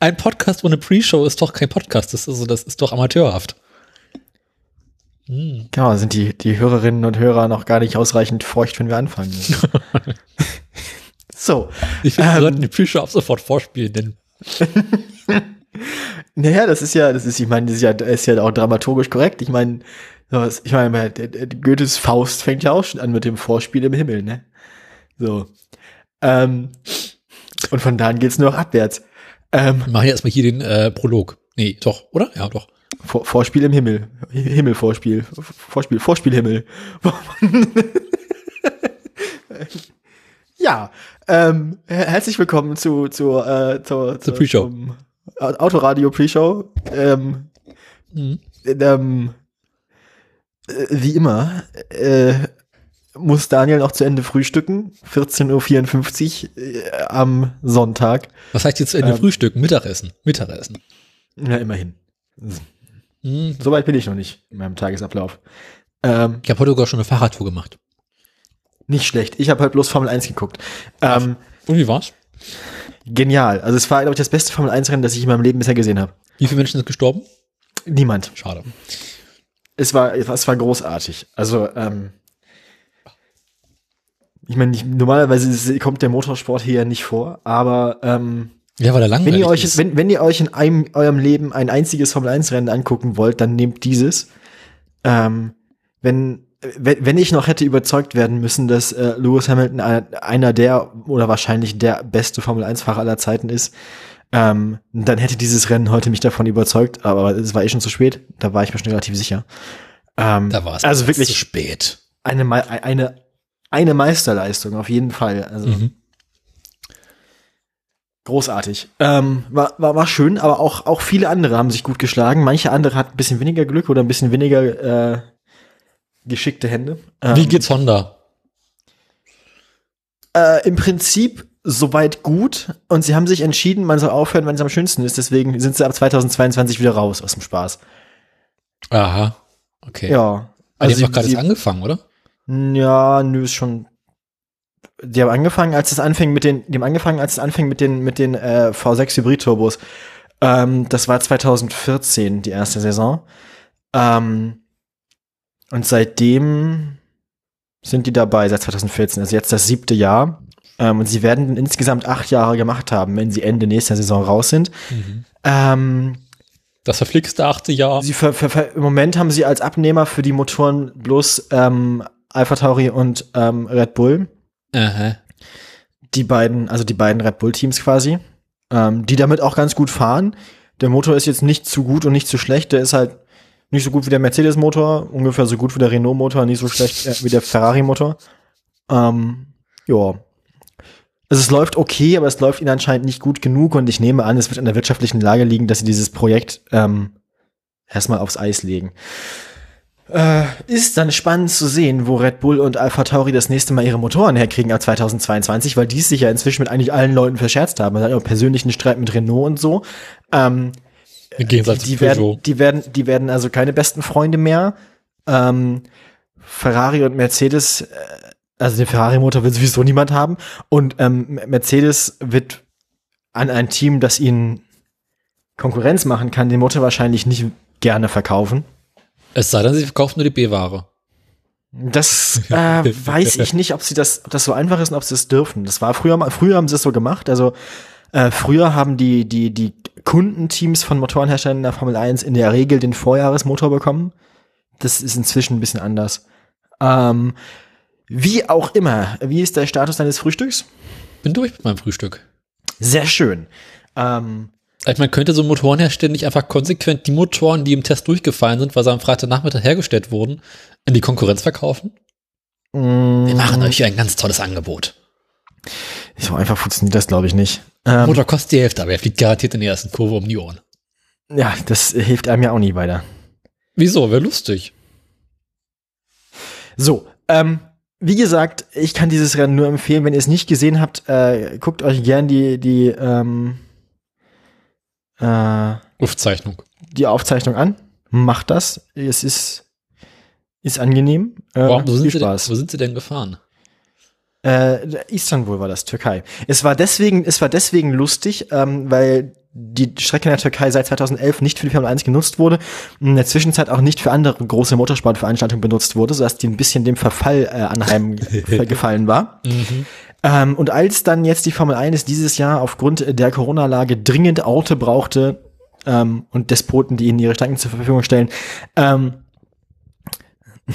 ein Podcast ohne Pre-Show ist doch kein Podcast. Das ist, also, das ist doch amateurhaft. Hm. Genau, sind die, die Hörerinnen und Hörer noch gar nicht ausreichend feucht, wenn wir anfangen. so. Ich finde, wir ähm, sollten die Pre-Show ab sofort vorspielen, denn. naja, das ist ja, das ist, ich meine, das ist ja, ist ja auch dramaturgisch korrekt. Ich meine, ich meine, Goethes Faust fängt ja auch schon an mit dem Vorspiel im Himmel, ne? So. Ähm, und von da an geht's nur noch abwärts. Ähm, Mach hier erstmal hier den äh, Prolog. Nee, doch, oder? Ja, doch. Vor, Vorspiel im Himmel. Himmelvorspiel. Vorspiel, Vorspielhimmel. ja, ähm, herzlich willkommen zu, zu, äh, zu, zu Pre-Show. Autoradio Pre-Show. Ähm, mhm. ähm, äh, wie immer, äh, muss Daniel noch zu Ende frühstücken. 14.54 Uhr äh, am Sonntag. Was heißt jetzt zu Ende ähm, frühstücken? Mittagessen. Mittagessen. Ja, immerhin. Mhm. So weit bin ich noch nicht in meinem Tagesablauf. Ähm, ich habe heute sogar schon eine Fahrradtour gemacht. Nicht schlecht. Ich habe heute bloß Formel 1 geguckt. Ähm, Und wie war's? Genial. Also es war, glaube ich, das beste Formel 1 Rennen, das ich in meinem Leben bisher gesehen habe. Wie viele Menschen sind gestorben? Niemand. Schade. Es war, es war großartig. Also, ähm, ich meine, normalerweise kommt der Motorsport hier ja nicht vor, aber ähm, ja, weil er langweilig wenn ihr euch, ist. Wenn, wenn ihr euch in einem, eurem Leben ein einziges Formel-1-Rennen angucken wollt, dann nehmt dieses. Ähm, wenn, wenn, wenn ich noch hätte überzeugt werden müssen, dass äh, Lewis Hamilton einer der oder wahrscheinlich der beste Formel-1-Fahrer aller Zeiten ist, ähm, dann hätte dieses Rennen heute mich davon überzeugt, aber es war eh schon zu spät, da war ich mir schon relativ sicher. Ähm, da war es also wirklich zu spät. Eine, eine, eine Meisterleistung, auf jeden Fall. Also mhm. großartig. Ähm, war, war, war schön, aber auch, auch viele andere haben sich gut geschlagen. Manche andere hatten ein bisschen weniger Glück oder ein bisschen weniger äh, geschickte Hände. Ähm, Wie geht's Honda? Äh, Im Prinzip soweit gut und sie haben sich entschieden, man soll aufhören, wenn es am schönsten ist. Deswegen sind sie ab 2022 wieder raus aus dem Spaß. Aha, okay. Ja. Also die haben doch gerade angefangen, oder? Ja, nö, ist schon. Die haben angefangen, als es anfing mit den, die haben angefangen, als es anfing mit den, mit den äh, V6 Hybrid-Turbos. Ähm, das war 2014, die erste Saison. Ähm, und seitdem sind die dabei, seit 2014, also jetzt das siebte Jahr. Ähm, und sie werden insgesamt acht Jahre gemacht haben, wenn sie Ende nächster Saison raus sind. Mhm. Ähm, das verflixte achte Jahr. Sie ver, ver, ver, Im Moment haben sie als Abnehmer für die Motoren bloß ähm, Alpha Tauri und ähm, Red Bull. Aha. Die beiden, also die beiden Red Bull-Teams quasi, ähm, die damit auch ganz gut fahren. Der Motor ist jetzt nicht zu gut und nicht zu schlecht. Der ist halt nicht so gut wie der Mercedes-Motor, ungefähr so gut wie der Renault-Motor, nicht so schlecht äh, wie der Ferrari-Motor. Ähm, ja. Also es läuft okay, aber es läuft ihnen anscheinend nicht gut genug und ich nehme an, es wird in der wirtschaftlichen Lage liegen, dass sie dieses Projekt ähm, erstmal aufs Eis legen. Äh, ist dann spannend zu sehen, wo Red Bull und Alpha Tauri das nächste Mal ihre Motoren herkriegen ab 2022, weil die sich ja inzwischen mit eigentlich allen Leuten verscherzt haben. Also auch persönlichen Streit mit Renault und so. Ähm, die, die werden, die werden, die werden also keine besten Freunde mehr. Ähm, Ferrari und Mercedes, äh, also den Ferrari-Motor will sowieso niemand haben. Und ähm, Mercedes wird an ein Team, das ihnen Konkurrenz machen kann, den Motor wahrscheinlich nicht gerne verkaufen. Es sei denn, sie verkaufen nur die B-Ware. Das äh, weiß ich nicht, ob sie das, ob das so einfach ist und ob sie das dürfen. Das war früher mal, früher haben sie es so gemacht. Also äh, früher haben die, die, die Kundenteams von Motorenherstellern in der Formel 1 in der Regel den Vorjahresmotor bekommen. Das ist inzwischen ein bisschen anders. Ähm, wie auch immer, wie ist der Status deines Frühstücks? Bin durch mit meinem Frühstück. Sehr schön. Ähm, also man könnte so Motorenhersteller nicht einfach konsequent die Motoren, die im Test durchgefallen sind, weil sie am Freitagnachmittag hergestellt wurden, an die Konkurrenz verkaufen? Mm. Wir machen euch hier ein ganz tolles Angebot. So einfach funktioniert das, glaube ich, nicht. Ähm, Motor kostet die Hälfte, aber er fliegt garantiert in der ersten Kurve um die Ohren. Ja, das hilft einem ja auch nie weiter. Wieso? Wäre lustig. So, ähm, wie gesagt, ich kann dieses Rennen nur empfehlen. Wenn ihr es nicht gesehen habt, äh, guckt euch gern die, die, ähm, äh, Aufzeichnung. Die Aufzeichnung an. Macht das. Es ist, ist angenehm. Äh, Warum, wo, sind Sie denn, wo sind Sie denn gefahren? Äh, Istanbul war das, Türkei. Es war deswegen, es war deswegen lustig, ähm, weil die Strecke in der Türkei seit 2011 nicht für die Formel 1 genutzt wurde, in der Zwischenzeit auch nicht für andere große Motorsportveranstaltungen benutzt wurde, sodass die ein bisschen dem Verfall äh, anheimgefallen war. Mhm. Ähm, und als dann jetzt die Formel 1 dieses Jahr aufgrund der Corona-Lage dringend Orte brauchte ähm, und Despoten, die ihnen ihre Strecken zur Verfügung stellen, ähm,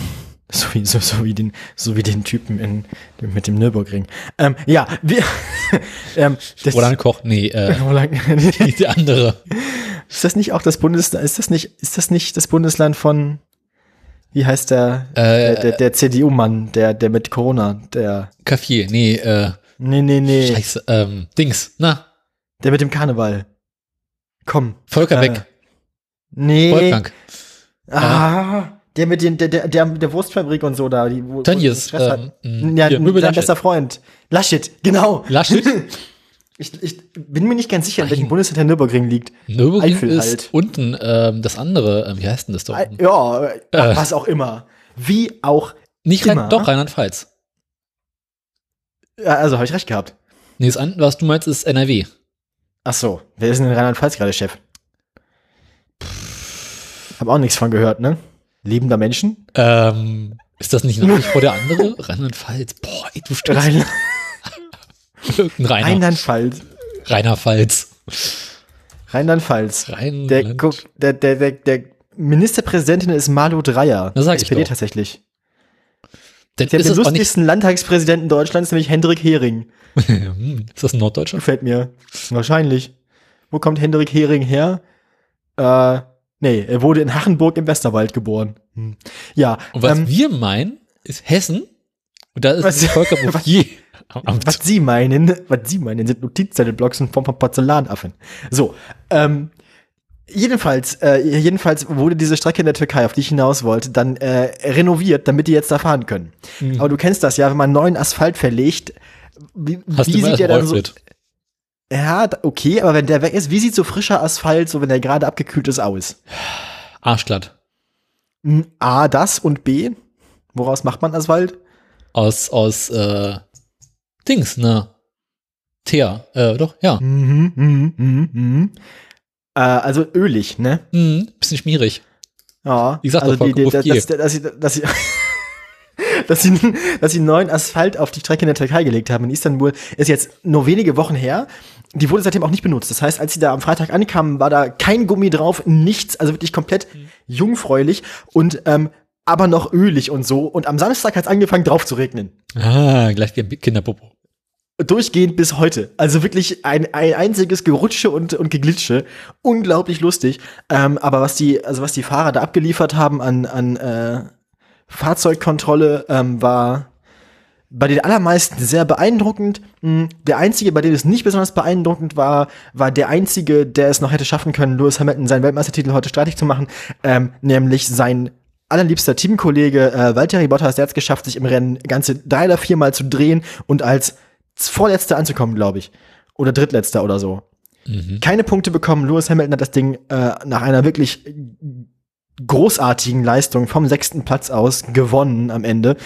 so wie, so, so wie den, so wie den Typen in, mit dem Nürburgring. Ähm, ja, wir, ähm, das, Roland Koch, nee, äh, Roland- die andere. ist das nicht auch das Bundesland, ist das nicht, ist das nicht das Bundesland von, wie heißt der, Äh, der, der, der CDU-Mann, der, der mit Corona, der, Kaffee, nee, äh, nee, nee, nee, scheiße, ähm, Dings, na, der mit dem Karneval. Komm. Volker Äh, Beck, Nee. Wolfgang, Ah, der mit den, der, der, der, der Wurstfabrik und so da, die, wo, wo Tönnies, hat. ähm, ja, Laschet. bester Freund. Laschet, genau. Laschet, Ich, ich bin mir nicht ganz sicher, in welchem. Bundesland der Nürburgring liegt. Nürburgring Eifel ist halt. unten, ähm, das andere, ähm, wie heißt denn das da unten? Ja, äh, was auch immer. Wie auch, Nicht immer. Rhein, doch, Rheinland-Pfalz. ja, also habe ich recht gehabt. Nee, das an, was du meinst, ist NRW. Ach so, wer ist denn in Rheinland-Pfalz gerade Chef? Hab auch nichts von gehört, ne? Lebender Menschen? Ähm, ist das nicht nach vor der andere? Rheinland-Pfalz. Boah, ey, du stößt Rhein irgendein Rainer. Rheinland-Pfalz. Rheinland-Pfalz. Rheinland-Pfalz. Der, Rheinland. der, der, der, der Ministerpräsidentin ist Malu Dreyer. Das sag ich SPD doch. tatsächlich. Dann Der lustigsten Landtagspräsidenten Deutschlands, nämlich Hendrik Hering. Hm, ist das ein Norddeutscher? Gefällt mir. Wahrscheinlich. Wo kommt Hendrik Hering her? Äh, nee, er wurde in Hachenburg im Westerwald geboren. Hm. Ja, Und was ähm, wir meinen, ist Hessen. Und da ist Was- Volker Bouffier Amt. was Sie meinen, was Sie meinen, sind Notizzettelblocks in Form von Porzellanaffen. So, ähm, jedenfalls, äh, jedenfalls wurde diese Strecke in der Türkei, auf die ich hinaus wollte, dann äh, renoviert, damit die jetzt da fahren können. Mhm. Aber du kennst das ja, wenn man neuen Asphalt verlegt, wie, Hast wie sieht der dann so, mit? Ja, okay, aber wenn der weg ist, wie sieht so frischer Asphalt, so wenn der gerade abgekühlt ist, aus? Arschglatt. Hm, A, das und B, woraus macht man Asphalt? Aus, aus, äh, Dings, ne? Teer, äh, doch, ja. Mhm, mhm, mhm, mhm. Äh, also ölig, ne? Hm, bisschen schmierig. Ja. Ich sag doch, also die, die, Volker dass, dass, sie, dass, sie, dass, sie, dass sie neuen Asphalt auf die Strecke in der Türkei gelegt haben in Istanbul, ist jetzt nur wenige Wochen her. Die wurde seitdem auch nicht benutzt. Das heißt, als sie da am Freitag ankamen, war da kein Gummi drauf, nichts, also wirklich komplett jungfräulich und ähm, aber noch ölig und so. Und am Samstag hat es angefangen, drauf zu regnen. Ah, gleich wie Kinderpopo. Durchgehend bis heute. Also wirklich ein, ein einziges Gerutsche und, und Geglitsche. Unglaublich lustig. Ähm, aber was die, also was die Fahrer da abgeliefert haben an, an äh, Fahrzeugkontrolle, ähm, war bei den allermeisten sehr beeindruckend. Hm, Der einzige, bei dem es nicht besonders beeindruckend war, war der einzige, der es noch hätte schaffen können, Lewis Hamilton seinen Weltmeistertitel heute streitig zu machen, ähm, nämlich sein allerliebster Teamkollege äh, Valtteri Bottas, der hat es geschafft, sich im Rennen ganze drei oder viermal zu drehen und als Vorletzter anzukommen, glaube ich. Oder Drittletzter oder so. Mhm. Keine Punkte bekommen. Lewis Hamilton hat das Ding äh, nach einer wirklich großartigen Leistung vom sechsten Platz aus gewonnen am Ende.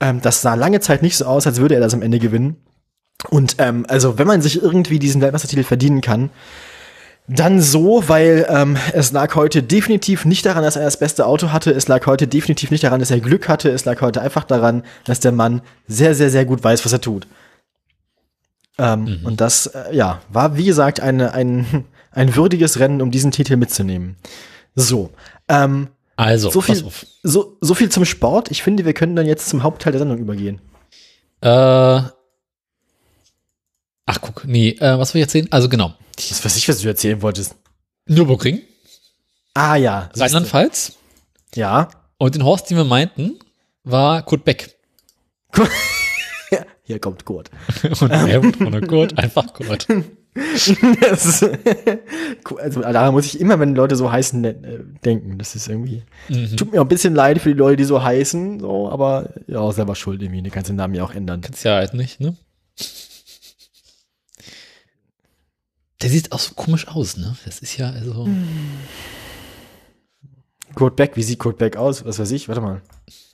Ähm, das sah lange Zeit nicht so aus, als würde er das am Ende gewinnen. Und ähm, also, wenn man sich irgendwie diesen Weltmeistertitel verdienen kann, dann so, weil ähm, es lag heute definitiv nicht daran, dass er das beste Auto hatte. Es lag heute definitiv nicht daran, dass er Glück hatte. Es lag heute einfach daran, dass der Mann sehr, sehr, sehr gut weiß, was er tut. Ähm, Und das, äh, ja, war wie gesagt eine, ein, ein würdiges Rennen, um diesen Titel mitzunehmen. So, ähm, Also, so viel, pass auf. so, so viel zum Sport. Ich finde, wir können dann jetzt zum Hauptteil der Sendung übergehen. Äh, ach, guck, nee, äh, was will ich erzählen? Also, genau. Das weiß ich, was du erzählen wolltest. Nürburgring, Ah ja. Rheinland-Pfalz. Ja. Und den Horst, den wir meinten, war Kurt Beck. Hier kommt Kurt. Und er ohne Kurt, einfach Kurt. Das ist, also daran muss ich immer, wenn Leute so heißen, äh, denken. Das ist irgendwie. Mhm. Tut mir auch ein bisschen leid für die Leute, die so heißen, so, aber ja, selber schuld irgendwie. Du kannst den Namen ja auch ändern. Kannst ja halt nicht, ne? Der sieht auch so komisch aus, ne? Das ist ja also. Kurt Beck, wie sieht Kurt Beck aus? Was weiß ich? Warte mal.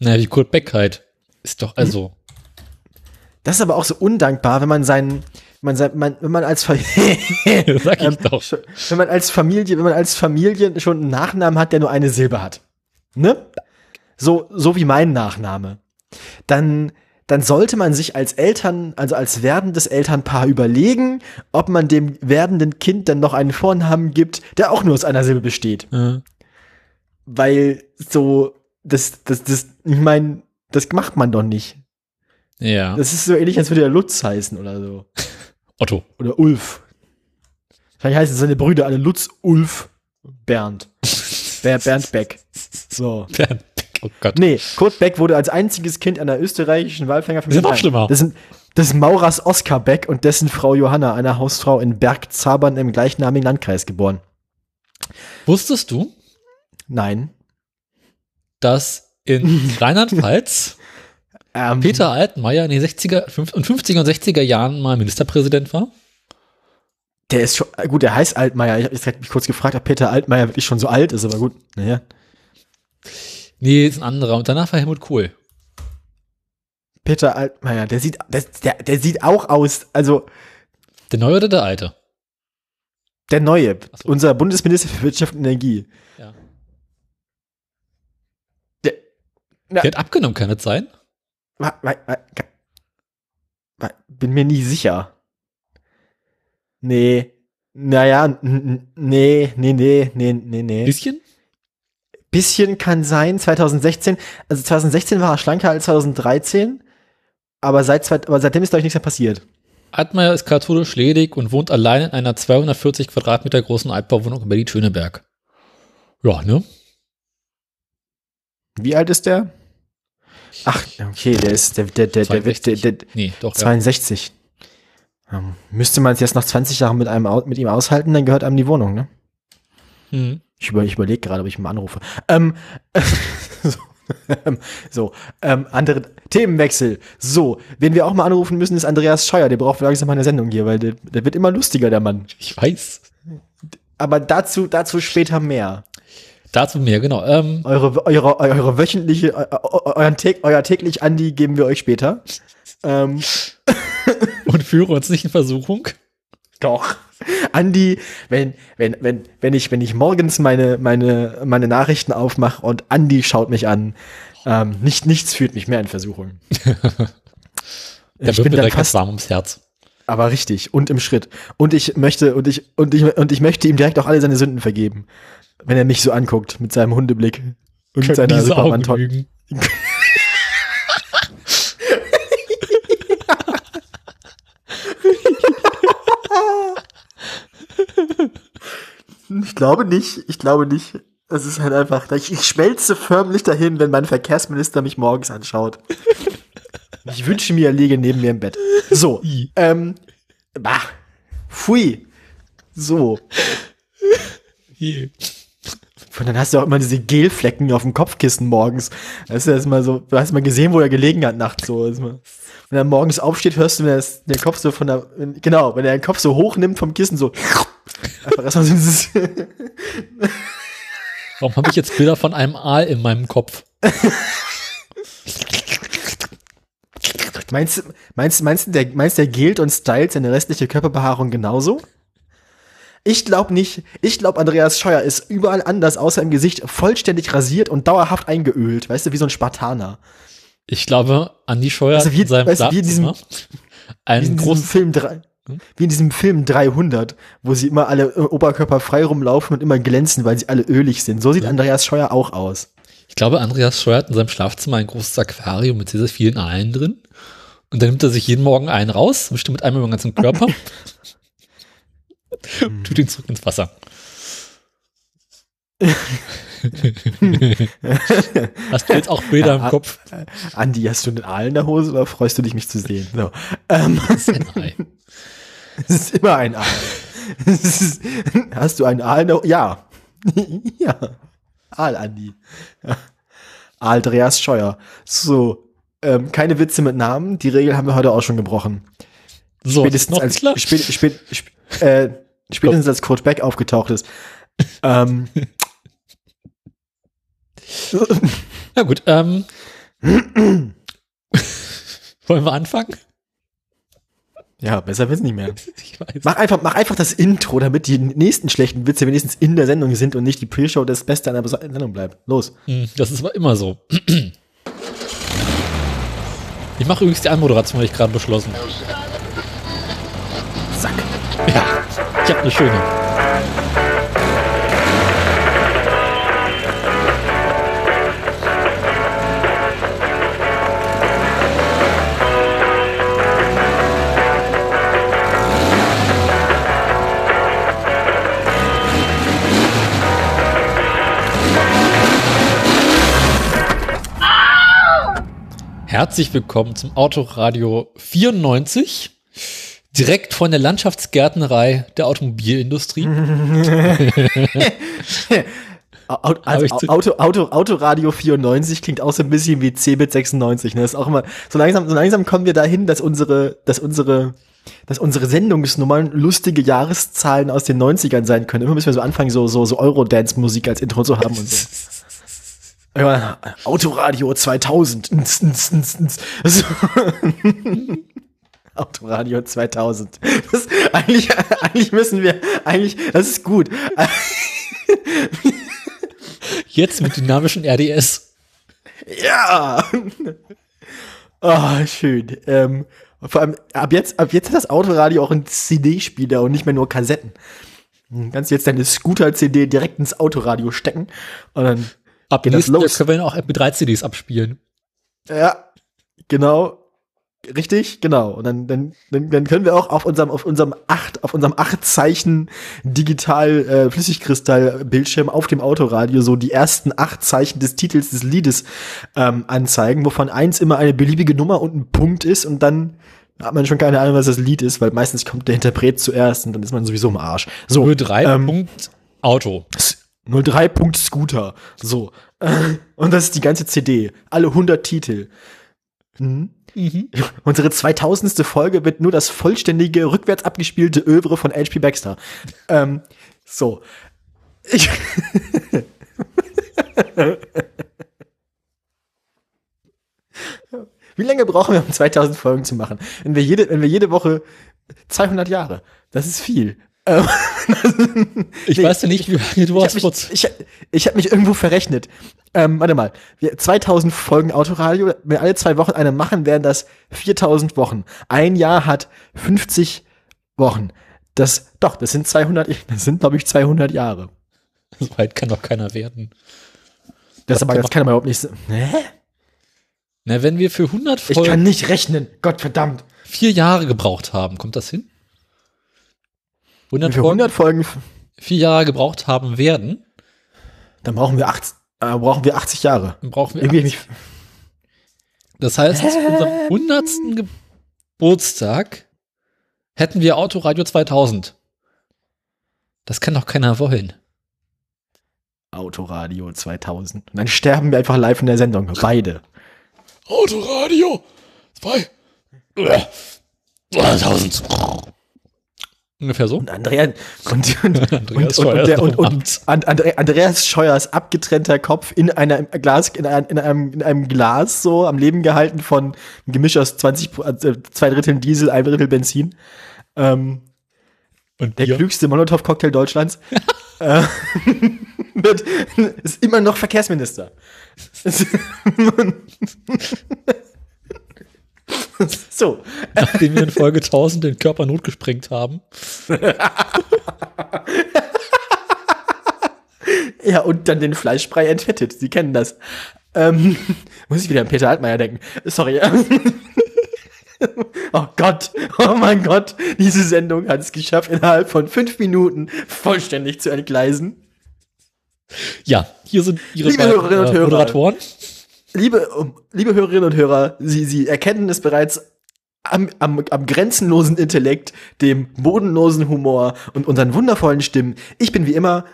Naja, wie Kurt Beck halt. Ist doch also. Das ist aber auch so undankbar, wenn man seinen, man, man, wenn man als Fa- Sag ich Ähm, Wenn man als Familie, wenn man als Familie schon einen Nachnamen hat, der nur eine Silbe hat, ne? So, so wie mein Nachname. Dann, dann sollte man sich als Eltern, also als werdendes Elternpaar überlegen, ob man dem werdenden Kind dann noch einen Vornamen gibt, der auch nur aus einer Silbe besteht. Äh, Weil so, das, das, das, ich meine, das macht man doch nicht. ja. Das ist so ähnlich, als würde er Lutz heißen oder so. Otto. Oder Ulf. Wahrscheinlich heißen seine Brüder alle Lutz, Ulf, Bernd. Ber Bernd Beck. So. Bernd. Oh Gott. Nee, Kurt Beck wurde als einziges Kind einer österreichischen Walfängerfamilie. Ist ja noch schlimmer. Das sind, das sind Maurers Oskar Beck und dessen Frau Johanna, eine Hausfrau in Bergzabern im gleichnamigen Landkreis geboren. Wusstest du, Nein. dass in Rheinland-Pfalz Ähm, Peter Altmaier in den 60er fünf- und 50er und 60er Jahren mal Ministerpräsident war? Der ist schon, gut, der heißt Altmaier. Ich habe mich kurz gefragt, ob Peter Altmaier wirklich schon so alt ist, aber gut. Naja. Nee, ist ein anderer. Und danach war Helmut Kohl. Peter Altmaier, der sieht, der, der, der sieht auch aus, also Der neue oder der alte? der Neue, so. unser Bundesminister für Wirtschaft und Energie. Ja. Der, na, Der hat abgenommen, wa, ga- wa, bin mir nie sicher. Nee. Naja, nee, nee, nee, nee, nee, nee. Bisschen? Bisschen kann sein, 2016. Also 2016 war er schlanker als 2013. Aber, seit, aber seitdem ist, glaube ich, nichts mehr passiert. Altmaier ist katholisch ledig und wohnt allein in einer 240 Quadratmeter großen Altbauwohnung in Berlin-Schöneberg. Ja, ne? Wie alt ist der? Ach, okay, der ist, der, der, der, der, der, 62. der, der Nee, doch. Ja. 62. Ähm, müsste man es jetzt nach 20 Jahren mit, einem, mit ihm aushalten, dann gehört einem die Wohnung, ne? Mhm. Ich, über, ich überlege gerade, ob ich mal anrufe. Ähm, so, ähm, so ähm, andere Themenwechsel. So, wen wir auch mal anrufen müssen, ist Andreas Scheuer. Der braucht langsam mal eine Sendung hier, weil der, der wird immer lustiger, der Mann. Ich weiß. Aber dazu, dazu später mehr. Dazu mehr, genau. Ähm, Eure, eure, eure wöchentliche, eu, eu, euren euer täglich Andi geben wir euch später. Ähm, und führe uns nicht in Versuchung. Doch. Andi, wenn, wenn, wenn, wenn ich, wenn ich morgens meine, meine, meine Nachrichten aufmache und Andi schaut mich an, ähm, nicht, nichts führt mich mehr in Versuchung. Der ich bin mir dann fast, warm ums Herz. aber richtig und im Schritt. Und ich möchte, und ich, und ich, und ich möchte ihm direkt auch alle seine Sünden vergeben. Wenn er mich so anguckt mit seinem Hundeblick und Können seiner Superman Ich glaube nicht, ich glaube nicht. Es ist halt einfach, ich, ich schmelze förmlich dahin, wenn mein Verkehrsminister mich morgens anschaut. Ich wünsche mir, er liege neben mir im Bett. So, ähm, bah, pfui. So. Und dann hast du auch immer diese Gelflecken auf dem Kopfkissen morgens. Das ist erstmal so, du hast mal gesehen, wo er gelegen hat nachts so. Wenn er morgens aufsteht, hörst du, wenn er der Kopf so von der, wenn- genau, wenn er den Kopf so hoch nimmt vom Kissen, so, einfach erstmal so dieses, Warum habe ich jetzt Bilder von einem Aal in meinem Kopf? Meinst du, meinst, meinst, du, der, meinst du, der gilt und stylt seine restliche Körperbehaarung genauso? Ich glaube nicht. Ich glaube, Andreas Scheuer ist überall anders, außer im Gesicht, vollständig rasiert und dauerhaft eingeölt. Weißt du, wie so ein Spartaner. Ich glaube, Andi Scheuer Also wie- in seinem weißt wie in Schlafzimmer Wie in einen diesem großen Film drei, wie in diesem Film 300, wo sie immer alle äh, Oberkörper frei rumlaufen und immer glänzen, weil sie alle ölig sind. So sieht Andreas Scheuer auch aus. Ich glaube, Andreas Scheuer hat in seinem Schlafzimmer ein großes Aquarium mit sehr, sehr vielen Aalen drin. Und dann nimmt er sich jeden Morgen einen raus, mit einem über den ganzen Körper. und tut ihn zurück ins Wasser. Hast du jetzt auch Bilder im Kopf? Andi, hast du einen Aal in der Hose oder freust du dich, mich zu sehen? So. Ähm, Das ist ein Ei. es ist immer ein Aal. Ist, hast du einen Aal in der Hose? Ja. ja. Aal, Andi. Ja. Aal Andreas Scheuer. So. Ähm, keine Witze mit Namen. Die Regel haben wir heute auch schon gebrochen. So, spätestens als, spät, spät, sp äh, spätestens als Kurt Beck aufgetaucht ist. ähm, Na gut, ähm. Wollen wir anfangen? Ja, besser wird's nicht mehr. Ich weiß. Mach einfach, mach einfach das Intro, damit die nächsten schlechten Witze wenigstens in der Sendung sind und nicht die Pre-Show das Beste an der Sendung bleibt. Los. Hm, Das ist aber immer so. Ich mache übrigens die Anmoderation, habe ich gerade beschlossen. Ich habe eine schöne. Herzlich willkommen zum Autoradio 94. Direkt von der Landschaftsgärtnerei der Automobilindustrie. Au- Au- Hab Also, Auto, Auto, Autoradio 94 klingt auch so ein bisschen wie Cebit 96. Ne? Das ist auch immer, so langsam, so langsam kommen wir dahin, dass unsere, dass unsere, dass unsere Sendungsnummern lustige Jahreszahlen aus den 90ern sein können. Immer müssen wir so anfangen, so, so, so Eurodance-Musik als Intro zu haben und so. Ja, Autoradio 2000. Ns, ns, ns, ns. So. Autoradio 2000. Das, eigentlich, eigentlich müssen wir, eigentlich, das ist gut. Jetzt mit dynamischen RDS. Ja! Ah, schön. Ähm, vor allem, ab jetzt, ab jetzt hat das Autoradio auch einen CD-Spieler und nicht mehr nur Kassetten. Du kannst jetzt deine Scooter-CD direkt ins Autoradio stecken und dann, Ab Geht das nächsten Jahr los? können wir auch MP3-CDs abspielen. ja, genau, richtig, genau. Und dann, dann, dann, können wir auch auf unserem, auf unserem acht, auf unserem acht Zeichen Digital äh, Flüssigkristall-Bildschirm auf dem Autoradio so die ersten acht Zeichen des Titels des Liedes ähm, anzeigen, wovon eins immer eine beliebige Nummer und ein Punkt ist und dann hat man schon keine Ahnung, was das Lied ist, weil meistens kommt der Interpret zuerst und dann ist man sowieso im Arsch. So, 03. ähm, Punkt Auto. 03 Punkt Scooter. So. Und das ist die ganze CD. Alle 100 Titel. Mhm. Unsere 2000. Folge wird nur das vollständige, rückwärts abgespielte Övre von H.P. Baxter. ähm, so. Ich Wie lange brauchen wir, um 2000 Folgen zu machen? Wenn wir jede, wenn wir jede Woche 200 Jahre, das ist viel. Ähm, Ich Nee, weiß ja nicht, wie lange du ich habe vor mich, ich, ich hab mich irgendwo verrechnet. Ähm, warte mal, wir, 2000 Folgen Autoradio, wenn wir alle zwei Wochen eine machen, wären das 4000 Wochen. Ein Jahr hat 50 Wochen. Das, doch, das sind 200, das sind, glaube ich, 200 Jahre. So weit kann doch keiner werden. Das, aber, das kann aber überhaupt nicht. Hä? Na, wenn wir für 100 Ich Folgen kann nicht rechnen. Gott verdammt. vier Jahre gebraucht haben, kommt das hin? 100 Wenn wir Folgen 100 Folgen, vier Jahre gebraucht haben werden, dann brauchen wir 80, äh, brauchen wir 80 Jahre. dann brauchen wir. Irgendwie, mich, Das heißt, zu unserem 100. Geburtstag hätten wir Autoradio 2000. Das kann doch keiner wollen. Autoradio 2000. Und dann sterben wir einfach live in der Sendung. Beide. Autoradio 2 2000. Ungefähr so. Und Andrea und, und, Andreas und, der, Andre, Andreas Scheuers abgetrennter Kopf in einer Glas in, ein, in, einem, in einem Glas so am Leben gehalten von einem Gemisch aus 20 Pro- also zwei Drittel Diesel, ein Drittel Benzin. Ähm, Und der Bier. klügste Molotow-Cocktail Deutschlands. äh, wird, ist immer noch Verkehrsminister. so. nachdem wir in Folge 1000 den Körper notgesprengt haben. Ja, und dann den Fleischbrei entfettet. Sie kennen das. Ähm, muss ich wieder an Peter Altmaier denken. Sorry. oh Gott, oh mein Gott, diese Sendung hat es geschafft, innerhalb von fünf Minuten vollständig zu entgleisen. Ja, hier sind Ihre Liebe beiden, Hörerinnen und äh, Hörer. Moderatoren. Liebe, liebe Hörerinnen und Hörer, Sie, Sie erkennen es bereits am, am, am grenzenlosen Intellekt, dem bodenlosen Humor und unseren wundervollen Stimmen. Ich bin wie immer,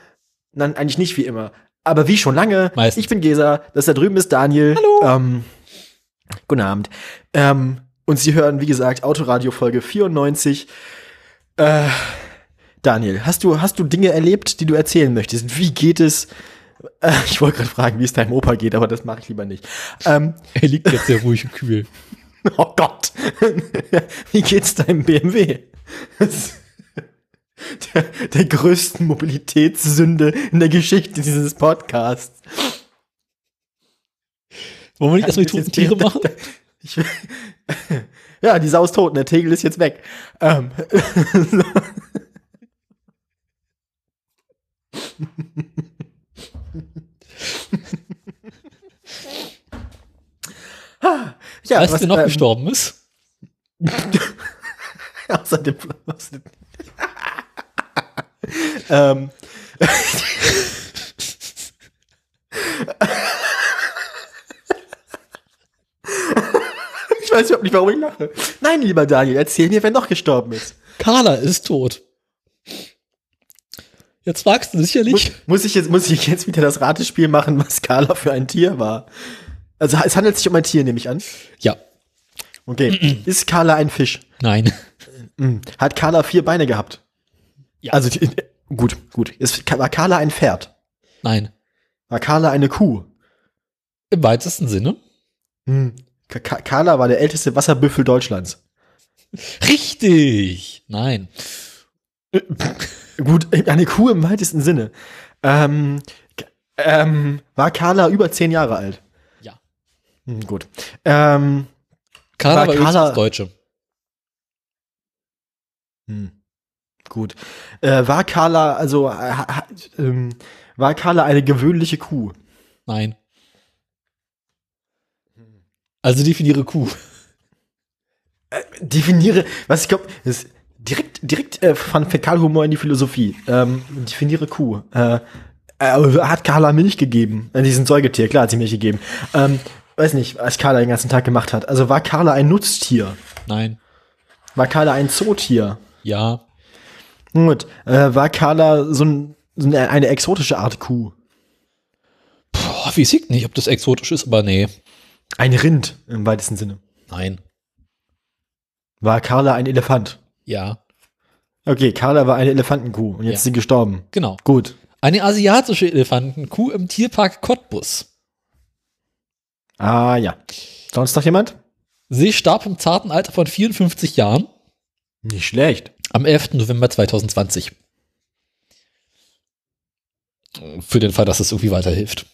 nein, eigentlich nicht wie immer, aber wie schon lange. Meistens. Ich bin Gesa, das da drüben ist Daniel. Hallo. Ähm, guten Abend. Ähm, und Sie hören, wie gesagt, Autoradio Folge 94. Äh, Daniel, hast du, hast du Dinge erlebt, die du erzählen möchtest? Wie geht es? Äh, ich wollte gerade fragen, wie es deinem Opa geht, aber das mache ich lieber nicht. Ähm, Er liegt jetzt sehr ruhig und kühl. Oh Gott. Wie geht's deinem BMW? Der, der größten Mobilitätssünde in der Geschichte dieses Podcasts. Wollen wir nicht erstmal die toten Tiere machen? Ich, ja, die Sau ist tot, der Tegel ist jetzt weg. Ähm. Ja, weißt du, wer noch ähm, gestorben ist? Außerdem. außerdem ähm. ich weiß überhaupt nicht, warum ich lache. Nein, lieber Daniel, erzähl mir, wer noch gestorben ist. Carla ist tot. Jetzt fragst du Muss, sicherlich. muss, ich jetzt, muss ich jetzt wieder das Ratespiel machen, was Carla für ein Tier war? Also es handelt sich um ein Tier, nehme ich an. Ja. Okay. Ist Carla ein Fisch? Nein. Hm. Hat Carla vier Beine gehabt? Ja. Also die, gut, gut. Ist, war Carla ein Pferd? Nein. War Carla eine Kuh? Im weitesten Sinne. Hm. Carla war der älteste Wasserbüffel Deutschlands. Richtig. Nein. Gut, eine Kuh im weitesten Sinne. Ähm, ähm, war Carla über zehn Jahre alt? Ja. Hm, gut. Ähm, Carla War Carla- Deutsche. hm, gut. Äh, war Carla, also, äh, ähm, war Carla eine gewöhnliche Kuh? Nein. Also definiere Kuh. Definiere, was ich glaube, ist direkt, direkt äh, von Fäkalhumor in die Philosophie. Ähm, definiere Kuh. Äh, äh, hat Carla Milch gegeben? Äh, die sind Säugetier, klar hat sie Milch gegeben. Ähm, weiß nicht, was Carla den ganzen Tag gemacht hat. Also war Carla ein Nutztier? Nein. War Carla ein Zootier? Ja. Gut. Äh, war Carla so, ein, so eine, eine exotische Art Kuh? Boah, wie sieht nicht, ob das exotisch ist, aber nee. Ein Rind im weitesten Sinne. Nein. War Carla ein Elefant? Ja. Okay, Carla war eine Elefantenkuh und jetzt Ja. ist sie gestorben. Genau. Gut. Eine asiatische Elefantenkuh im Tierpark Cottbus. Ah ja. Sonst noch jemand? Sie starb im zarten Alter von 54 Jahren Nicht schlecht. am 11. November 2020. Für den Fall, dass es irgendwie weiterhilft.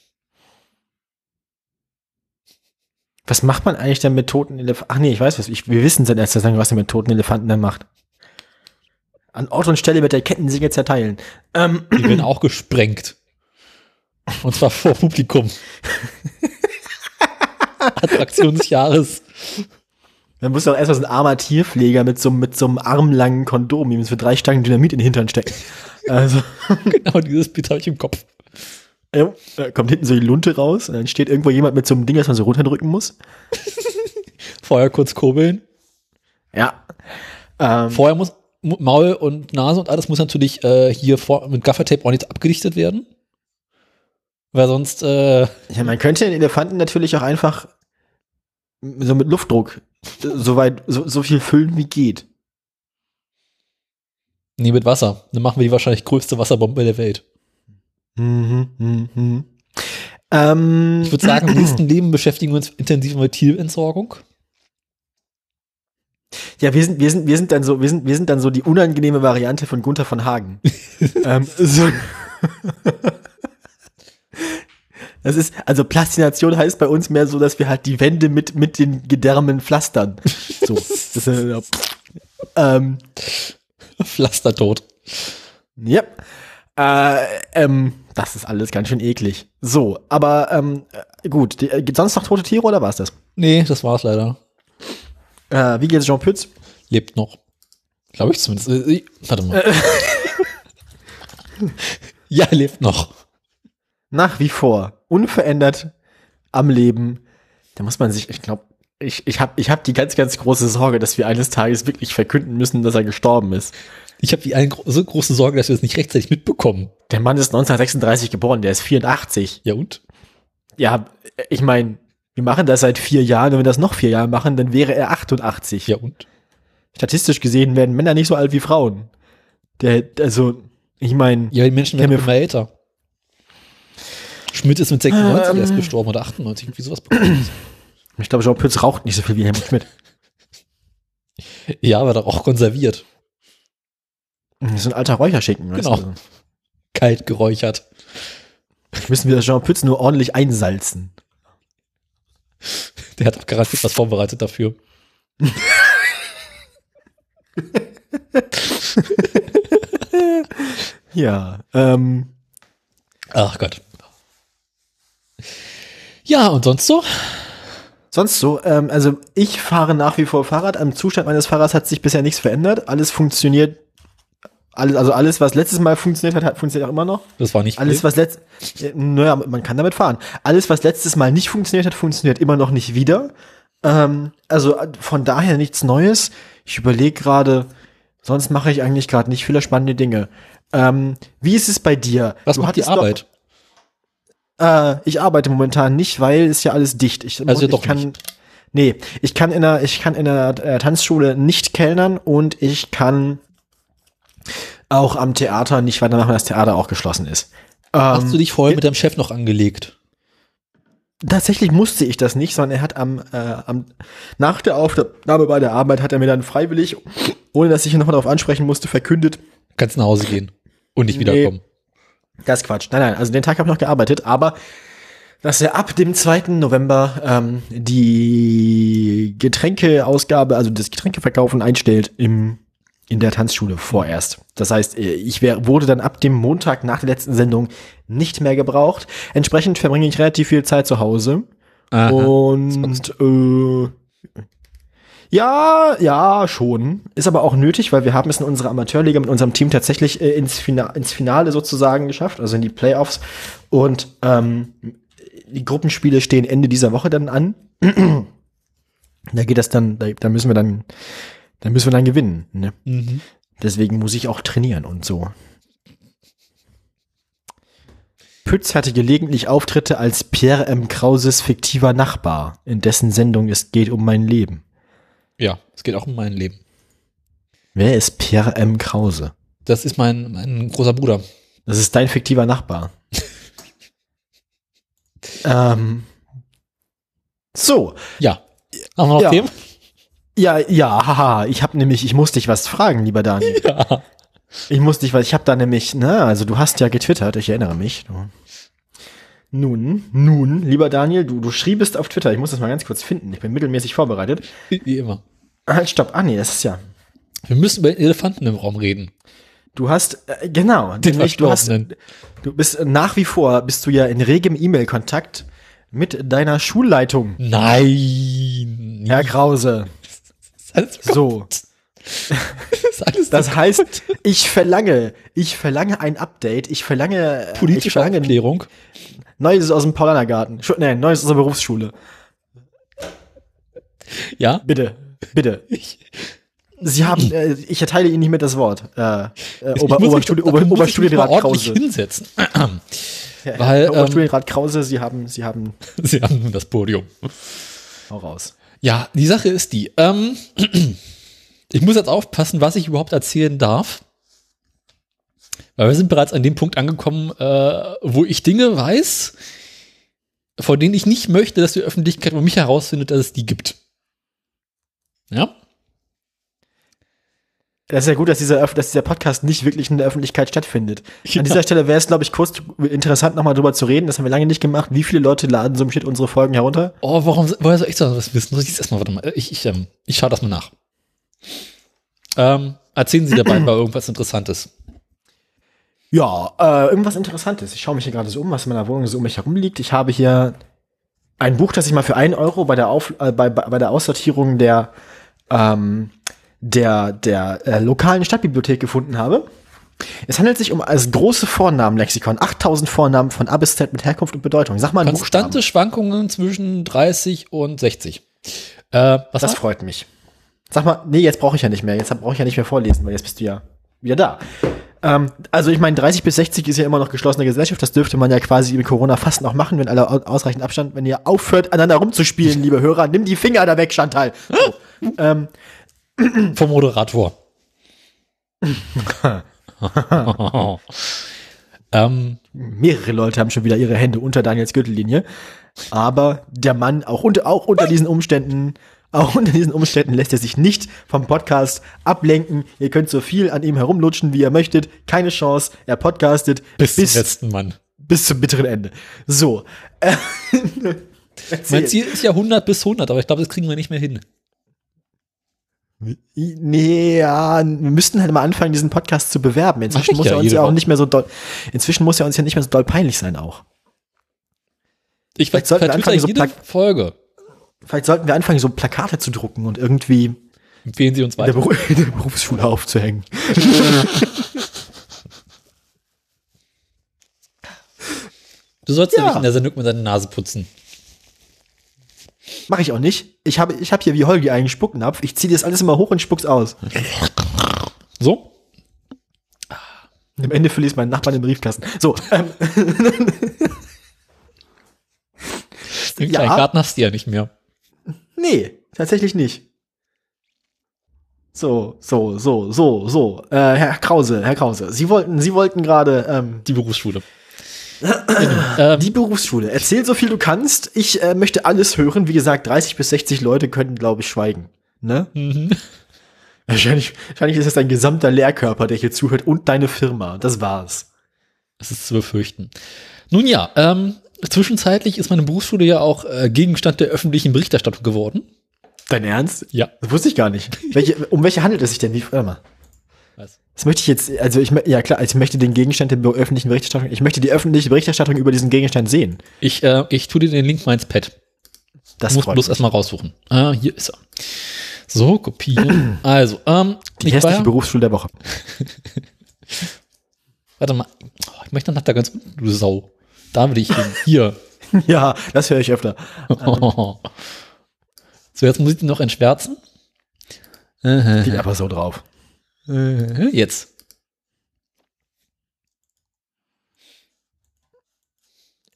Was macht man eigentlich denn mit toten Elefanten? Ach nee, ich weiß was. Ich, wir wissen seit erster Sendung, was er mit toten Elefanten dann macht. An Ort und Stelle wird der Kettensäge zerteilen. Ähm, Die werden auch gesprengt. Und zwar vor Publikum. Attraktion des Jahres. dann muss doch erstmal so ein armer Tierpfleger mit so, mit so einem armlangen Kondom, ihm für drei Stangen Dynamit in den Hintern stecken. Also, Genau, dieses Bild habe ich im Kopf. Ja, da kommt hinten so die Lunte raus und dann steht irgendwo jemand mit so einem Ding, das man so runterdrücken muss. Vorher kurz kurbeln. Ja. Ähm, Vorher muss Mu- Maul und Nase und alles muss natürlich äh, hier vor, mit Gaffertape ordentlich abgedichtet werden. Weil sonst, äh, ja, man könnte den Elefanten natürlich auch einfach so mit Luftdruck äh, so weit, so, so viel füllen wie geht. nee, mit Wasser. Dann machen wir die wahrscheinlich größte Wasserbombe der Welt. Mhm, mhm, mhm. Ähm, Ich würde sagen, im nächsten Leben beschäftigen wir uns intensiv mit Tierentsorgung. ja, wir sind, wir sind, wir sind dann so, wir sind, wir sind dann so die unangenehme Variante von Gunther von Hagen. ähm. Das ist, also Plastination heißt bei uns mehr so, dass wir halt die Wände mit, mit den Gedärmen pflastern. So. Das ist, äh, ähm, Pflastertot. Ja. Äh, ähm, das ist alles ganz schön eklig. So, aber ähm, äh, gut. Die, äh, sonst noch tote Tiere oder war's das? Nee, das war's leider. Äh, wie geht's Jean Pütz? Lebt noch. Glaube ich zumindest. Äh, ich- warte mal. ja, lebt noch. Nach wie vor unverändert am Leben. Da muss man sich, ich glaube, ich, ich habe ich hab die ganz, ganz große Sorge, dass wir eines Tages wirklich verkünden müssen, dass er gestorben ist. Ich habe die eine so große Sorge, dass wir es nicht rechtzeitig mitbekommen. Der Mann ist 1936 geboren, der ist 84. Ja und? Ja, ich meine, wir machen das seit vier Jahren. Wenn wir das noch vier Jahre machen, dann wäre er 88. Ja und? Statistisch gesehen werden Männer nicht so alt wie Frauen. Der, also, ich meine, Ja, die Menschen werden immer älter. Schmidt ist mit 96 Ähm. erst gestorben oder 98, irgendwie sowas bekommen. Ich glaube, Jean Pütz raucht nicht so viel wie Helmut Schmidt. Ja, aber doch auch konserviert. Das ist ein alter Räucherschinken. Genau. du. Kalt geräuchert. Müssen wir Jean Pütz nur ordentlich einsalzen. Der hat auch garantiert was vorbereitet dafür. Ja, ähm, Ach Gott. Ja, und sonst so? Sonst so, ähm, also ich fahre nach wie vor Fahrrad. Am Zustand meines Fahrrads hat sich bisher nichts verändert. Alles funktioniert, alles, also alles, was letztes Mal funktioniert hat, hat funktioniert auch immer noch. Das war nicht Alles, was letzt, naja, man kann damit fahren. Alles, was letztes Mal nicht funktioniert hat, funktioniert immer noch nicht wieder. Ähm, also von daher nichts Neues. Ich überlege gerade, sonst mache ich eigentlich gerade nicht viele spannende Dinge. Ähm, wie ist es bei dir? Was macht die Arbeit? Äh, ich arbeite momentan nicht, weil es ja alles dicht. Ich, Also ich doch kann, nicht. Nee, ich kann in der, ich kann in der äh, Tanzschule nicht kellnern und ich kann auch am Theater nicht weitermachen, weil das Theater auch geschlossen ist. Hast Ähm, du dich vorher mit deinem Chef noch angelegt? Tatsächlich musste ich das nicht, sondern er hat am, äh, am nach der Aufnahme bei der Arbeit hat er mir dann freiwillig, ohne dass ich ihn nochmal darauf ansprechen musste, verkündet. Kannst nach Hause gehen und nicht Nee. wiederkommen. Das ist Quatsch. Nein, nein, also den Tag habe ich noch gearbeitet, aber dass er ab dem 2. November ähm, die Getränkeausgabe, also das Getränkeverkaufen einstellt im in der Tanzschule vorerst. Das heißt, äh, ich wär, wurde dann ab dem Montag nach der letzten Sendung nicht mehr gebraucht. Entsprechend verbringe ich relativ viel Zeit zu Hause. Aha. Und äh, ja, ja, schon. Ist aber auch nötig, weil wir haben es in unserer Amateurliga mit unserem Team tatsächlich äh, ins, Fina ins Finale sozusagen geschafft, also in die Playoffs. Und ähm, die Gruppenspiele stehen Ende dieser Woche dann an. da geht das dann, da, da müssen wir dann, da müssen wir dann gewinnen. Ne? Mhm. Deswegen muss ich auch trainieren und so. Pütz hatte gelegentlich Auftritte als Pierre M. Krauses fiktiver Nachbar, in dessen Sendung Es geht um mein Leben. Ja, es geht auch um mein Leben. Wer ist Pierre M. Krause? Das ist mein, mein großer Bruder. Das ist dein fiktiver Nachbar. ähm. So, Ja. Haben wir noch Ja. Themen? ja, ja, haha, ich habe nämlich, ich muss dich was fragen, lieber Daniel. Ja. Ich muss dich, weil ich habe da nämlich, na, also du hast ja getwittert, ich erinnere mich. Du. Nun, nun, lieber Daniel, du, du schriebest auf Twitter, ich muss das mal ganz kurz finden, ich bin mittelmäßig vorbereitet. Wie immer. Halt, stopp, ah nee, das ist ja, Wir müssen über Elefanten im Raum reden. du hast, äh, genau, Den nämlich du hast, du bist äh, nach wie vor, bist du ja in regem E-Mail-Kontakt mit deiner Schulleitung, Nein. Herr Krause. Das ist alles, So, das alles das heißt, ich verlange, ich verlange ein Update, ich verlange, äh, ich politische verlange Aufklärung. Neues aus dem Paulanergarten, nein, Neues aus der Berufsschule. Ja. Bitte, bitte. Ich, Sie haben, äh, ich erteile Ihnen nicht mit das Wort. Äh, äh, ich Ober, Oberstudi Ober, Oberstudienrat Krause. hinsetzen. Weil, Herr ähm, Oberstudienrat Krause, Sie haben, Sie haben, Sie haben das Podium. hau raus. Ja, die Sache ist die. Ähm, ich muss jetzt aufpassen, was ich überhaupt erzählen darf. Weil wir sind bereits an dem Punkt angekommen, äh, wo ich Dinge weiß, von denen ich nicht möchte, dass die Öffentlichkeit über mich herausfindet, dass es die gibt. Ja? Das ist ja gut, dass dieser, dass dieser Podcast nicht wirklich in der Öffentlichkeit stattfindet. Ja. An dieser Stelle wäre es, glaube ich, kurz interessant, nochmal drüber zu reden. Das haben wir lange nicht gemacht. Wie viele Leute laden so im Schnitt unsere Folgen herunter? Oh, warum, woher soll ich das was wissen? Muss ich das erstmal, warte mal, ich, ich, ähm, ich schaue das mal nach. Ähm, erzählen Sie dabei mal irgendwas Interessantes. Ja, äh, irgendwas Interessantes. Ich schaue mich hier gerade so um, was in meiner Wohnung so um mich herum liegt. Ich habe hier ein Buch, das ich mal für einen Euro bei der, Auf, äh, bei, bei bei der Aussortierung der, ähm, der, der äh, lokalen Stadtbibliothek gefunden habe. Es handelt sich um das große Vornamenlexikon. 8000 Vornamen von A bis Z mit Herkunft und Bedeutung. Sag mal Konstante Buchstaben. Schwankungen zwischen 30 und 60. Äh, was Das war? freut mich. Sag mal, nee, jetzt brauche ich ja nicht mehr. Jetzt brauche ich ja nicht mehr vorlesen, weil jetzt bist du ja wieder da. Ähm, also ich meine, 30 bis 60 ist ja immer noch geschlossene Gesellschaft. Das dürfte man ja quasi mit Corona fast noch machen, wenn alle au- ausreichend Abstand, wenn ihr aufhört, aneinander rumzuspielen, liebe Hörer. Nimm die Finger da weg, Chantal. So. ähm, Vom Moderator. Ähm, Mehrere Leute haben schon wieder ihre Hände unter Daniels Gürtellinie. Aber der Mann, auch unter, auch unter diesen Umständen, auch unter diesen Umständen lässt er sich nicht vom Podcast ablenken. Ihr könnt so viel an ihm herumlutschen, wie ihr möchtet. Keine Chance. Er podcastet bis, bis zum letzten Mann. Bis zum bitteren Ende. So. mein Ziel ist ja 100 bis 100, aber ich glaube, das kriegen wir nicht mehr hin. Nee, ja, wir müssten halt mal anfangen, diesen Podcast zu bewerben. Inzwischen muss ja, er uns ja auch nicht mehr so doll, inzwischen muss er uns ja nicht mehr so doll peinlich sein auch. Ich vielleicht sollten wir anfangen, so Folge. Vielleicht sollten wir anfangen, so Plakate zu drucken und irgendwie empfehlen sie uns weiter. In der, in der Berufsschule aufzuhängen. du sollst ja nicht in der Sendung mit deiner Nase putzen. Mache ich auch nicht. Ich habe ich hab hier wie Holgi einen Spucknapf. Ich ziehe das alles immer hoch und spuck's aus. So? Und am Ende fülle ich meinen Nachbarn im Briefkasten. So. Ähm. Den ja. Garten hast du ja nicht mehr. Nee, tatsächlich nicht. So, so, so, so, so. Äh, Herr Krause, Herr Krause, Sie wollten, Sie wollten gerade ähm, die Berufsschule. Ähm. die Berufsschule. Erzähl so viel du kannst. Ich äh, möchte alles hören. Wie gesagt, 30 bis 60 Leute könnten, glaube ich, schweigen. Ne? Mhm. Wahrscheinlich, wahrscheinlich ist es dein gesamter Lehrkörper, der hier zuhört und deine Firma. Das war's. Das ist zu befürchten. Nun ja, ähm, zwischenzeitlich ist meine Berufsschule ja auch äh, Gegenstand der öffentlichen Berichterstattung geworden. Dein Ernst? Ja. Das wusste ich gar nicht. welche, um welche handelt es sich denn? Wie, warte mal. Das möchte ich jetzt, also ich, ja klar, also ich möchte den Gegenstand der öffentlichen Berichterstattung, ich möchte die öffentliche Berichterstattung über diesen Gegenstand sehen. Ich, äh, ich tue dir den Link mal ins Pad. Das muss bloß erstmal raussuchen. Ah, hier ist er. So, kopieren. also, ähm, die hässliche Berufsschule der Woche. Warte mal. Oh, ich möchte nach da ganz du Sau. Da will ich hin. Hier. ja, das höre ich öfter. so, jetzt muss ich den noch entschwärzen. Geht aber so drauf. Äh, jetzt.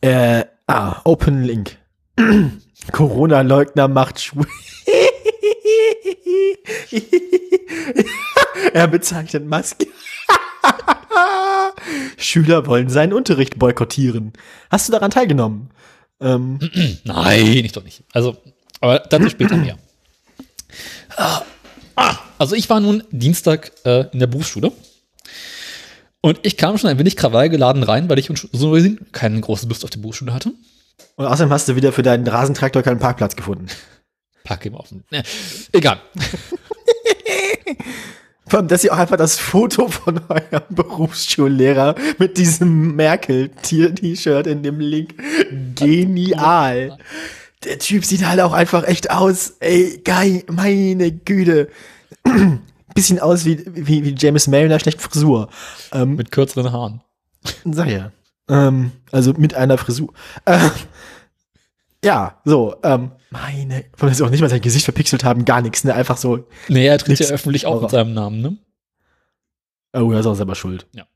Äh, ah, Open Link. Corona-Leugner macht Schwul. er bezeichnet Maske. Schüler wollen seinen Unterricht boykottieren. Hast du daran teilgenommen? Ähm. Nein, ich doch nicht. Also, aber dazu später mehr. Ah, ah, also ich war nun Dienstag äh, in der Berufsschule. Und ich kam schon ein wenig krawallgeladen rein, weil ich so keinen großen Lust auf die Berufsschule hatte. Und außerdem hast du wieder für deinen Rasentraktor keinen Parkplatz gefunden. Park im offen. Ne, egal. dass ihr auch einfach das Foto von eurem Berufsschullehrer mit diesem Merkel-T-Shirt in dem Link. Genial. Der Typ sieht halt auch einfach echt aus. Ey, geil, meine Güte. Bisschen aus wie, wie, wie James May in einer schlechten Frisur. Ähm, mit kürzeren Haaren. Sag ja. Ähm, also mit einer Frisur. Ähm, ja, so, ähm, meine, weil sie auch nicht mal sein Gesicht verpixelt haben, gar nichts, ne? Einfach so. Nee, er tritt ja öffentlich auch mit seinem Namen, ne? Oh, er ist auch selber schuld. Ja.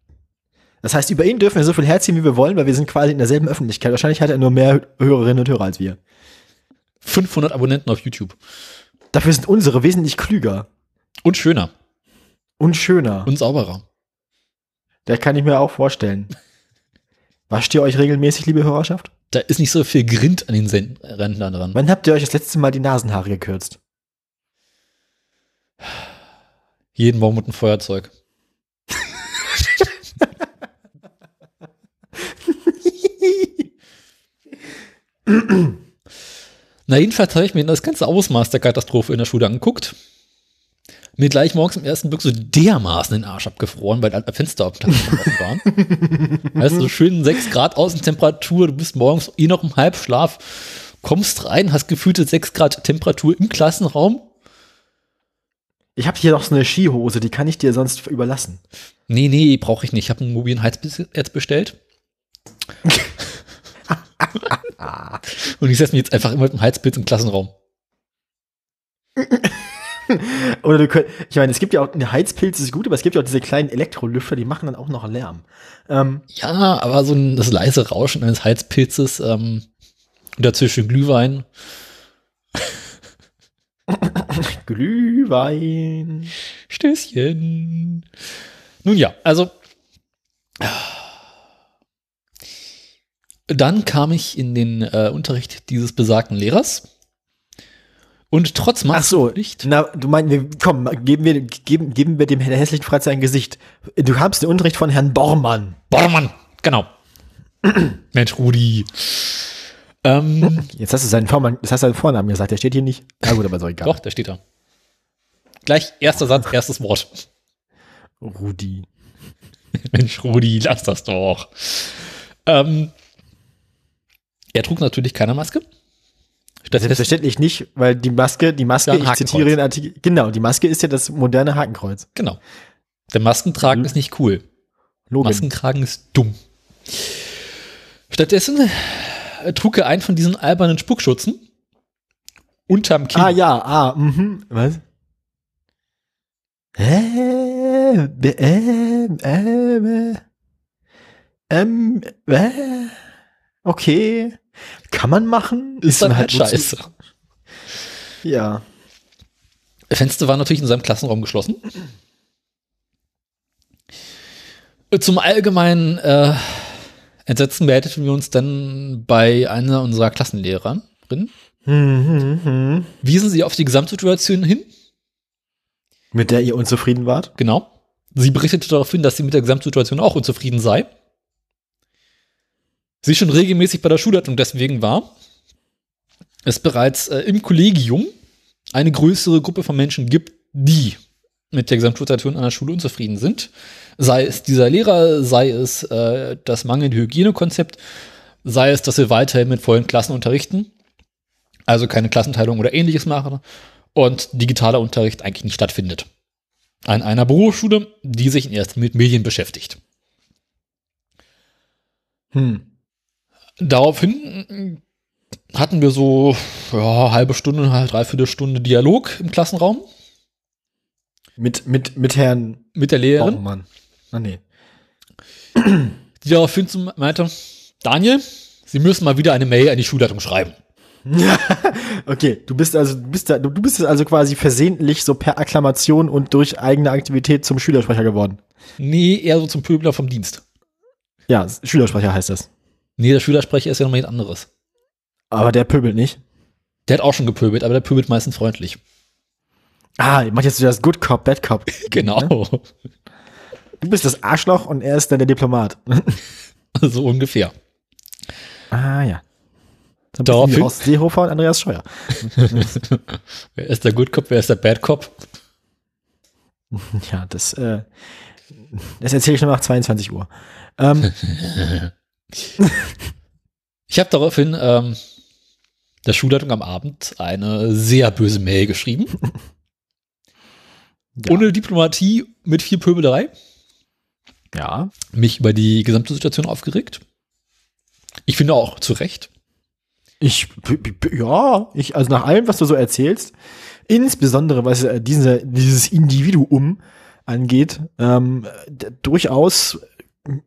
Das heißt, über ihn dürfen wir so viel herziehen, wie wir wollen, weil wir sind quasi in derselben Öffentlichkeit. Wahrscheinlich hat er nur mehr Hörerinnen und Hörer als wir. 500 Abonnenten auf YouTube. Dafür sind unsere wesentlich klüger. Und schöner. Und schöner. Und sauberer. Der kann ich mir auch vorstellen. Wascht ihr euch regelmäßig, liebe Hörerschaft? Da ist nicht so viel Grind an den Sen Rentnern dran. Wann habt ihr euch das letzte Mal die Nasenhaare gekürzt? Jeden Morgen mit einem Feuerzeug. Na, jedenfalls habe ich mir das ganze Ausmaß der Katastrophe in der Schule angeguckt mir gleich morgens im ersten Blick so dermaßen den Arsch abgefroren, weil alle Fenster auf dem waren. weißt du, so schön 6 Grad Außentemperatur, du bist morgens eh noch im Halbschlaf, kommst rein, hast gefühlte 6 Grad Temperatur im Klassenraum. Ich habe hier noch so eine Skihose, die kann ich dir sonst überlassen. Nee, nee, brauche ich nicht. Ich habe einen mobilen Heizpilz bestellt. Und ich setze mich jetzt einfach immer mit dem Heizpilz im Klassenraum. Oder du könnt, ich meine, es gibt ja auch, eine Heizpilz ist gut, aber es gibt ja auch diese kleinen Elektrolüfter, die machen dann auch noch Lärm. Ähm, ja, aber so ein, das leise Rauschen eines Heizpilzes ähm, und dazwischen Glühwein. Glühwein. Stößchen. Nun ja, also Dann kam ich in den äh, Unterricht dieses besagten Lehrers. Und trotz Ach so, Maskenpflicht. na, du meinst, wir, komm, geben wir, geben, geben wir dem Herrn hässlichen Fratze ein Gesicht. Du habst den Unterricht von Herrn Bormann. Bormann, genau. Mensch, Rudi. Ähm, Jetzt hast du seinen Vornamen, das hast du seinen Vornamen gesagt, der steht hier nicht. Na gut, aber ist auch egal. doch, da steht er. Gleich erster Satz, erstes Wort. Rudi. Mensch, Rudi, lass das doch. Ähm, er trug natürlich keine Maske. Selbstverständlich nicht, weil die Maske, die Maske, Ja, ich zitiere den Artikel, genau, die Maske ist ja das moderne Hakenkreuz. genau. Der Maskentragen ist nicht cool. Logan. Maskenkragen ist dumm. Stattdessen äh, trug er einen von diesen albernen Spuckschutzen unterm Kinn. Ah ja, ah, mhm. Was? Äh, ähm, ähm, äh, ähm, äh, okay. Kann man machen? ist dann halt zu- scheiße. Ja. Fenster war natürlich in seinem Klassenraum geschlossen. Zum allgemeinen äh, Entsetzen meldeten wir uns dann bei einer unserer Klassenlehrerin. Hm, hm, hm. Wiesen sie auf die Gesamtsituation hin. Mit der ihr unzufrieden wart? Genau. Sie berichtete darauf hin, dass sie mit der Gesamtsituation auch unzufrieden sei. Sie schon regelmäßig bei der Schulleitung deswegen war. Es bereits äh, im Kollegium eine größere Gruppe von Menschen gibt, die mit der Gesamtsituation an der Schule unzufrieden sind. Sei es dieser Lehrer, sei es äh, das mangelnde Hygienekonzept, sei es, dass wir weiterhin mit vollen Klassen unterrichten, also keine Klassenteilung oder ähnliches machen und digitaler Unterricht eigentlich nicht stattfindet. An einer Berufsschule, die sich erst mit Medien beschäftigt. Hm. Daraufhin hatten wir so ja, halbe Stunde, dreiviertel Stunde Dialog im Klassenraum Mit, mit, mit Herrn mit der Lehrerin, Baumann. Ah, nee. die daraufhin zum, meinte, Daniel, Sie müssen mal wieder eine Mail an die Schulleitung schreiben. Okay, du bist also, du bist da, du bist also quasi versehentlich so per Akklamation und durch eigene Aktivität zum Schülersprecher geworden. Nee, eher so zum Pöbler vom Dienst. Ja, Schülersprecher heißt das. Nee, der Schülersprecher ist ja noch mal jemand anderes. Aber der pöbelt nicht. Der hat auch schon gepöbelt, aber der pöbelt meistens freundlich. Ah, ihr macht jetzt wieder das Good Cop, Bad Cop. Genau. Ne? Du bist das Arschloch und er ist dann der Diplomat. so ungefähr. ah, ja. Dann Daraufhin- Horst Seehofer und Andreas Scheuer. Wer ist der Good Cop, wer ist der Bad Cop? Ja, das, äh, das erzähle ich nur nach 22 Uhr. Ähm, Ich habe daraufhin ähm, der Schulleitung am Abend eine sehr böse Mail geschrieben. Ja. Ohne Diplomatie mit viel Pöbelerei. ja. Mich über die gesamte Situation aufgeregt. Ich finde auch zu Recht. Ich, ja, ich, also nach allem, was du so erzählst, insbesondere was äh, diese, dieses Individuum angeht, ähm, durchaus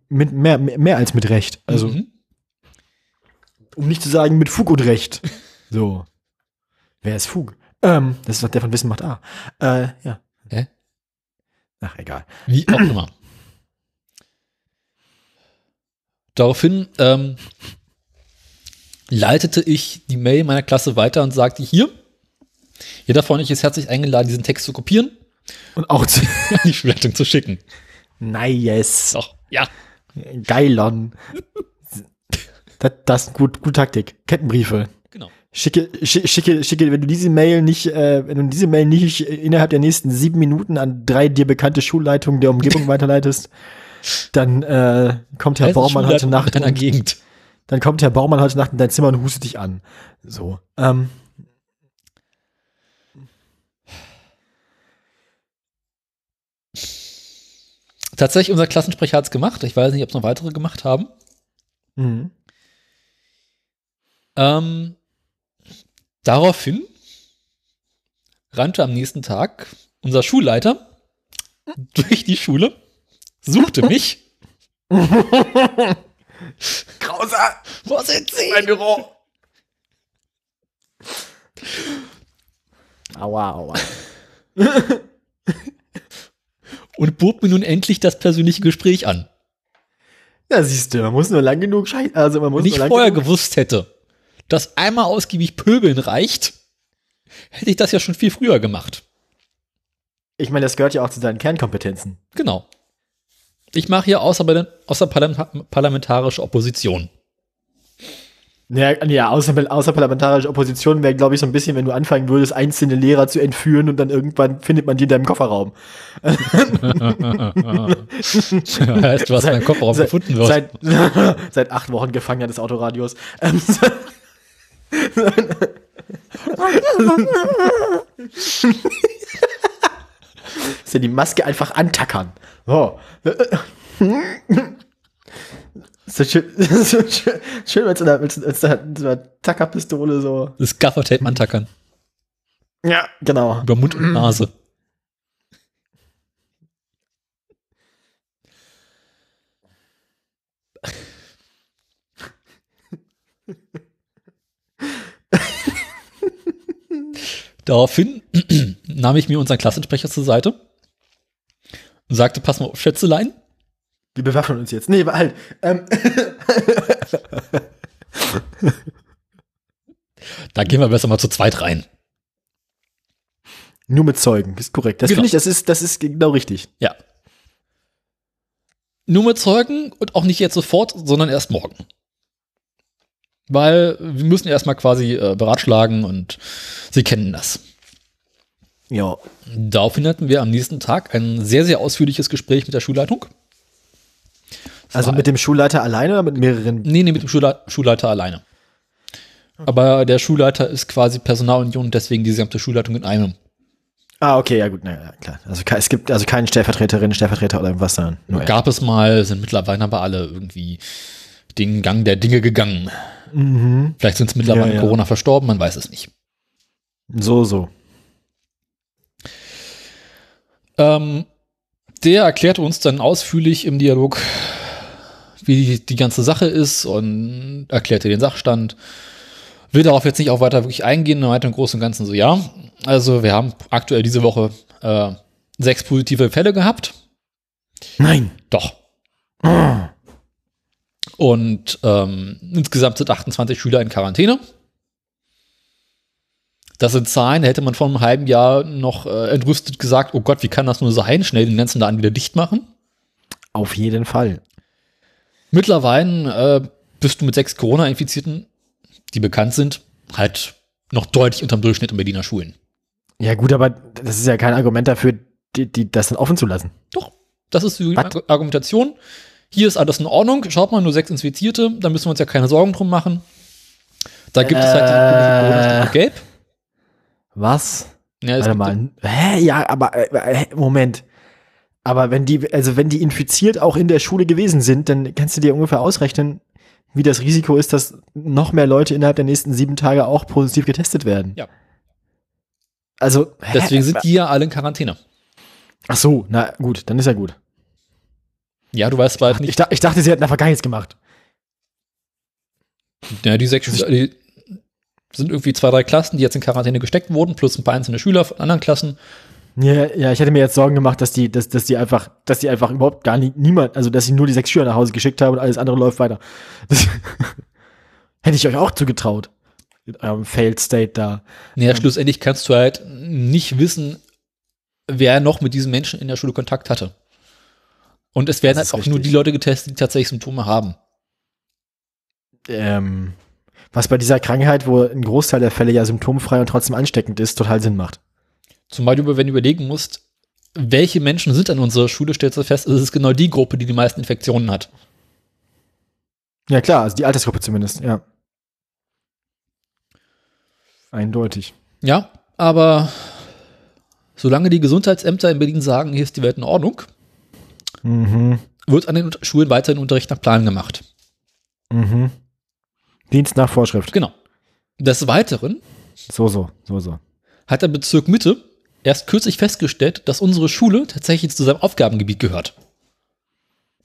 mit mehr, mehr als mit Recht. Also, Mhm. um nicht zu sagen mit Fug und Recht. So. Wer ist Fug? Ähm, das ist doch der von Wissen macht A. Äh, ja. Hä? Ach, egal. Wie auch immer. Daraufhin ähm, leitete ich die Mail meiner Klasse weiter und sagte hier, jeder von euch ist herzlich eingeladen, diesen Text zu kopieren Und auch an die Schulleitung zu schicken. Nice. Doch, ja. Geilon. Das, das ist gut, gute Taktik. Kettenbriefe. Genau. Schicke, schi- schicke, schicke, wenn du diese Mail nicht, äh, wenn du diese Mail nicht innerhalb der nächsten sieben Minuten an drei dir bekannte Schulleitungen der Umgebung weiterleitest, dann äh, kommt Herr Baumann heute Nacht. in Gegend. dann kommt Herr Baumann heute Nacht in dein Zimmer und hustet dich an. So. Ähm, Tatsächlich, unser Klassensprecher hat es gemacht. Ich weiß nicht, ob es noch weitere gemacht haben. mhm. Ähm, daraufhin rannte am nächsten Tag unser Schulleiter durch die Schule, suchte mich. Grausam! Wo sind Sie? Mein Büro! Aua, aua. Und bot mir nun endlich das persönliche Gespräch an. Ja, siehst du, man muss nur lang genug scheißen. Also man muss Wenn ich vorher gewusst hätte, dass einmal ausgiebig Pöbeln reicht, hätte ich das ja schon viel früher gemacht. Ich meine, das gehört ja auch zu deinen Kernkompetenzen. Genau. Ich mache hier außer, außerparlamentarische Opposition. Ja, ja außer, außerparlamentarische Opposition wäre, glaube ich, so ein bisschen, wenn du anfangen würdest, einzelne Lehrer zu entführen und dann irgendwann findet man die in deinem Kofferraum. heißt, du hast meinen Kofferraum seit, gefunden wird. Seit, seit acht Wochen Gefangener des Autoradios. Ist ja die Maske einfach antackern. Oh. So schön, so schön, schön mit so einer, mit so einer Tackerpistole so. Das Gaffertape antackern. Ja, genau. Über Mund und Nase. Daraufhin nahm ich mir unseren Klassensprecher zur Seite und sagte, pass mal auf, Schätzelein. Wir bewaffnen uns jetzt. Nee, halt. Ähm. da gehen wir besser mal zu zweit rein. Nur mit Zeugen, ist korrekt. Das Genau. finde ich, das ist, das ist genau richtig. Ja. Nur mit Zeugen und auch nicht jetzt sofort, sondern erst morgen. Weil wir müssen erstmal quasi äh, beratschlagen und sie kennen das. Ja. Daraufhin hatten wir am nächsten Tag ein sehr, sehr ausführliches Gespräch mit der Schulleitung. Also mit dem Schulleiter alleine oder mit mehreren? Nee, nee, mit dem Schule Schulleiter alleine. Aber der Schulleiter ist quasi Personalunion, deswegen die gesamte Schulleitung in einem. Ah, okay, ja gut, na, ja, klar. Also es gibt also keinen Stellvertreterin, Stellvertreter oder irgendwas, sondern nur. Gab es mal, sind mittlerweile aber alle irgendwie den Gang der Dinge gegangen. Mhm. Vielleicht sind es mittlerweile Ja, ja. Corona verstorben, man weiß es nicht. So, so. Ähm, der erklärte uns dann ausführlich im Dialog, wie die ganze Sache ist und erklärte den Sachstand. Will darauf jetzt nicht auch weiter wirklich eingehen, weiter im Großen und Ganzen so, ja. Also wir haben aktuell diese Woche äh, sechs positive Fälle gehabt. Nein. Doch. Ah. Und ähm, insgesamt sind 28 Schüler in Quarantäne. Das sind Zahlen, da hätte man vor einem halben Jahr noch äh, entrüstet gesagt, oh Gott, wie kann das nur sein? Schnell den ganzen Laden wieder dicht machen. Auf jeden Fall. Mittlerweile äh, bist du mit sechs Corona-Infizierten, die bekannt sind, halt noch deutlich unterm Durchschnitt in Berliner Schulen. Ja gut, aber das ist ja kein Argument dafür, die, die, das dann offen zu lassen. Doch, das ist die? Ar- Argumentation. Hier ist alles in Ordnung. Schaut mal, nur sechs Infizierte. Da müssen wir uns ja keine Sorgen drum machen. Da gibt es halt diese komische Äh. Was? Ja, Warte mal. Hä? Ja, aber äh, äh, Moment. Aber wenn die, also wenn die infiziert auch in der Schule gewesen sind, dann kannst du dir ungefähr ausrechnen, wie das Risiko ist, dass noch mehr Leute innerhalb der nächsten sieben Tage auch positiv getestet werden. Ja. Also, hä? Deswegen sind die ja alle in Quarantäne. Ach so, na gut, dann ist ja gut. Ja, du weißt bald Ich, nicht. da, ich dachte, sie hätten einfach gar nichts gemacht. Ja, die sechs Schüler, die sind irgendwie zwei, drei Klassen, die jetzt in Quarantäne gesteckt wurden, plus ein paar einzelne Schüler von anderen Klassen. Ja, ja, ich hätte mir jetzt Sorgen gemacht, dass die, dass, dass die einfach, dass die einfach überhaupt gar nie, niemand, also dass sie nur die sechs Schüler nach Hause geschickt haben und alles andere läuft weiter. Das hätte ich euch auch zugetraut. Mit eurem Failed State da. Naja, schlussendlich kannst du halt nicht wissen, wer noch mit diesen Menschen in der Schule Kontakt hatte. Und es werden halt auch nur richtig. die Leute getestet, die tatsächlich Symptome haben. Ähm, was bei dieser Krankheit, wo ein Großteil der Fälle ja symptomfrei und trotzdem ansteckend ist, total Sinn macht. Zumal du, wenn du überlegen musst, welche Menschen sind an unserer Schule, stellst du fest, es ist genau die Gruppe, die die meisten Infektionen hat. Ja klar, also die Altersgruppe zumindest, ja. Eindeutig. Ja, aber solange die Gesundheitsämter in Berlin sagen, hier ist die Welt in Ordnung, Mhm. wird an den Schulen weiterhin Unterricht nach Plan gemacht. Mhm. Dienst nach Vorschrift. Genau. Des Weiteren So, so, so, so. hat der Bezirk Mitte erst kürzlich festgestellt, dass unsere Schule tatsächlich zu seinem Aufgabengebiet gehört.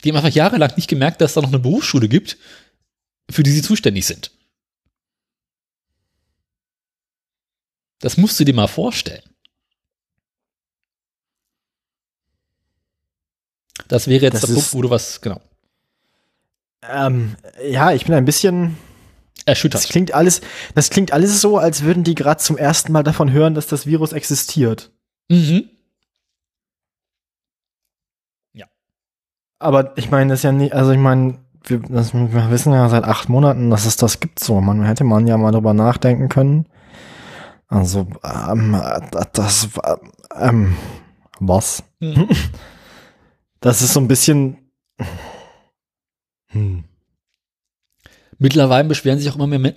Die haben einfach jahrelang nicht gemerkt, dass es da noch eine Berufsschule gibt, für die sie zuständig sind. Das musst du dir mal vorstellen. Das wäre jetzt Das der Punkt, wo du was, genau. Ähm, ja, ich bin ein bisschen. Erschüttert. Das klingt alles, das klingt alles so, als würden die gerade zum ersten Mal davon hören, dass das Virus existiert. Mhm. Aber ich meine, das ist ja nicht, also ich meine, wir, das, wir wissen ja seit acht Monaten, dass es das gibt so. Man hätte man ja mal drüber nachdenken können. Also, ähm, das, ähm, was? Mhm. Das ist so ein bisschen. Hm. Mittlerweile beschweren sich auch immer mehr,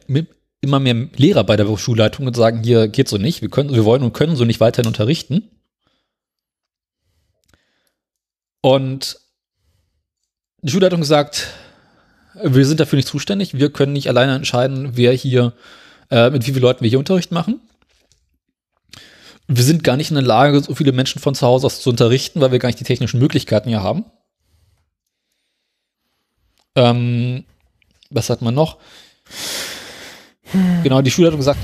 immer mehr Lehrer bei der Schulleitung und sagen, hier geht so nicht, wir können, wir wollen und können so nicht weiterhin unterrichten. Und die Schulleitung sagt, wir sind dafür nicht zuständig, wir können nicht alleine entscheiden, wer hier, äh, mit wie vielen Leuten wir hier Unterricht machen. Wir sind gar nicht in der Lage, so viele Menschen von zu Hause aus zu unterrichten, weil wir gar nicht die technischen Möglichkeiten hier haben. Ähm, was hat man noch? Genau, die Schulleitung sagt,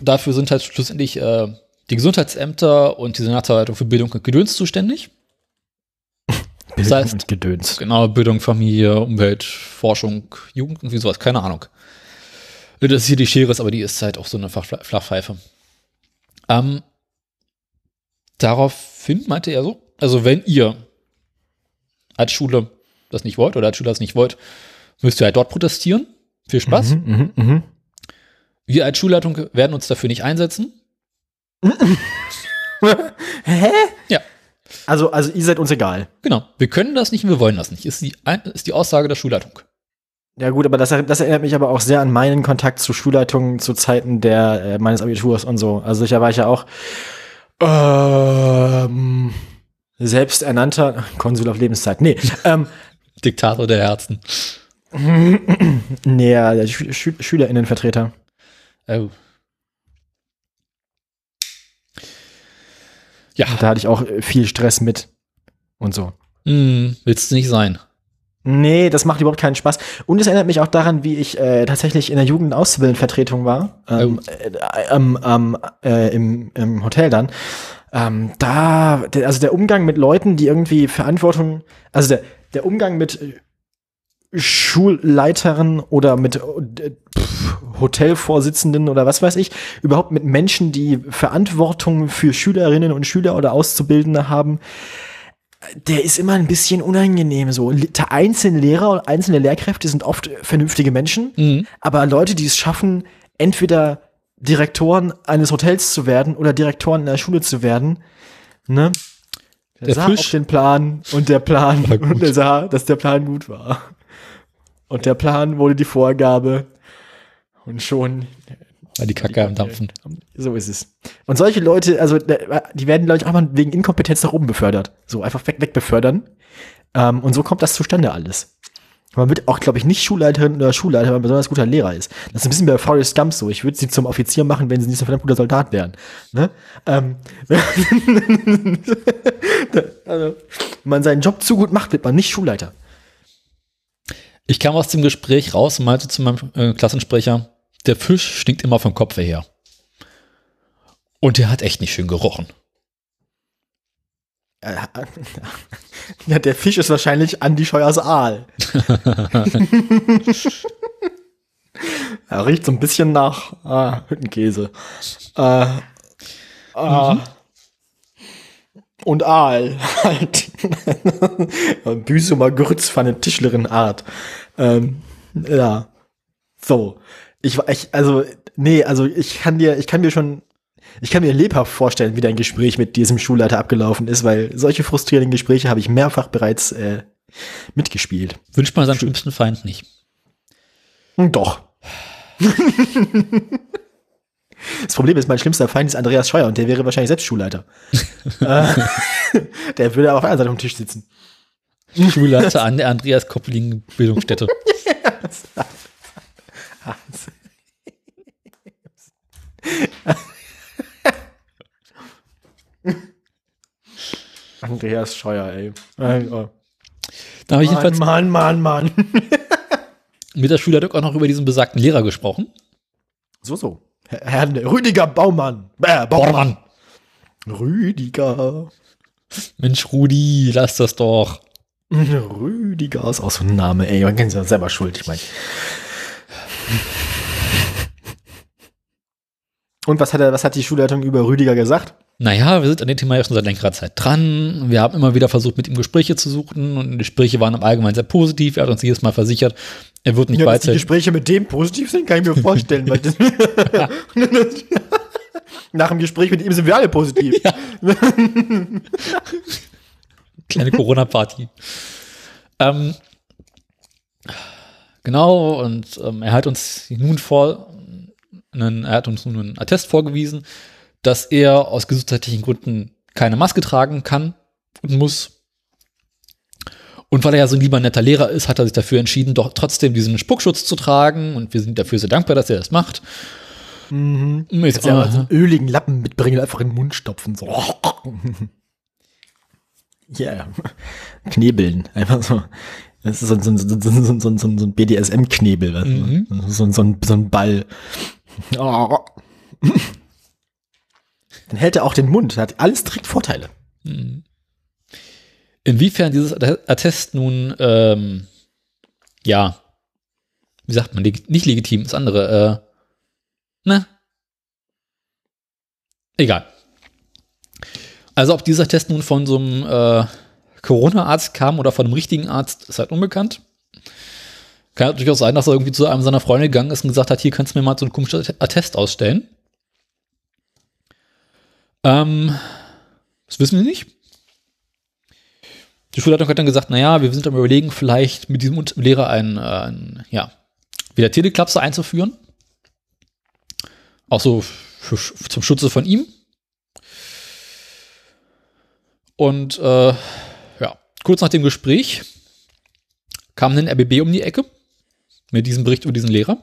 dafür sind halt schlussendlich äh, die Gesundheitsämter und die Senatsverwaltung für Bildung und Gedöns zuständig. Das heißt- und Gedöns. Genau, Bildung, Familie, Umwelt, Forschung, Jugend, irgendwie sowas, keine Ahnung. Das ist hier die Schere ist, aber die ist halt auch so eine Flach- Flachpfeife. Ähm, daraufhin meinte er so, also wenn ihr als Schule das nicht wollt oder als Schule das nicht wollt, müsst ihr halt dort protestieren. Viel Spaß. Mhm, mhm, mhm. Wir als Schulleitung werden uns dafür nicht einsetzen. Hä? Ja. Also, also ihr seid uns egal. Genau. Wir können das nicht und wir wollen das nicht. Ist die, ist die Aussage der Schulleitung. Ja gut, aber das, das erinnert mich aber auch sehr an meinen Kontakt zu Schulleitungen zu Zeiten der äh, meines Abiturs und so. Also ich, war ich ja auch ähm, selbsternannter Konsul auf Lebenszeit. Nee, ähm, Diktator der Herzen. nee, ja, der Schü Schü SchülerInnenvertreter. Oh. Ja, Da hatte ich auch äh, viel Stress mit und so. hm, willst du nicht sein. Nee, das macht überhaupt keinen Spaß. Und es erinnert mich auch daran, wie ich äh, tatsächlich in der Jugendauszubildendenvertretung war. Ähm, äh, ähm, ähm, äh, im, Im Hotel dann. Ähm, da, der, also der Umgang mit Leuten, die irgendwie Verantwortung, also der, der Umgang mit äh, Schulleitern oder mit äh, pff, Hotelvorsitzenden oder was weiß ich, überhaupt mit Menschen, die Verantwortung für Schülerinnen und Schüler oder Auszubildende haben, der ist immer ein bisschen unangenehm so. Einzelne Lehrer und einzelne Lehrkräfte sind oft vernünftige Menschen, Mhm. aber Leute, die es schaffen, entweder Direktoren eines Hotels zu werden oder Direktoren in der Schule zu werden, ne? Der, Der sah Fisch- auf den Plan und der Plan und er sah, dass der Plan gut war. Und der Plan wurde die Vorgabe und schon Weil die Kacke am Dampfen. so ist es. Und solche Leute, also die werden, glaube ich, einfach wegen Inkompetenz nach oben befördert. So einfach weg, wegbefördern. Ähm, und so kommt das zustande alles. Man wird auch, glaube ich, nicht Schulleiterin oder Schulleiter, wenn man besonders guter Lehrer ist. Das ist ein bisschen bei Forrest Gump so. Ich würde sie zum Offizier machen, wenn sie nicht so ein verdammt guter Soldat wären. Ne? Ähm, also, wenn man seinen Job zu gut macht, wird man nicht Schulleiter. Ich kam aus dem Gespräch raus und meinte zu meinem äh, Klassensprecher, der Fisch stinkt immer vom Kopf her. Und der hat echt nicht schön gerochen. Äh, Ja, der Fisch ist wahrscheinlich Andi Scheuers Aal. er riecht so ein bisschen nach ah, Hüttenkäse. Äh, ah, Und Aal halt. Büsumer Grützpfanne Tischlerin Art. Ähm, ja. So. Ich, war- ich, also, nee, also ich kann dir, ich kann dir schon ich kann mir lebhaft vorstellen, wie dein Gespräch mit diesem Schulleiter abgelaufen ist, weil solche frustrierenden Gespräche habe ich mehrfach bereits äh, mitgespielt. Wünscht man seinem schlimmsten Feind nicht. Hm, Doch. das Problem ist, mein schlimmster Feind ist Andreas Scheuer und der wäre wahrscheinlich selbst Schulleiter. äh, der würde aber auf einer Seite am Tisch sitzen. Schulleiter an der Andreas Koppeling Bildungsstätte. Andreas Scheuer, ey. Oh. Da habe ich jedenfalls Mann, Mann, Mann. mit der Schulleitung auch noch über diesen besagten Lehrer gesprochen. So, so. Herr Herr Rüdiger Baumann. Äh, Baumann. Mann. Rüdiger. Mensch, Rudi, lass das doch. Rüdiger ist auch so ein Name, ey. Man kennt sich ja selber schuld, ich meine. Und was hat, er, was hat die Schulleitung über Rüdiger gesagt? Naja, wir sind an dem Thema ja schon seit längerer Zeit dran. Wir haben immer wieder versucht, mit ihm Gespräche zu suchen und die Gespräche waren im Allgemeinen sehr positiv. Er hat uns jedes Mal versichert, er wird nicht Ja, dass die. Gespräche mit dem positiv sind, kann ich mir vorstellen. weil das Nach dem Gespräch mit ihm sind wir alle positiv. Kleine Corona-Party. ähm, genau, und ähm, er hat uns nun vor, einen, er hat uns nun einen Attest vorgewiesen, dass er aus gesundheitlichen Gründen keine Maske tragen kann und muss. Und weil er ja so ein lieber netter Lehrer ist, hat er sich dafür entschieden, doch trotzdem diesen Spuckschutz zu tragen. Und wir sind dafür sehr dankbar, dass er das macht. Mhm. Jetzt, ja mal so einen öligen Lappen mitbringen und einfach in den Mund stopfen. So. Ja, yeah. Knebeln. Einfach so. Das ist so, so, so, so, so, so, ein BDSM-Knebel. Mhm. So, so, ein, so ein Ball. Oh. Dann hält er auch den Mund. Hat alles direkt Vorteile. Inwiefern dieses Attest nun, ähm, ja, wie sagt man, leg nicht legitim, das andere, äh, ne? Egal. Also ob dieser Test nun von so einem äh, Corona-Arzt kam oder von einem richtigen Arzt, ist halt unbekannt. Kann ja durchaus sein, dass er irgendwie zu einem seiner Freunde gegangen ist und gesagt hat, hier kannst du mir mal so ein komisches Attest ausstellen. Ähm, das wissen wir nicht. Die Schulleitung hat dann gesagt, naja, wir sind am überlegen, vielleicht mit diesem Lehrer einen, äh, einen ja, wieder Teleklapse einzuführen. Auch so für, zum Schutze von ihm. Und äh, ja, kurz nach dem Gespräch kam ein RBB um die Ecke mit diesem Bericht über diesen Lehrer.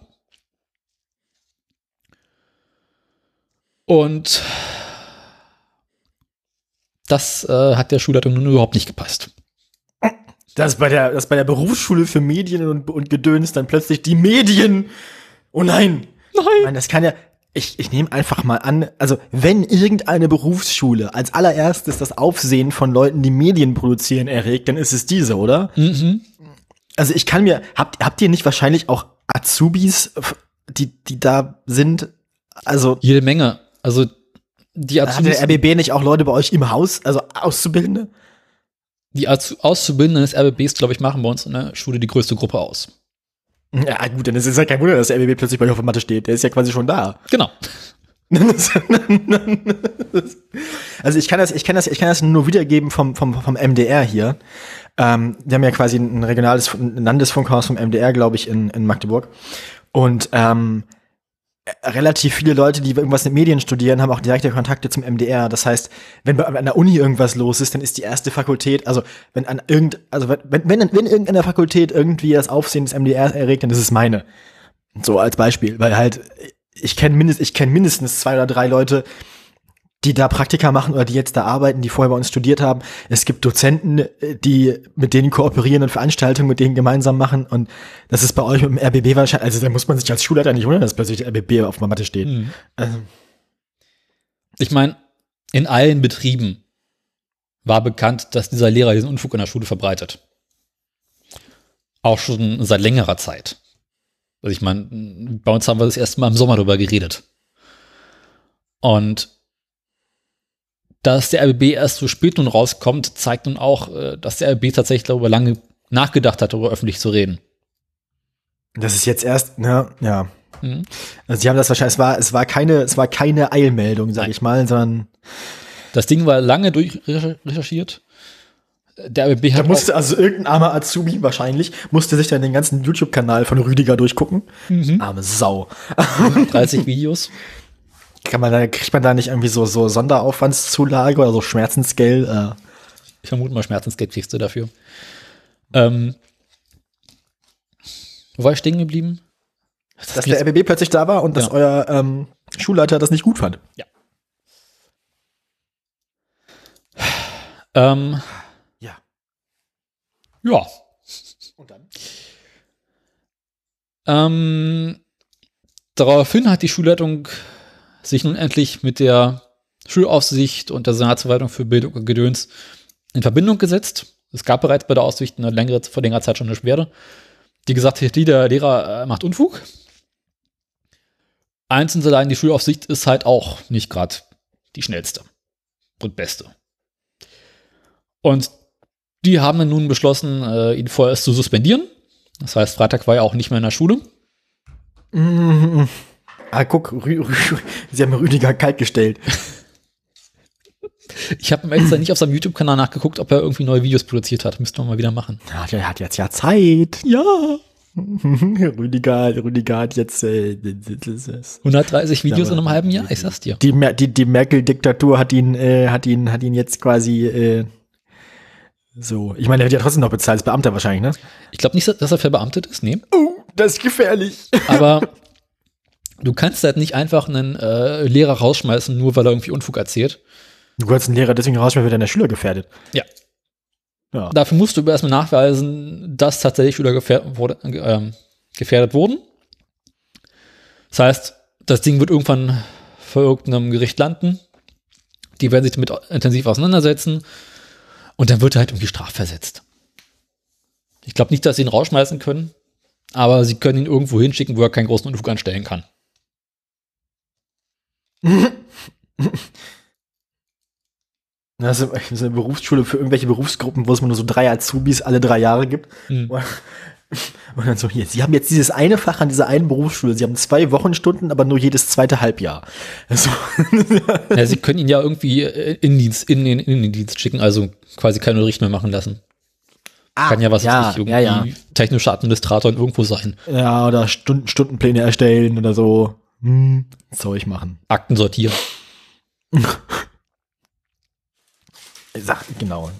Und das äh, hat der Schulleitung nun überhaupt nicht gepasst. Dass bei der, dass bei der Berufsschule für Medien und, und Gedöns dann plötzlich die Medien. Oh nein! Nein! Nein, das kann ja. Ich, ich nehme einfach mal an, also wenn irgendeine Berufsschule als allererstes das Aufsehen von Leuten, die Medien produzieren, erregt, dann ist es diese, oder? Mhm. Also ich kann mir, habt, habt ihr nicht wahrscheinlich auch Azubis, die, die da sind? Also Jede Menge. Also die hat der RBB nicht auch Leute bei euch im Haus, also Auszubildende? Die Auszubildenden des RBBs, glaube ich, machen bei uns in der Schule die größte Gruppe aus. Ja, gut, dann ist es ja kein Wunder, dass der RBB plötzlich bei euch auf der Matte steht. Der ist ja quasi schon da. Genau. also ich kann das, ich kann das, ich kann das nur wiedergeben vom, vom, vom MDR hier. Ähm, die haben ja quasi ein regionales ein Landesfunkhaus vom MDR, glaube ich, in, in Magdeburg. Und ähm, relativ viele Leute, die irgendwas mit Medien studieren, haben auch direkte Kontakte zum MDR. Das heißt, wenn an der Uni irgendwas los ist, dann ist die erste Fakultät, also wenn an irgend, also wenn, wenn, wenn irgendeiner Fakultät irgendwie das Aufsehen des MDR erregt, dann ist es meine. So als Beispiel, weil halt ich kenne mindest, ich kenne mindestens zwei oder drei Leute, die da Praktika machen oder die jetzt da arbeiten, die vorher bei uns studiert haben. Es gibt Dozenten, die mit denen kooperieren und Veranstaltungen mit denen gemeinsam machen. Und das ist bei euch mit dem RBB wahrscheinlich, also da muss man sich als Schulleiter nicht wundern, dass plötzlich der RBB auf der Matte steht. Mhm. Also, Ich meine, in allen Betrieben war bekannt, dass dieser Lehrer diesen Unfug in der Schule verbreitet. Auch schon seit längerer Zeit. Also ich meine, bei uns haben wir das erste Mal im Sommer darüber geredet. Und dass der RBB erst so spät nun rauskommt, zeigt nun auch, äh, dass der RBB tatsächlich darüber lange nachgedacht hat, darüber öffentlich zu reden. das ist jetzt erst, ne, ja. Mhm. Also sie haben das wahrscheinlich, es war, es war keine, es war keine Eilmeldung, sag Nein. ich mal, sondern Das Ding war lange durchrecherchiert. Der RBB da hat musste also irgendein armer Azubi wahrscheinlich, musste sich dann den ganzen YouTube-Kanal von Rüdiger durchgucken. Mhm. Arme Sau. auch 30 Videos. Kann man da, kriegt man da nicht irgendwie so, so Sonderaufwandszulage oder so Schmerzensgeld? Äh, Ich vermute mal, Schmerzensgeld kriegst du dafür. Ähm, wo war ich stehen geblieben? dass der RBB plötzlich da war und dass Ja. euer ähm, Schulleiter das nicht gut fand. Ähm, Ja. ja. Und dann? Ähm, daraufhin hat die Schulleitung sich nun endlich mit der Schulaufsicht und der Senatsverwaltung für Bildung und Gedöns in Verbindung gesetzt es gab bereits bei der Aussicht eine längere, vor längerer Zeit schon eine Beschwerde, die gesagt hat, der Lehrer äh, macht Unfug. Eins und allein die Schulaufsicht ist halt auch nicht gerade die schnellste und beste. Und die haben dann nun beschlossen, äh, ihn vorerst zu suspendieren. Das heißt, Freitag war er auch nicht mehr in der Schule. Ah, guck, Rü Rü sie haben Rüdiger kalt gestellt. Ich habe extra nicht auf seinem YouTube-Kanal nachgeguckt, ob er irgendwie neue Videos produziert hat. Müsste man mal wieder machen. Ja, der hat jetzt ja Zeit. Ja. Rüdiger, Rüdiger hat jetzt äh, 130 Videos in einem halben Jahr, ich sag's dir. Die, die, die Merkel-Diktatur hat ihn, äh, hat ihn, hat ihn jetzt quasi äh, so. Ich meine, er wird ja trotzdem noch bezahlt, als Beamter wahrscheinlich, ne? Ich glaube nicht, dass er verbeamtet ist, nee. Oh, das ist gefährlich. Aber du kannst halt nicht einfach einen äh, Lehrer rausschmeißen, nur weil er irgendwie Unfug erzählt. Du kannst einen Lehrer deswegen rausschmeißen, weil deine Schüler gefährdet. Ja. Ja. Dafür musst du erstmal nachweisen, dass tatsächlich Schüler gefährdet, wurde, ähm, gefährdet wurden. Das heißt, das Ding wird irgendwann vor irgendeinem Gericht landen. Die werden sich damit intensiv auseinandersetzen. Und dann wird er halt irgendwie strafversetzt. Ich glaube nicht, dass sie ihn rausschmeißen können, aber sie können ihn irgendwo hinschicken, wo er keinen großen Unfug anstellen kann. Das ist eine Berufsschule für irgendwelche Berufsgruppen, wo es nur so drei Azubis alle drei Jahre gibt. Hm. Und dann so, hier, Sie haben jetzt dieses eine Fach an dieser einen Berufsschule. Sie haben zwei Wochenstunden, aber nur jedes zweite Halbjahr. Also, Ja, sie können ihn ja irgendwie äh, in, Dienst, in, den, in den Dienst schicken, also quasi keinen Unterricht mehr machen lassen. ah, Kann ja was ja, ich, irgendwie ja, ja. technischer Administrator irgendwo sein. ja, oder Stunden, Stundenpläne erstellen oder so. Hm, Zeug machen. Akten sortieren. Sach, genau.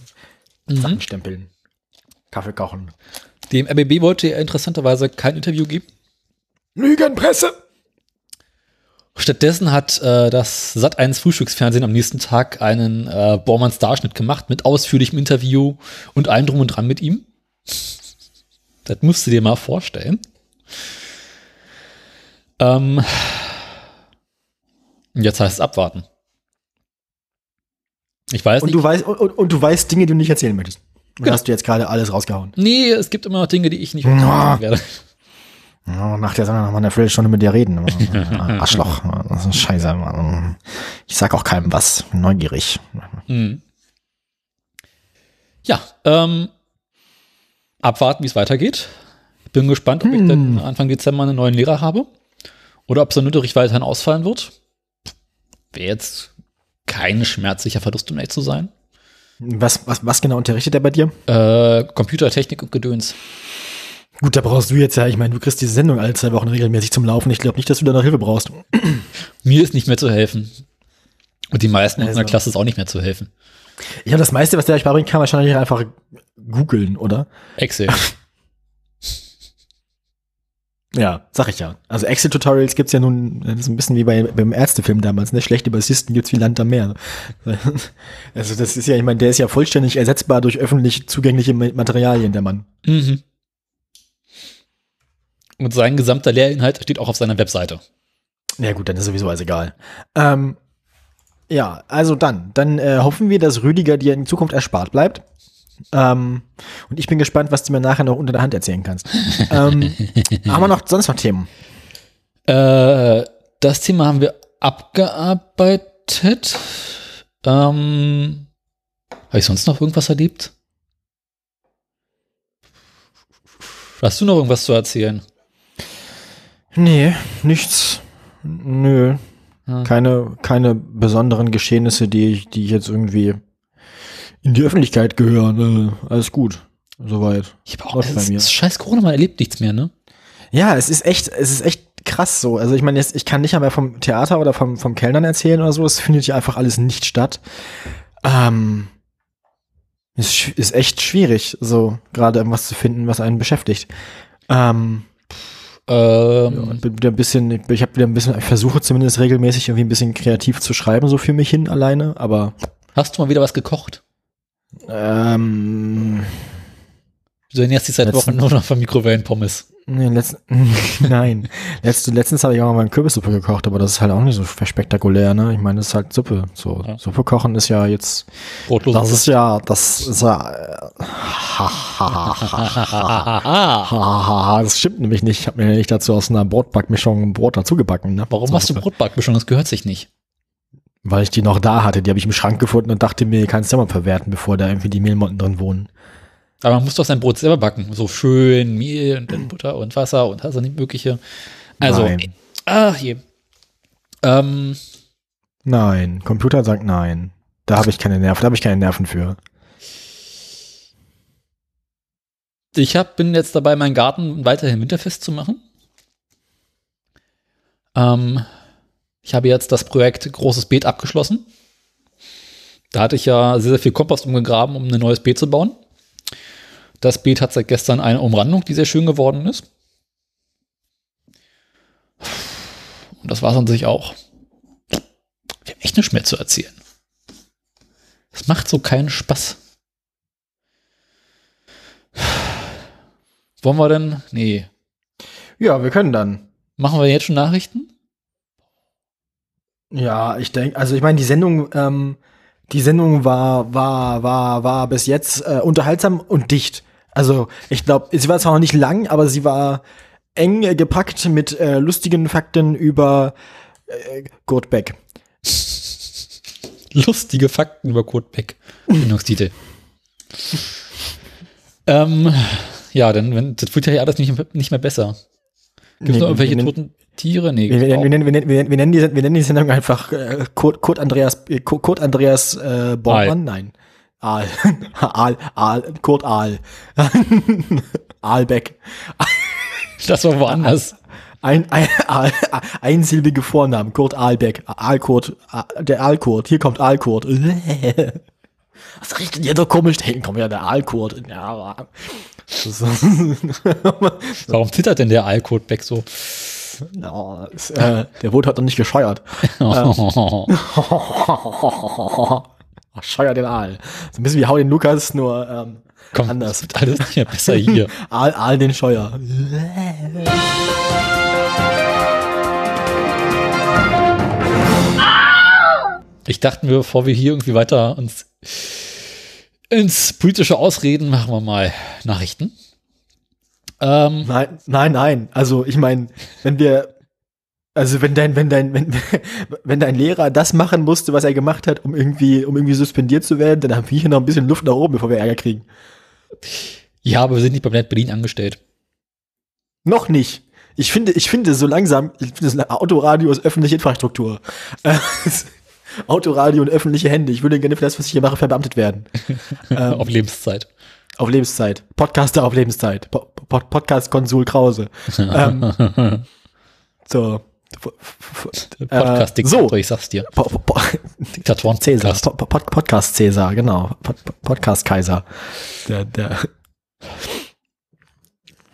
Mhm. Sachen stempeln. Kaffee kochen. Dem RBB wollte er interessanterweise kein Interview geben. Lügenpresse! Stattdessen hat äh, das Sat1 Frühstücksfernsehen am nächsten Tag einen äh, Bormanns Darschnitt gemacht mit ausführlichem Interview und allem drum und dran mit ihm. Das musst du dir mal vorstellen. Ähm, jetzt heißt es abwarten. Ich weiß Und nicht. du weißt, und, und, du weißt Dinge, die du nicht erzählen möchtest. Und Genau. hast du jetzt gerade alles rausgehauen. nee, es gibt immer noch Dinge, die ich nicht Ja. werde. Ja, nach der Sendung noch mal eine Viertelstunde mit dir reden. Arschloch. Das ist scheiße. Mann. Ich sag auch keinem was. Neugierig. Mhm. Ja, ähm, abwarten, wie es weitergeht. Bin gespannt, ob ich Hm. dann Anfang Dezember einen neuen Lehrer habe oder ob sein Unterricht weiterhin ausfallen wird. Wäre jetzt kein schmerzlicher Verlust, um ehrlich zu sein. Was, was, was genau unterrichtet er bei dir? Äh, Computertechnik und Gedöns. Gut, da brauchst du jetzt ja, ich meine, du kriegst diese Sendung alle zwei Wochen regelmäßig zum Laufen. Ich glaube nicht, dass du da noch Hilfe brauchst. Mir ist nicht mehr zu helfen. Und die meisten in Also. unserer Klasse ist auch nicht mehr zu helfen. Ich habe das meiste, was der euch beibringen kann, wahrscheinlich einfach googeln, oder? Excel. Ja, sag ich ja. Also Excel-Tutorials gibt's ja nun, das ist ein bisschen wie bei, beim Ärztefilm damals, ne? Schlechte Bassisten gibt's wie Land am Meer. Also das ist ja, ich meine, der ist ja vollständig ersetzbar durch öffentlich zugängliche Ma- Materialien, der Mann. mhm. Und sein gesamter Lehrinhalt steht auch auf seiner Webseite. Ja gut, dann ist sowieso alles egal. Ähm, ja, also dann. Dann äh, hoffen wir, dass Rüdiger dir in Zukunft erspart bleibt. Ähm, und ich bin gespannt, was du mir nachher noch unter der Hand erzählen kannst. ähm, haben wir noch sonst noch Themen? Äh, das Thema haben wir abgearbeitet. Ähm, Habe ich sonst noch irgendwas erlebt? Hast du noch irgendwas zu erzählen? Nee, nichts. Nö. Ja. Keine, keine besonderen Geschehnisse, die ich, die ich jetzt irgendwie in die Öffentlichkeit gehören. Äh, alles gut. Soweit. Ich habe auch Läuft bei es mir. ist scheiß Corona, man erlebt nichts mehr, ne? Ja, es ist echt, es ist echt krass so. Also ich meine, jetzt, ich kann nicht mehr vom Theater oder vom, vom Kellnern erzählen oder so. Es findet hier einfach alles nicht statt. Ähm, ist, sch- ist echt schwierig, so gerade irgendwas zu finden, was einen beschäftigt. Ähm, ja, Ähm, ich bin wieder ein bisschen, ich habe wieder ein bisschen, ich versuche zumindest regelmäßig irgendwie ein bisschen kreativ zu schreiben, so für mich hin alleine, aber Hast du mal wieder was gekocht? Ähm, Du ernährst dich seit Letzten- Wochen nur noch von Mikrowellenpommes. Nee, letzt, nein. Letzt, letztens habe ich auch mal eine Kürbissuppe gekocht, aber das ist halt auch nicht so spektakulär, ne? Ich meine, das ist halt Suppe. So, Ja. Suppe kochen ist ja jetzt, Brotlose das ist ja, das ist ja, äh, das stimmt nämlich nicht. Ich habe mir nämlich dazu aus einer Brotbackmischung ein Brot dazu gebacken, ne? Warum Zur hast du. Brotbackmischung? Das gehört sich nicht. Weil ich die noch da hatte. Die habe ich im Schrank gefunden und dachte mir, kannst du ja mal verwerten, bevor da irgendwie die Mehlmotten drin wohnen. Aber man muss doch sein Brot selber backen. So schön Mehl und dann Butter und Wasser und hast du nicht mögliche. Also, Nein. ach je. Ähm, Nein, Computer sagt nein. Da habe ich keine Nerven, da habe ich keine Nerven für. ich hab, bin jetzt dabei, meinen Garten weiterhin winterfest zu machen. Ähm, ich habe jetzt das Projekt Großes Beet abgeschlossen. Da hatte ich ja sehr, sehr viel Kompost umgegraben, um ein neues Beet zu bauen. Das Beet hat seit gestern eine Umrandung, die sehr schön geworden ist. Und das war es an sich auch. Wir haben echt nichts mehr zu erzählen. Es macht so keinen Spaß. Wollen wir denn? Nee. Ja, wir können dann. Machen wir jetzt schon Nachrichten? Ja, ich denke, also ich meine, die Sendung, ähm, die Sendung war, war, war, war bis jetzt äh, unterhaltsam und dicht. Also ich glaube, sie war zwar noch nicht lang, aber sie war eng äh, gepackt mit äh, lustigen Fakten über äh, Kurt Beck. Lustige Fakten über Kurt Beck. Sendungstitel. ähm, ja, dann, wenn, das wird ja alles nicht, nicht mehr besser. Gibt es Nee, noch irgendwelche toten Tiere? Nee, wir, wir, nennen, wir, nennen, wir, nennen die, wir nennen die Sendung einfach äh, Kurt, Kurt Andreas, äh, Kurt Andreas äh, Bormann? Nein. Aal. Aal, Aal, Kurt Aal. Aalbeck. Das war woanders. Ein, ein, ein, einsilbige Vornamen, Kurt Aalbeck, Aalkurt, Aal- der Aalkurt, hier kommt Aalkurt. Was riecht denn hier so komisch? Da hinten kommt ja der Aalkurt. Ja, Warum zittert denn der Alkot Beck so? Ja, ist, äh, der wurde heute noch nicht gescheuert. Scheuer den Aal. So ein bisschen wie Hau den Lukas, nur ähm, Komm, anders. das wird alles nicht mehr besser hier. Aal, Aal den Scheuer. Ich dachte mir, bevor wir hier irgendwie weiter uns ins politische Ausreden, machen wir mal Nachrichten. Ähm, Nein, nein, nein. Also ich meine, wenn wir, also wenn dein, wenn dein, wenn, wenn dein Lehrer das machen musste, was er gemacht hat, um irgendwie, um irgendwie suspendiert zu werden, dann haben wir hier noch ein bisschen Luft nach oben, bevor wir Ärger kriegen. ja, aber wir sind nicht beim Net Berlin angestellt. Noch nicht. Ich finde, ich finde so langsam, ich finde Autoradio ist öffentliche Infrastruktur. Autoradio und öffentliche Hände. Ich würde gerne für das, was ich hier mache, verbeamtet werden. Ähm, Auf Lebenszeit. Auf Lebenszeit. Podcaster auf Lebenszeit. Po Pod Podcast-Konsul Krause. ähm, so. F- Podcast-Diktator, so. ich sag's dir. Po po po Diktatoren Cäsar. Podcast. Po po Pod Podcast Cäsar, genau. Pod po- Podcast Kaiser. Der, der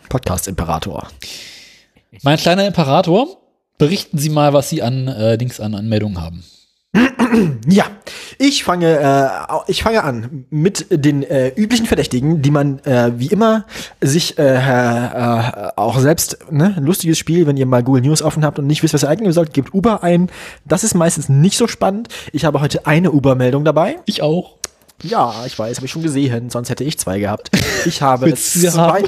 Podcast Imperator. Mein kleiner Imperator, berichten Sie mal, was Sie an äh, Dings an Anmeldungen haben. Ja, ich fange, äh, ich fange an mit den äh, üblichen Verdächtigen, die man äh, wie immer sich äh, äh, auch selbst, ne, ein lustiges Spiel, wenn ihr mal Google News offen habt und nicht wisst, was ihr eingeben sollt, gebt Uber ein. Das ist meistens nicht so spannend. Ich habe heute eine Uber-Meldung dabei. Ich auch. Ja, ich weiß, habe ich schon gesehen, sonst hätte ich zwei gehabt. Ich habe zwei?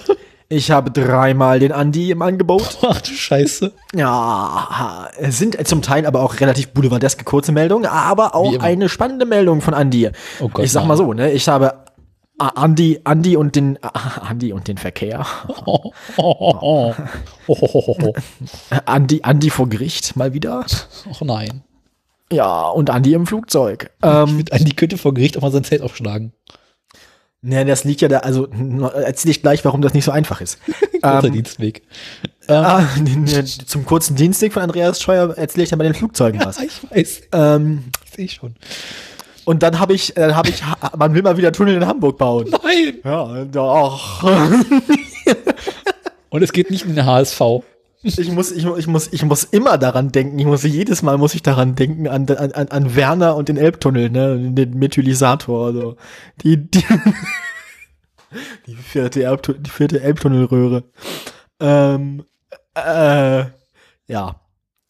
Ich habe dreimal den Andi im Angebot. Ach du Scheiße. Ja, es sind zum Teil aber auch relativ boulevardeske kurze Meldungen, aber auch eine spannende Meldung von Andy. Oh Gott, ich sag mal so, ne, ich habe A- Andy, Andy und den ah, Andy und den Verkehr. Oh, oh, oh. Andy, Andy vor Gericht mal wieder. Och nein. Ja, und Andy im Flugzeug. Ähm, Andi könnte vor Gericht auch mal sein Zelt aufschlagen. Ne, das liegt ja da, also erzähle ich gleich, warum das nicht so einfach ist. Kurzer ähm, Dienstweg. ah, ne, zum kurzen Dienstweg von Andreas Scheuer erzähle ich dann bei den Flugzeugen was. Ah, ich weiß. ähm, Ich schon. und dann habe ich, dann habe ich, man will mal wieder Tunnel in Hamburg bauen. Nein. Ja, doch. Und es geht nicht in den HSV. Ich muss, ich, ich muss, ich muss immer daran denken. Ich muss jedes Mal muss ich daran denken an, an, an- Werner und den Elbtunnel, ne, den Methylisator. Also die, die Die vierte, Elbtu die vierte Elbtunnelröhre. Ähm, äh, ja.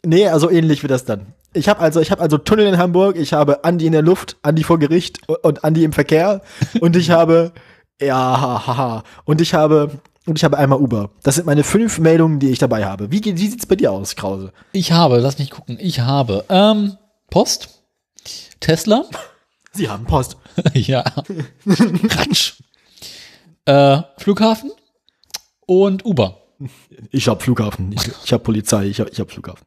Nee, also ähnlich wie das dann. Ich habe also, ich habe also Tunnel in Hamburg, ich habe Andi in der Luft, Andi vor Gericht und Andi im Verkehr und ich habe, ja, haha, und ich habe, und ich habe einmal Uber. Das sind meine fünf Meldungen, die ich dabei habe. Wie, geht- wie sieht's bei dir aus, Krause? Ich habe, lass mich gucken, ich habe ähm, Post, Tesla, Sie haben Post. ja, Ratsch, äh, Flughafen und Uber. Ich hab Flughafen. Ich, ich hab Polizei. Ich hab, ich hab Flughafen.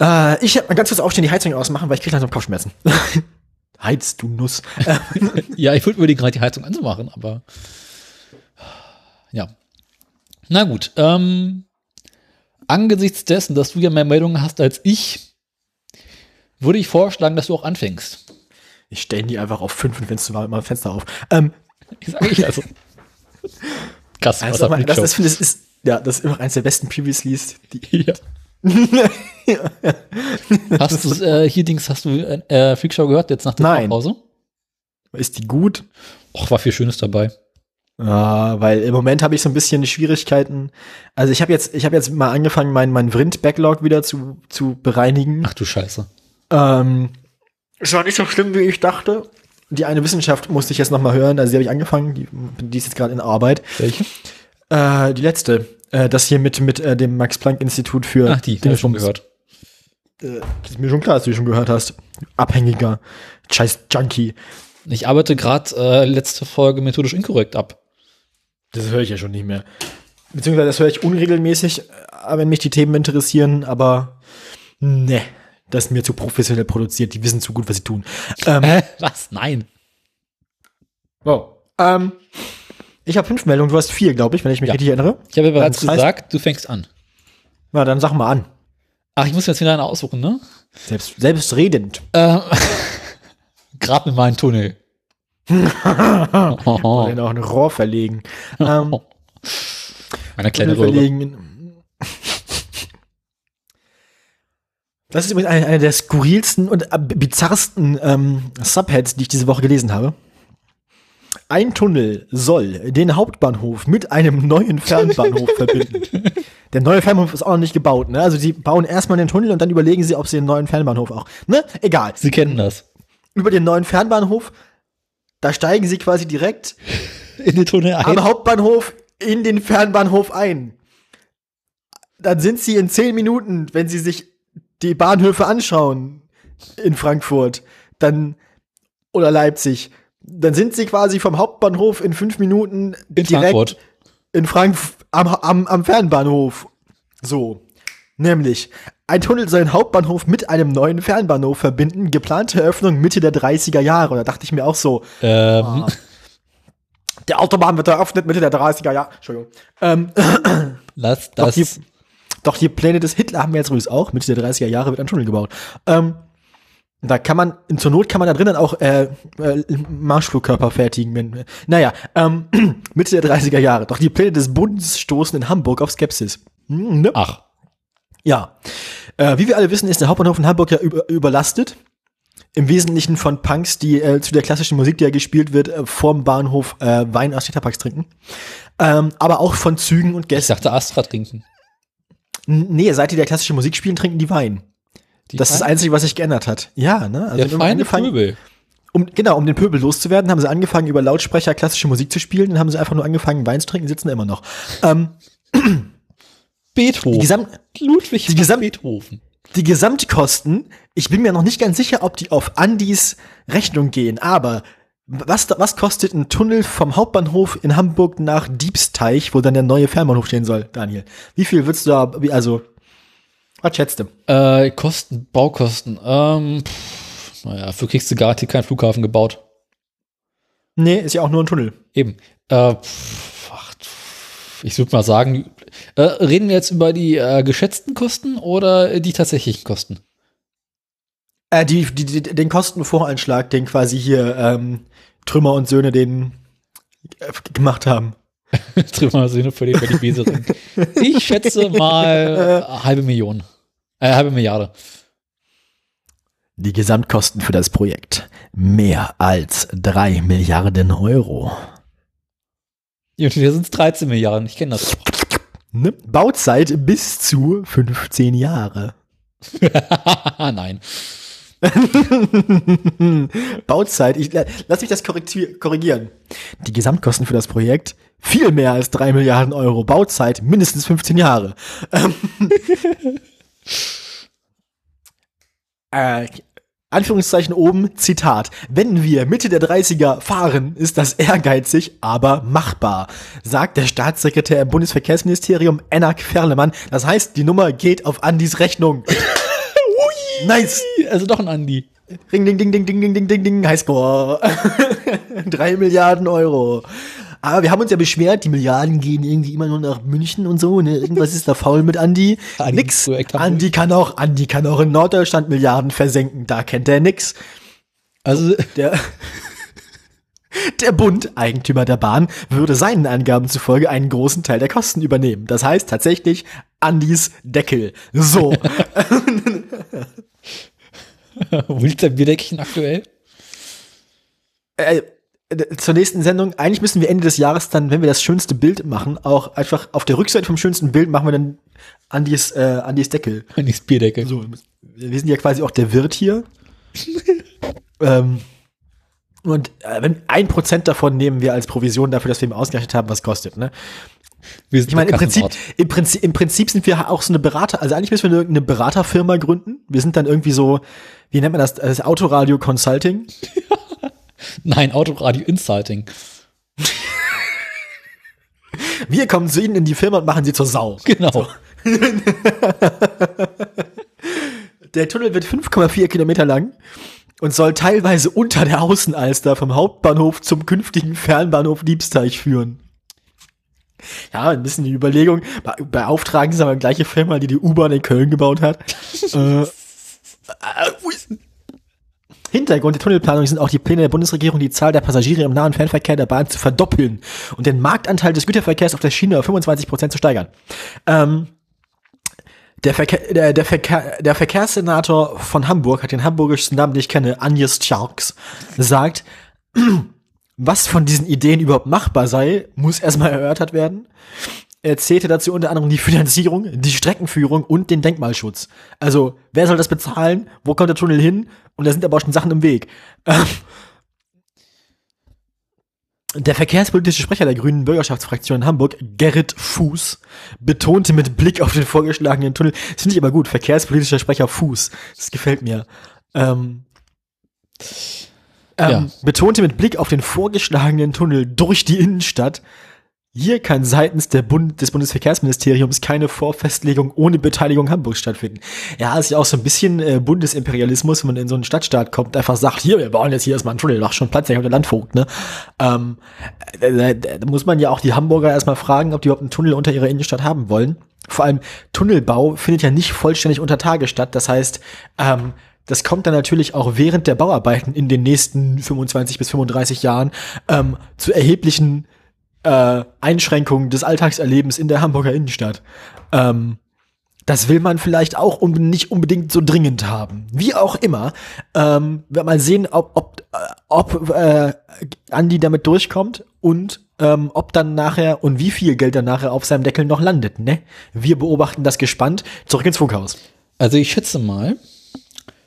Äh, ich hab mal ganz kurz aufstehen, die Heizung ausmachen, weil ich krieg langsam Kopfschmerzen. Heiz, du Nuss. Ja, ich wollte überlegen, gerade die Heizung anzumachen, aber. Na gut, ähm, angesichts dessen, dass du ja mehr Meldungen hast als ich, würde ich vorschlagen, dass du auch anfängst. ich stelle die einfach auf fünf und Fenster, mal mal Fenster auf. Ähm, Ich sag ich also. Krass, also, was mal, das, das, ich, ist, ja, das ist immer eines der besten Previous-Leads. Die, ja. Hast du äh, hier Dings, hast du äh, Freakshow gehört jetzt nach der Nein. Pause? ist die gut? Och, war viel Schönes dabei. Ja, weil im Moment habe ich so ein bisschen Schwierigkeiten. Also ich habe jetzt, ich habe jetzt mal angefangen, meinen mein Vrind-Backlog wieder zu, zu bereinigen. Ach du Scheiße. Ähm, es war nicht so schlimm, wie ich dachte. Die eine Wissenschaft musste ich jetzt noch mal hören. Also die habe ich angefangen. Die, die ist jetzt gerade in Arbeit. Welche? Äh, die letzte. Äh, das hier mit, mit äh, dem Max-Planck-Institut für Ach, die, hab ich schon gehört. Äh, ist mir schon klar, dass du die schon gehört hast. Abhängiger. Scheiß Junkie. Ich arbeite gerade äh, letzte Folge methodisch inkorrekt ab. Das höre ich ja schon nicht mehr. Beziehungsweise das höre ich unregelmäßig, äh, wenn mich die Themen interessieren, aber ne, das ist mir zu professionell produziert. Die wissen zu gut, was sie tun. Ähm, Hä? Was? Nein. wow. Ähm, ich habe fünf Meldungen, du hast vier, glaube ich, wenn ich mich Ja. richtig erinnere. Ich habe ja bereits Das heißt- gesagt, du fängst an. Na, dann sag mal an. Ach, ich muss jetzt wieder eine aussuchen, ne? Selbst, selbstredend. Äh, Gerade mit meinem Tunnel. oh, Oder auch ein Rohr verlegen. Ähm, Eine kleine Röhre. verlegen. Das ist übrigens eine, eine der skurrilsten und bizarrsten ähm, Subheads, die ich diese Woche gelesen habe. Ein Tunnel soll den Hauptbahnhof mit einem neuen Fernbahnhof verbinden. Der neue Fernbahnhof ist auch noch nicht gebaut, ne? Also sie bauen erstmal den Tunnel und dann überlegen sie, ob sie den neuen Fernbahnhof auch. Ne? Egal. Sie kennen das. Über den neuen Fernbahnhof, da steigen sie quasi direkt In den Tunnel ein. am Hauptbahnhof in den Fernbahnhof ein. Dann sind sie in zehn Minuten, wenn sie sich die Bahnhöfe anschauen in Frankfurt, dann oder Leipzig, dann sind sie quasi vom Hauptbahnhof in fünf Minuten in Frankfurt. in Frank am, am, am Fernbahnhof. So. Nämlich, ein Tunnel soll den Hauptbahnhof mit einem neuen Fernbahnhof verbinden. Geplante Eröffnung Mitte der 30er Jahre. Und da dachte ich mir auch so, Ähm, der Autobahn wird eröffnet Mitte der 30er Jahre. Entschuldigung. Ähm, lass Doch das. die, doch die Pläne des Hitler haben wir jetzt übrigens auch. Mitte der 30er Jahre wird ein Tunnel gebaut. Ähm, da kann man, in, zur Not kann man da drinnen auch äh, äh, Marschflugkörper fertigen. Naja, ähm, Mitte der 30er Jahre. Doch die Pläne des Bundes stoßen in Hamburg auf Skepsis. Hm, ne? Ach, Ja. Äh, wie wir alle wissen, ist der Hauptbahnhof in Hamburg ja über, überlastet. Im Wesentlichen von Punks, die äh, zu der klassischen Musik, die ja gespielt wird, äh, vorm Bahnhof äh, Wein aus Tetraparks trinken. Ähm, aber auch von Zügen und ich Gästen. dachte Astra trinken. N- Nee, seit die der klassische Musik spielen, trinken die Wein. Die das ist das Einzige, was sich geändert hat. Ja, ne? Also der feine Pöbel. um, genau, um den Pöbel loszuwerden, haben sie angefangen, über Lautsprecher klassische Musik zu spielen, dann haben sie einfach nur angefangen, Wein zu trinken, sitzen immer noch. Ähm, Beethoven. die, Gesam Ludwig die Gesam- Beethoven. die Gesamtkosten, ich bin mir noch nicht ganz sicher, ob die auf Andys Rechnung gehen, aber was, was kostet ein Tunnel vom Hauptbahnhof in Hamburg nach Diebsteich, wo dann der neue Fernbahnhof stehen soll, Daniel? Wie viel würdest du da, also, was schätzt du? Äh, Kosten, Baukosten. Ähm, pff, naja, für kriegst du garantiert keinen Flughafen gebaut. Nee, ist ja auch nur ein Tunnel. Eben. Äh, pff, ach, pff, ich würde mal sagen, äh, reden wir jetzt über die äh, geschätzten Kosten oder die tatsächlichen Kosten? Äh, die, die, die, den Kostenvoranschlag, den quasi hier ähm, Trümmer und Söhne den äh, gemacht haben. Trümmer sind für die, für die Beserin. Ich schätze mal äh, halbe Million. Äh, halbe Milliarde. Die Gesamtkosten für das Projekt mehr als drei Milliarden Euro. Ja, hier sind es 13 Milliarden, ich kenne das. Ne? Bauzeit bis zu 15 Jahre. Nein. Bauzeit, ich, lass mich das korrigieren. Die Gesamtkosten für das Projekt viel mehr als 3 Milliarden Euro. Bauzeit mindestens 15 Jahre. Ähm, äh, Anführungszeichen oben, Zitat. Wenn wir Mitte der 30er fahren, ist das ehrgeizig, aber machbar, sagt der Staatssekretär im Bundesverkehrsministerium Enak Ferlemann. Das heißt, die Nummer geht auf Andis Rechnung. Ui, nice. Also doch ein Andi. Ring, ding, ding, ding, ding, ding, ding, ding, ding, Highscore. Drei Milliarden Euro. Aber wir haben uns ja beschwert, die Milliarden gehen irgendwie immer nur nach München und so, ne? Irgendwas ist da faul mit Andi. nix. Andi kann auch, Andi kann auch in Norddeutschland Milliarden versenken, da kennt er nix. Also, der, der Bund, Eigentümer der Bahn, würde seinen Angaben zufolge einen großen Teil der Kosten übernehmen. Das heißt tatsächlich Andis Deckel. So. Wo liegt der Bierdeckchen aktuell? Äh, zur nächsten Sendung, eigentlich müssen wir Ende des Jahres dann, wenn wir das schönste Bild machen, auch einfach auf der Rückseite vom schönsten Bild machen wir dann Andis, äh, Andis Deckel. Andis Bierdeckel. So, wir sind ja quasi auch der Wirt hier. ähm, und äh, wenn ein Prozent davon nehmen wir als Provision dafür, dass wir ihm ausgerechnet haben, was kostet, ne? ich meine, im Prinzip, im Prinzip, im Prinzip sind wir auch so eine Berater, also eigentlich müssen wir eine Beraterfirma gründen. Wir sind dann irgendwie so, wie nennt man das, das Autoradio Consulting. Nein, Autoradio Insighting. Wir kommen zu Ihnen in die Firma und machen Sie zur Sau. Genau. So. der Tunnel wird 5,4 Kilometer lang und soll teilweise unter der Außenalster vom Hauptbahnhof zum künftigen Fernbahnhof Diebsteich führen. Ja, ein bisschen die Überlegung, beauftragen sie aber gleiche Firma, die die U-Bahn in Köln gebaut hat. äh, äh Hintergrund der Tunnelplanung sind auch die Pläne der Bundesregierung, die Zahl der Passagiere im nahen Fernverkehr der Bahn zu verdoppeln und den Marktanteil des Güterverkehrs auf der Schiene auf 25 Prozent zu steigern. Ähm, der, Verkehr, der, der, Verkehr, der Verkehrssenator von Hamburg hat den hamburgischen Namen, den ich kenne, Agnes Charks, sagt, was von diesen Ideen überhaupt machbar sei, muss erstmal erörtert werden. Er zählte dazu unter anderem die Finanzierung, die Streckenführung und den Denkmalschutz. Also, wer soll das bezahlen? Wo kommt der Tunnel hin? Und da sind aber auch schon Sachen im Weg. Ähm, der verkehrspolitische Sprecher der Grünen Bürgerschaftsfraktion in Hamburg, Gerrit Fuß, betonte mit Blick auf den vorgeschlagenen Tunnel, das finde ich aber gut, verkehrspolitischer Sprecher Fuß, das gefällt mir, ähm, ähm, ja. betonte mit Blick auf den vorgeschlagenen Tunnel durch die Innenstadt, hier kann seitens der Bund des Bundesverkehrsministeriums keine Vorfestlegung ohne Beteiligung Hamburgs stattfinden. Ja, ist ja auch so ein bisschen äh, Bundesimperialismus, wenn man in so einen Stadtstaat kommt, einfach sagt, hier, wir bauen jetzt hier erstmal einen Tunnel, mach schon Platz, der Landvogt, ne? Ähm, da, da muss man ja auch die Hamburger erstmal fragen, ob die überhaupt einen Tunnel unter ihrer Innenstadt haben wollen. Vor allem Tunnelbau findet ja nicht vollständig unter Tage statt. Das heißt, ähm, das kommt dann natürlich auch während der Bauarbeiten in den nächsten 25 bis 35 Jahren ähm, zu erheblichen äh, Einschränkungen des Alltagserlebens in der Hamburger Innenstadt. Ähm, das will man vielleicht auch un nicht unbedingt so dringend haben. Wie auch immer. Ähm, wir mal sehen, ob, ob, äh, ob äh, Andi damit durchkommt und ähm, ob dann nachher und wie viel Geld dann nachher auf seinem Deckel noch landet. Ne? Wir beobachten das gespannt. Zurück ins Funkhaus. Also ich schätze mal,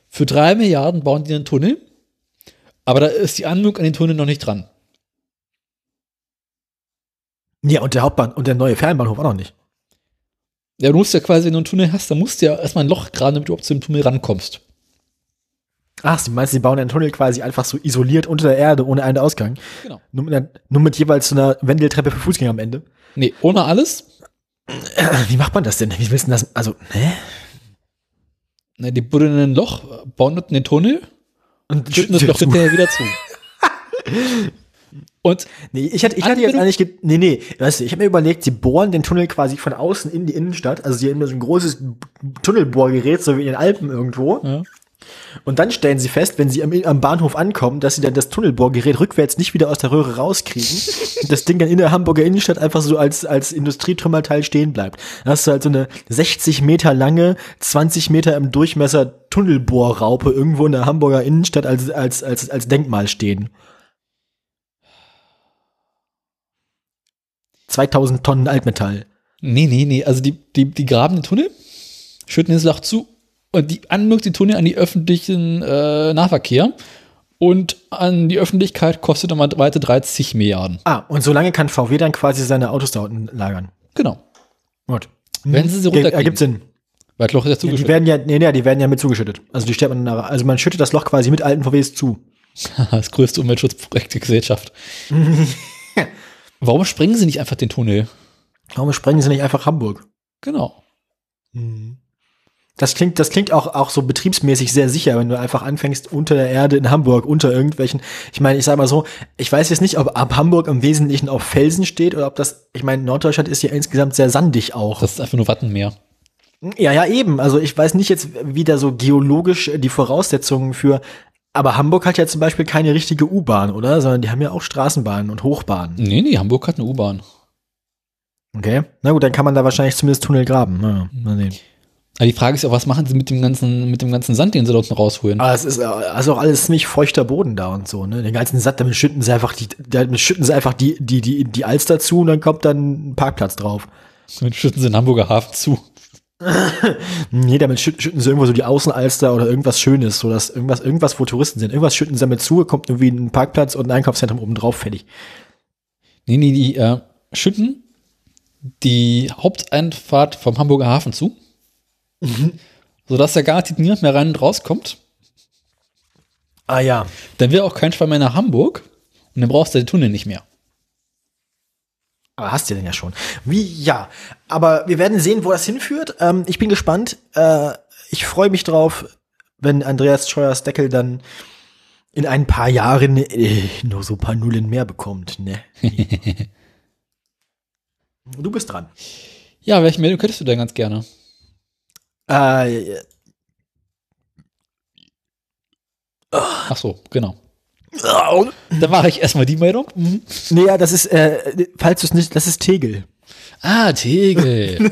für drei Milliarden bauen die einen Tunnel, aber da ist die Anmut an den Tunnel noch nicht dran. Ja, und der Hauptbahn und der neue Fernbahnhof auch noch nicht. Ja, du musst ja quasi, wenn du einen Tunnel hast, dann musst du ja erstmal ein Loch graben, damit du überhaupt zu dem Tunnel rankommst. Ach, du meinst, sie bauen einen Tunnel quasi einfach so isoliert unter der Erde, ohne einen Ausgang? Genau. Nur mit, nur mit jeweils so einer Wendeltreppe für Fußgänger am Ende? Nee, ohne alles. Wie macht man das denn? Wie willst du das? Also, hä? Na, die buddeln ein Loch, bauen dort einen Tunnel und schütten das Loch hinterher wieder zu. Und nee, ich hatte, ich hatte jetzt eigentlich, nee, nee, weißt du, ich habe mir überlegt, sie bohren den Tunnel quasi von außen in die Innenstadt, also sie haben so ein großes Tunnelbohrgerät, so wie in den Alpen irgendwo. Ja. Und dann stellen sie fest, wenn sie am, am, Bahnhof ankommen, dass sie dann das Tunnelbohrgerät rückwärts nicht wieder aus der Röhre rauskriegen und das Ding dann in der Hamburger Innenstadt einfach so als, als Industrietrümmerteil stehen bleibt. Dann hast du halt so eine 60 Meter lange, 20 Meter im Durchmesser Tunnelbohrraupe irgendwo in der Hamburger Innenstadt als, als, als, als Denkmal stehen. 2000 Tonnen Altmetall. Nee, nee, nee. Also die, die, die graben den Tunnel, schütten das Loch zu und die anmögt die Tunnel an die öffentlichen äh, Nahverkehr. Und an die Öffentlichkeit kostet dann mal weiter 30 Milliarden. Ah, und so lange kann VW dann quasi seine Autos da unten lagern. Genau. Gut. Wenn sie sie Ge- runterkriegen. Ergibt Sinn. Weil das Loch ist ja Ja, die zugeschüttet. werden ja, nee, nee, die werden ja mit zugeschüttet. Also die nach, also man schüttet das Loch quasi mit alten VWs zu. Das größte Umweltschutzprojekt der Gesellschaft. Warum sprengen sie nicht einfach den Tunnel? Warum sprengen sie nicht einfach Hamburg? Genau. Das klingt, das klingt auch, auch so betriebsmäßig sehr sicher, wenn du einfach anfängst unter der Erde in Hamburg, unter irgendwelchen, ich meine, ich sag mal so, ich weiß jetzt nicht, ob ab Hamburg im Wesentlichen auf Felsen steht oder ob das, ich meine, Norddeutschland ist ja insgesamt sehr sandig auch. Das ist einfach nur Wattenmeer. Ja, ja, eben. Also ich weiß nicht jetzt, wie da so geologisch die Voraussetzungen für, aber Hamburg hat ja zum Beispiel keine richtige U-Bahn, oder? Sondern die haben ja auch Straßenbahnen und Hochbahnen. Nee, nee, Hamburg hat eine U-Bahn. Okay. Na gut, dann kann man da wahrscheinlich zumindest Tunnel graben. Na, mal sehen. Aber die Frage ist ja, was machen sie mit dem ganzen, mit dem ganzen Sand, den sie da unten rausholen? Aber es ist also auch alles ziemlich feuchter Boden da und so, ne? Den ganzen Sand, damit schütten sie einfach die, damit schütten sie einfach die, die, die, die Alster zu und dann kommt dann ein Parkplatz drauf. Dann schütten sie den Hamburger Hafen zu. Nee, damit schütten, sie irgendwo so die Außenalster oder irgendwas Schönes, so dass irgendwas, irgendwas, wo Touristen sind. Irgendwas schütten sie damit zu, kommt irgendwie ein Parkplatz und ein Einkaufszentrum oben drauf, fertig. Nee, nee, die äh, schütten die Haupteinfahrt vom Hamburger Hafen zu, sodass da garantiert niemand mehr rein und rauskommt. Ah ja. Dann wäre auch kein Schwein mehr nach Hamburg und dann brauchst du den Tunnel nicht mehr. Hast du denn ja schon. Wie, ja. Aber wir werden sehen, wo das hinführt. Ähm, ich bin gespannt. Äh, ich freue mich drauf, wenn Andreas Scheuers Deckel dann in ein paar Jahren äh, nur so ein paar Nullen mehr bekommt. Ne? du bist dran. Ja, welche Meldung hättest du denn ganz gerne? Äh, Ach so, genau. Dann mache ich erstmal die Meldung. nee, ja, das ist, äh, falls du es nicht, das ist Tegel. Ah, Tegel.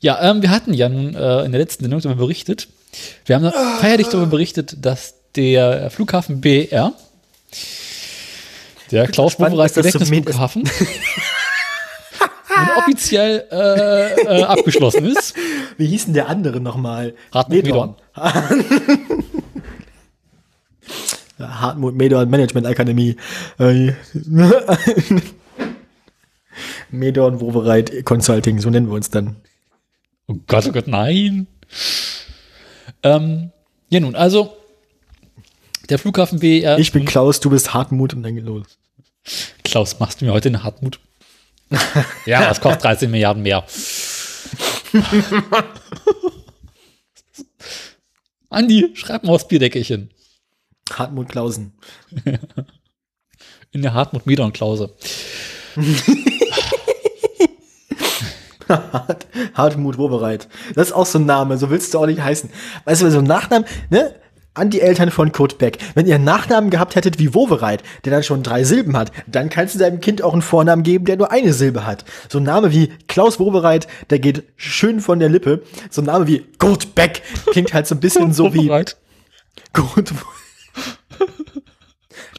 ja, ähm, wir hatten ja nun äh, in der letzten Sendung darüber berichtet. Wir haben feierlich darüber berichtet, dass der Flughafen BR, der Klaus so Gedächtnisflughafen, nun offiziell äh, äh, abgeschlossen ist. Wie hieß denn der andere nochmal? Medorn. Hartmut Medorn Management Akademie. Äh, Medorn Wovereit Consulting, so nennen wir uns dann. Oh Gott, oh Gott, nein. Ähm, ja, nun, also der Flughafen BR. Ich bin Klaus, du bist Hartmut und dann geht los. Klaus, machst du mir heute eine Hartmut? ja, das kostet 13 Milliarden mehr. Andi, schreib mal aufs Bierdeckelchen. Hartmut Klausen. In der Hartmut Medon Klause. Hartmut Wobereit. Das ist auch so ein Name, so willst du auch nicht heißen. Weißt du, so ein Nachnamen, ne? An die Eltern von Kurt Beck. Wenn ihr einen Nachnamen gehabt hättet wie Wovereit, der dann schon drei Silben hat, dann kannst du deinem Kind auch einen Vornamen geben, der nur eine Silbe hat. So ein Name wie Klaus Wobereit, der geht schön von der Lippe. So ein Name wie Kurt Beck klingt halt so ein bisschen so wie. Kurt.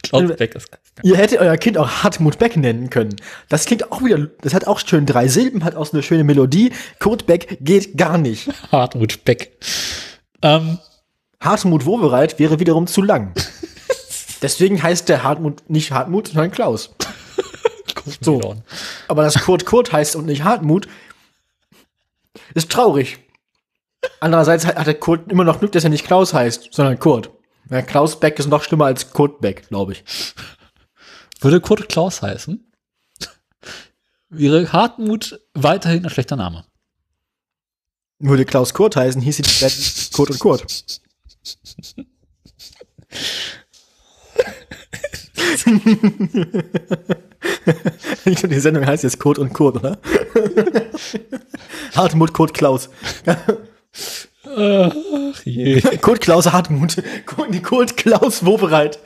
Klaus Beck ist. Ihr hättet euer Kind auch Hartmut Beck nennen können. Das klingt auch wieder, das hat auch schön drei Silben, hat auch so eine schöne Melodie. Kurt Beck geht gar nicht. Hartmut Beck. Ähm, Hartmut Wowereit wäre wiederum zu lang. Deswegen heißt der Hartmut nicht Hartmut, sondern Klaus. So. Aber dass Kurt Kurt heißt und nicht Hartmut, ist traurig. Andererseits hat der Kurt immer noch Glück, dass er nicht Klaus heißt, sondern Kurt. Ja, Klaus Beck ist noch schlimmer als Kurt Beck, glaube ich. Würde Kurt Klaus heißen, wäre Hartmut weiterhin ein schlechter Name. Würde Klaus Kurt heißen, hieß sie die Band Kurt und Kurt. Ich glaube, die Sendung heißt jetzt Kurt und Kurt, oder? Hartmut, Kurt, Klaus. Ach je. Kurt, Klaus, Hartmut. Kurt, Kurt Klaus, Wobereit.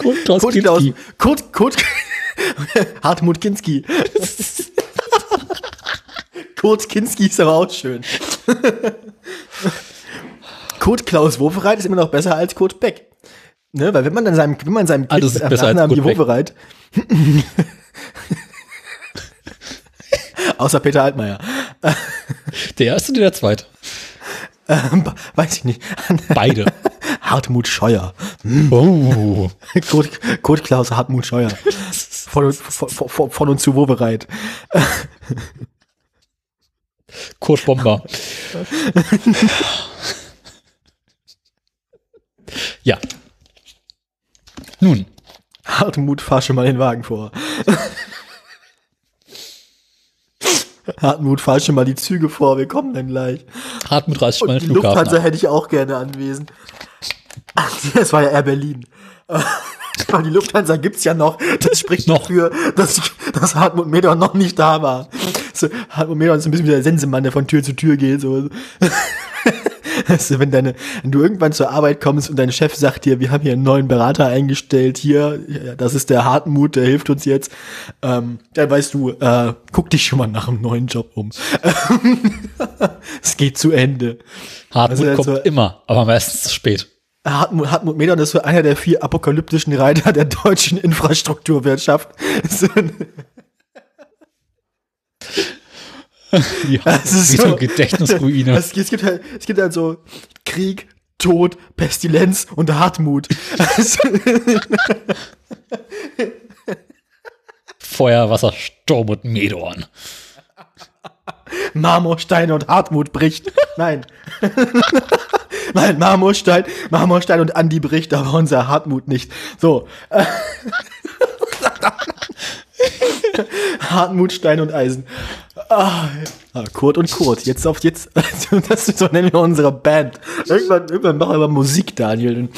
Kurt Klaus Kurt, Klaus. Kurt, Kurt, Hartmut Kinski. Kurt Kinski ist aber auch schön. Kurt Klaus Wobereit ist immer noch besser als Kurt Beck. Ne, weil wenn man dann seinem, wenn man seinem Ah, besser als Nachnamen Goodbeck. bereit. Außer Peter Altmaier. Der erste oder der zweite? Ähm, weiß ich nicht. Beide. Hartmut Scheuer. oh. Kurt, Kurt Klaus Hartmut Scheuer. Von, von, von und zu wo bereit. Kurt Bomber. ja. Nun, Hartmut, fahr schon mal den Wagen vor. Hartmut, fahr schon mal die Züge vor, wir kommen dann gleich. Hartmut reißt schon mal den die Flughafen Lufthansa hätte ich auch gerne anwesend. Ach, das war ja Air Berlin. Aber die Lufthansa gibt's ja noch. Das spricht Noch. dafür, dass, dass Hartmut Medorn noch nicht da war. So, Hartmut Medorn ist ein bisschen wie der Sensemann, der von Tür zu Tür geht. So. Also, wenn, deine, wenn du irgendwann zur Arbeit kommst und dein Chef sagt dir, wir haben hier einen neuen Berater eingestellt, hier, das ist der Hartmut, der hilft uns jetzt, ähm, dann weißt du, äh, guck dich schon mal nach einem neuen Job um. es geht zu Ende. Hartmut Also, kommt also- immer, aber meistens zu spät. Hartmut, Hartmut Medorn ist so einer der vier apokalyptischen Reiter der deutschen Infrastrukturwirtschaft. Ja, Das ist wie so so- Gedächtnisruine. Es, es, gibt halt, es gibt halt so Krieg, Tod, Pestilenz und Hartmut. Feuer, Wasser, Sturm und Medorn. Marmorstein und Hartmut bricht. Nein. Nein, Marmorstein, Marmorstein und Andi bricht, aber unser Hartmut nicht. So. Hartmut, Stein und Eisen. Ah, Kurt und Kurt. Jetzt auf jetzt. Das ist so nennen wir unsere Band. Irgendwann, irgendwann machen wir Musik, Daniel.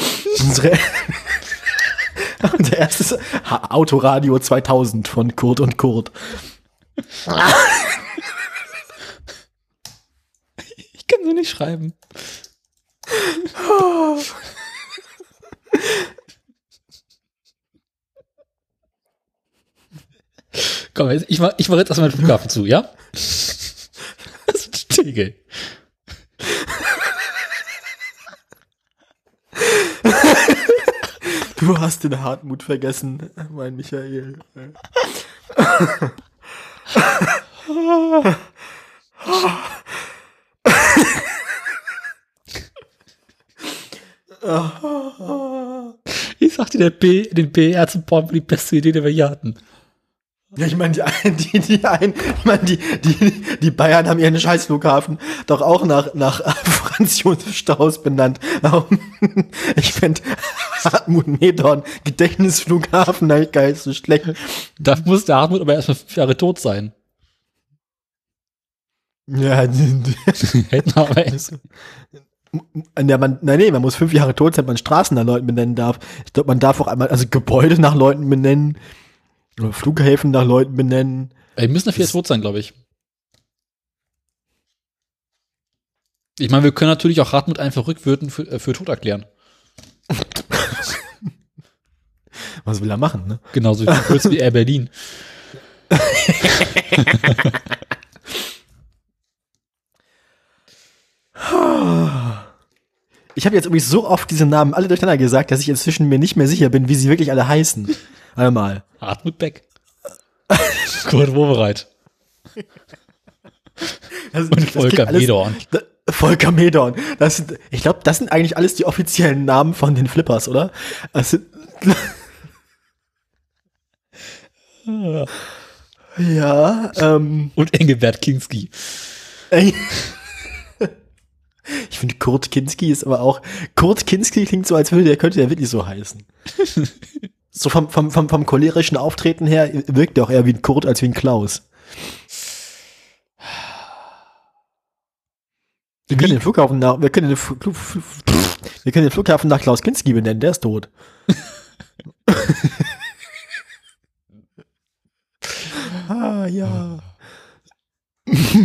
Unsere, unser erstes Autoradio 2000 von Kurt und Kurt. Ich kann so nicht schreiben. Komm, jetzt- ich mach, ich mach jetzt erstmal den Flughafen zu, ja? Das ist Tegel. Du hast den Hartmut vergessen, mein Michael. Ich sagte, der B, den BR zu bauen war die beste Idee, die wir hier hatten. Ja, ich meine, die, die, die, ein, ich mein, die, die, die Bayern haben ihren Scheißflughafen doch auch nach, nach Franz Josef Strauß benannt. Ich finde Hartmut Medorn, Gedächtnisflughafen, eigentlich gar nicht so schlecht. Da muss der Hartmut aber erstmal fünf Jahre tot sein. Ja, Hätten aber echt. ja man, nein, nee, man muss fünf Jahre tot sein, wenn man Straßen nach Leuten benennen darf. Ich glaube, man darf auch einmal, also Gebäude nach Leuten benennen, oder Flughäfen nach Leuten benennen. Wir müssen dafür jetzt tot sein, glaube ich. Ich meine, wir können natürlich auch Hartmut einfach rückwirkend für, äh, für tot erklären. Was will er machen, ne? Genauso wie kurz wie Air Berlin. Ich habe jetzt übrigens so oft diese Namen alle durcheinander gesagt, dass ich inzwischen mir nicht mehr sicher bin, wie sie wirklich alle heißen. Einmal. Hartmut Beck. Kurt Wobereit. Das, Und Volker Medorn. Volker Medorn. Das sind, ich glaube, das sind eigentlich alles die offiziellen Namen von den Flippers, oder? Das sind, ja, ähm, Und Engelbert Kinski. Ich finde Kurt Kinski ist aber auch, Kurt Kinski klingt so, als würde der, könnte der wirklich so heißen. So vom, vom, vom, vom cholerischen Auftreten her wirkt er auch eher wie ein Kurt als wie ein Klaus. Wir können den Flughafen nach, wir können den, Fl wir können den Flughafen nach Klaus Kinski benennen, der ist tot. ah, ja.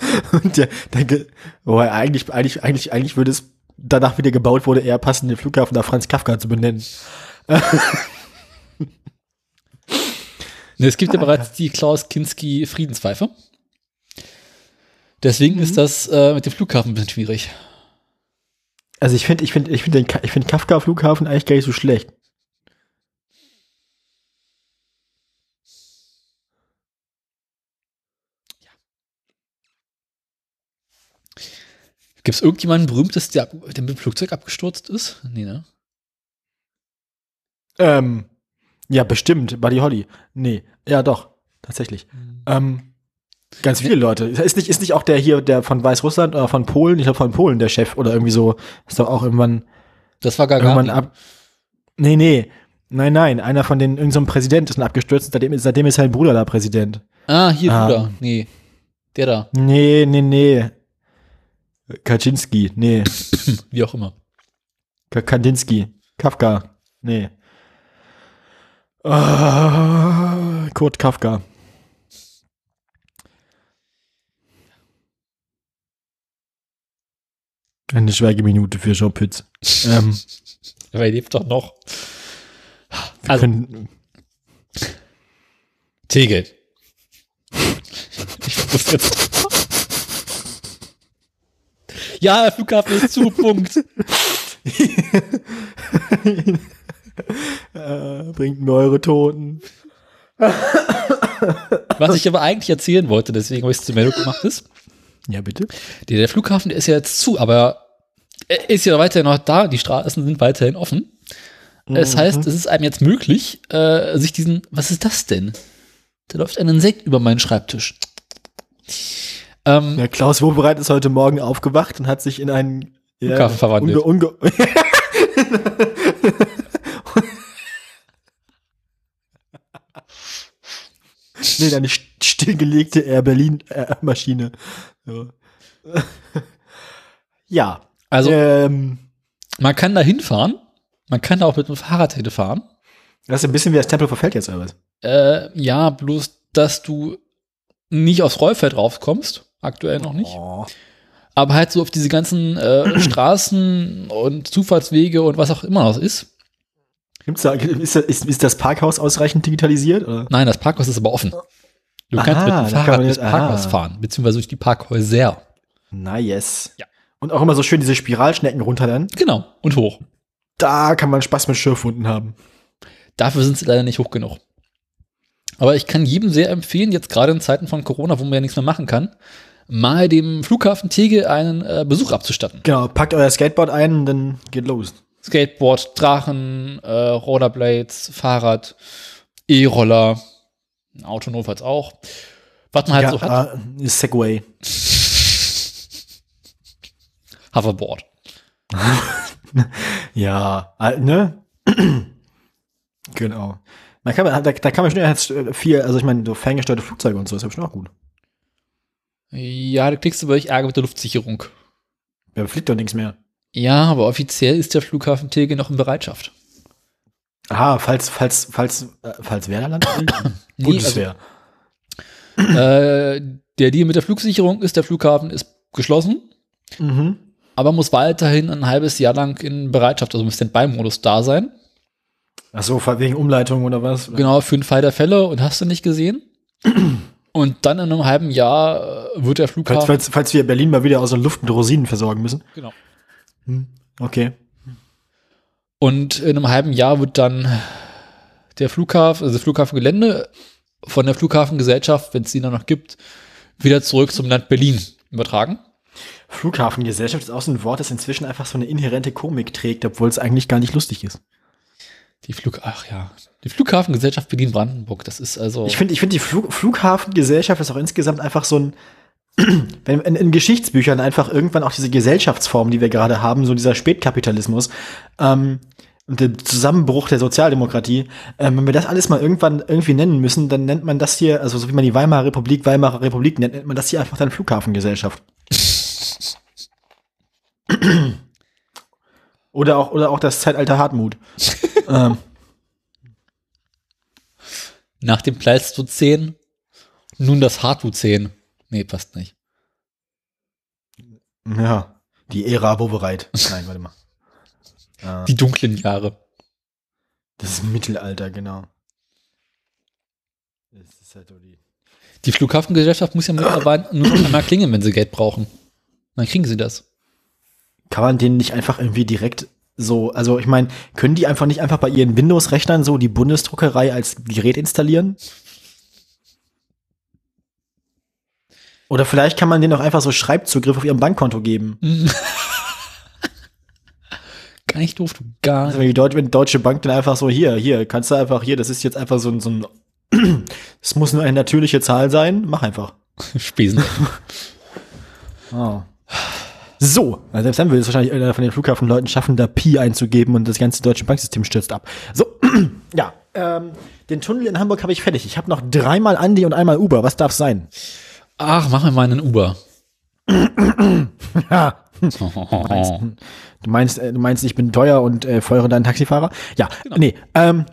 Und der, der, wobei eigentlich, eigentlich, eigentlich, eigentlich würde es danach wieder gebaut wurde, eher passen, den Flughafen nach Franz Kafka zu benennen. Ne, es gibt ja bereits die Klaus Kinski Friedenspfeife. Deswegen ist das äh, mit dem Flughafen ein bisschen schwierig. Also ich finde, ich finde, ich finde, ich finde Kafka Flughafen eigentlich gar nicht so schlecht. Gibt es irgendjemanden berühmtes, der, der mit dem Flugzeug abgestürzt ist? Nee, ne? Ähm, ja, bestimmt. Buddy Holly. Nee, ja, doch. Tatsächlich. Mhm. Ähm, ganz viele Leute. Ist nicht, ist nicht auch der hier, der von Weißrussland oder von Polen, ich glaube von Polen, der Chef oder irgendwie so, ist doch auch irgendwann, Das war irgendwann Gagarin. ab. Nee, nee. Nein, nein. Einer von den, irgendein so Präsident ist ein abgestürzt, seitdem, seitdem ist sein Bruder da Präsident. Ah, hier, Ah. Bruder. Nee. Der da. Nee, nee, nee. Kaczynski, nee. Wie auch immer. Ka- Kandinsky. Kafka. Nee. Ah, Kurt Kafka. Eine Schweigeminute für Jean Pütz. ähm, Aber er lebt doch noch. wir Also- können, Tegel. Ich wusste jetzt. Ja, der Flughafen ist zu, Punkt. äh, bringt mir eure Toten. Was ich aber eigentlich erzählen wollte, deswegen habe ich es zur Meldung gemacht, ist, Ja, bitte. der, der Flughafen, der ist ja jetzt zu, aber er ist ja weiterhin noch da, die Straßen sind weiterhin offen. Das heißt, es ist einem jetzt möglich, äh, sich diesen, was ist das denn? Da läuft ein Insekt über meinen Schreibtisch. Ähm, Ja, Klaus Wobereit ist heute Morgen aufgewacht und hat sich in einen Flughafen verwandelt. Unge, unge nee, eine st- stillgelegte Air Berlin Maschine. So. ja. also, ähm, man kann da hinfahren, man kann da auch mit dem Fahrrad hinfahren. das ist ein bisschen wie das Tempel verfällt jetzt oder was? Äh, ja, bloß, dass du nicht aufs Rollfeld raufkommst, aktuell noch nicht. Oh. aber halt so auf diese ganzen äh, Straßen und Zufahrtswege und was auch immer das ist. Gibt's da, ist, das- ist, ist das Parkhaus ausreichend digitalisiert? Oder? Nein, das Parkhaus ist aber offen. Du Aha, kannst mit dem kann Fahrrad durchs jetzt- Parkhaus ah. fahren, beziehungsweise durch die Parkhäuser. Nice. Ja. Und auch immer so schön diese Spiralschnecken runter dann. Genau, und hoch. Da kann man Spaß mit Schürfwunden haben. Dafür sind sie leider nicht hoch genug. Aber ich kann jedem sehr empfehlen, jetzt gerade in Zeiten von Corona, wo man ja nichts mehr machen kann, mal dem Flughafen Tegel einen äh, Besuch abzustatten. Genau, packt euer Skateboard ein und dann geht los. Skateboard, Drachen, äh, Rollerblades, Fahrrad, E-Roller, ein Auto notfalls auch. Was man halt so hat. äh, Segway. Hoverboard. Ja, äh, ne? genau. Man kann, da, da kann man schon jetzt viel, also ich meine, so ferngesteuerte Flugzeuge und so ist ja bestimmt auch gut. Ja, da kriegst du bei euch Ärger mit der Luftsicherung. Wer fliegt doch nichts mehr. Ja, aber offiziell ist der Flughafen Tegel noch in Bereitschaft. Aha, falls, falls, falls, äh, falls wer da landet? Nee, Bundeswehr. Äh, der Deal mit der Flugsicherung ist, der Flughafen ist geschlossen, mhm. aber muss weiterhin ein halbes Jahr lang in Bereitschaft, also im Standby-Modus da sein. Ach so, wegen Umleitung oder was? Genau, für den Fall der Fälle und hast du nicht gesehen. Und dann in einem halben Jahr äh, wird der Falls, Flughafen. falls, falls wir Berlin mal wieder aus der Luft mit Rosinen versorgen müssen. Genau. Hm. Okay. Und in einem halben Jahr wird dann der Flughafen, also das Flughafengelände von der Flughafengesellschaft, wenn es die dann noch gibt, wieder zurück zum Land Berlin übertragen. Flughafengesellschaft ist auch so ein Wort, das inzwischen einfach so eine inhärente Komik trägt, obwohl es eigentlich gar nicht lustig ist. Die Flug, ach ja, die Flughafengesellschaft Berlin-Brandenburg, das ist also. Ich finde, ich finde die Flug Flughafengesellschaft ist auch insgesamt einfach so ein, wenn in, in Geschichtsbüchern einfach irgendwann auch diese Gesellschaftsform, die wir gerade haben, so dieser Spätkapitalismus ähm, und der Zusammenbruch der Sozialdemokratie, ähm, wenn wir das alles mal irgendwann irgendwie nennen müssen, dann nennt man das hier, also so wie man die Weimarer Republik Weimarer Republik nennt, nennt man das hier einfach dann Flughafengesellschaft. oder auch oder auch das Zeitalter Hartmut. ähm, nach dem Pleistozän nun das Hartuzän. Nee, passt nicht. ja, die Ära Wovereit. Nein, warte mal. Die dunklen Jahre. Das ist Mittelalter, genau. Das ist halt die. Die Flughafengesellschaft muss ja mittlerweile nur einmal klingeln, wenn sie Geld brauchen. Dann kriegen sie das. kann man den nicht einfach irgendwie direkt so, also ich meine, können die einfach nicht einfach bei ihren Windows-Rechnern so die Bundesdruckerei als Gerät installieren? Oder vielleicht kann man denen auch einfach so Schreibzugriff auf ihrem Bankkonto geben. Gar nicht doof, du gar Also wenn die Deutsche, wenn die Deutsche Bank dann einfach so, hier, hier, kannst du einfach hier, das ist jetzt einfach so ein, so ein es muss nur eine natürliche Zahl sein, mach einfach. Spesen. Oh. So, also selbst dann will es wahrscheinlich einer von den Flughafenleuten schaffen, da Pi einzugeben und das ganze deutsche Banksystem stürzt ab. So, ja, ähm, den Tunnel in Hamburg habe ich fertig. Ich habe noch dreimal Andi und einmal Uber. Was darf sein? Ach, mach mir mal einen Uber. Ja. Du meinst, äh, du meinst, ich bin teuer und äh, feuere deinen Taxifahrer? Ja, nee. Ähm,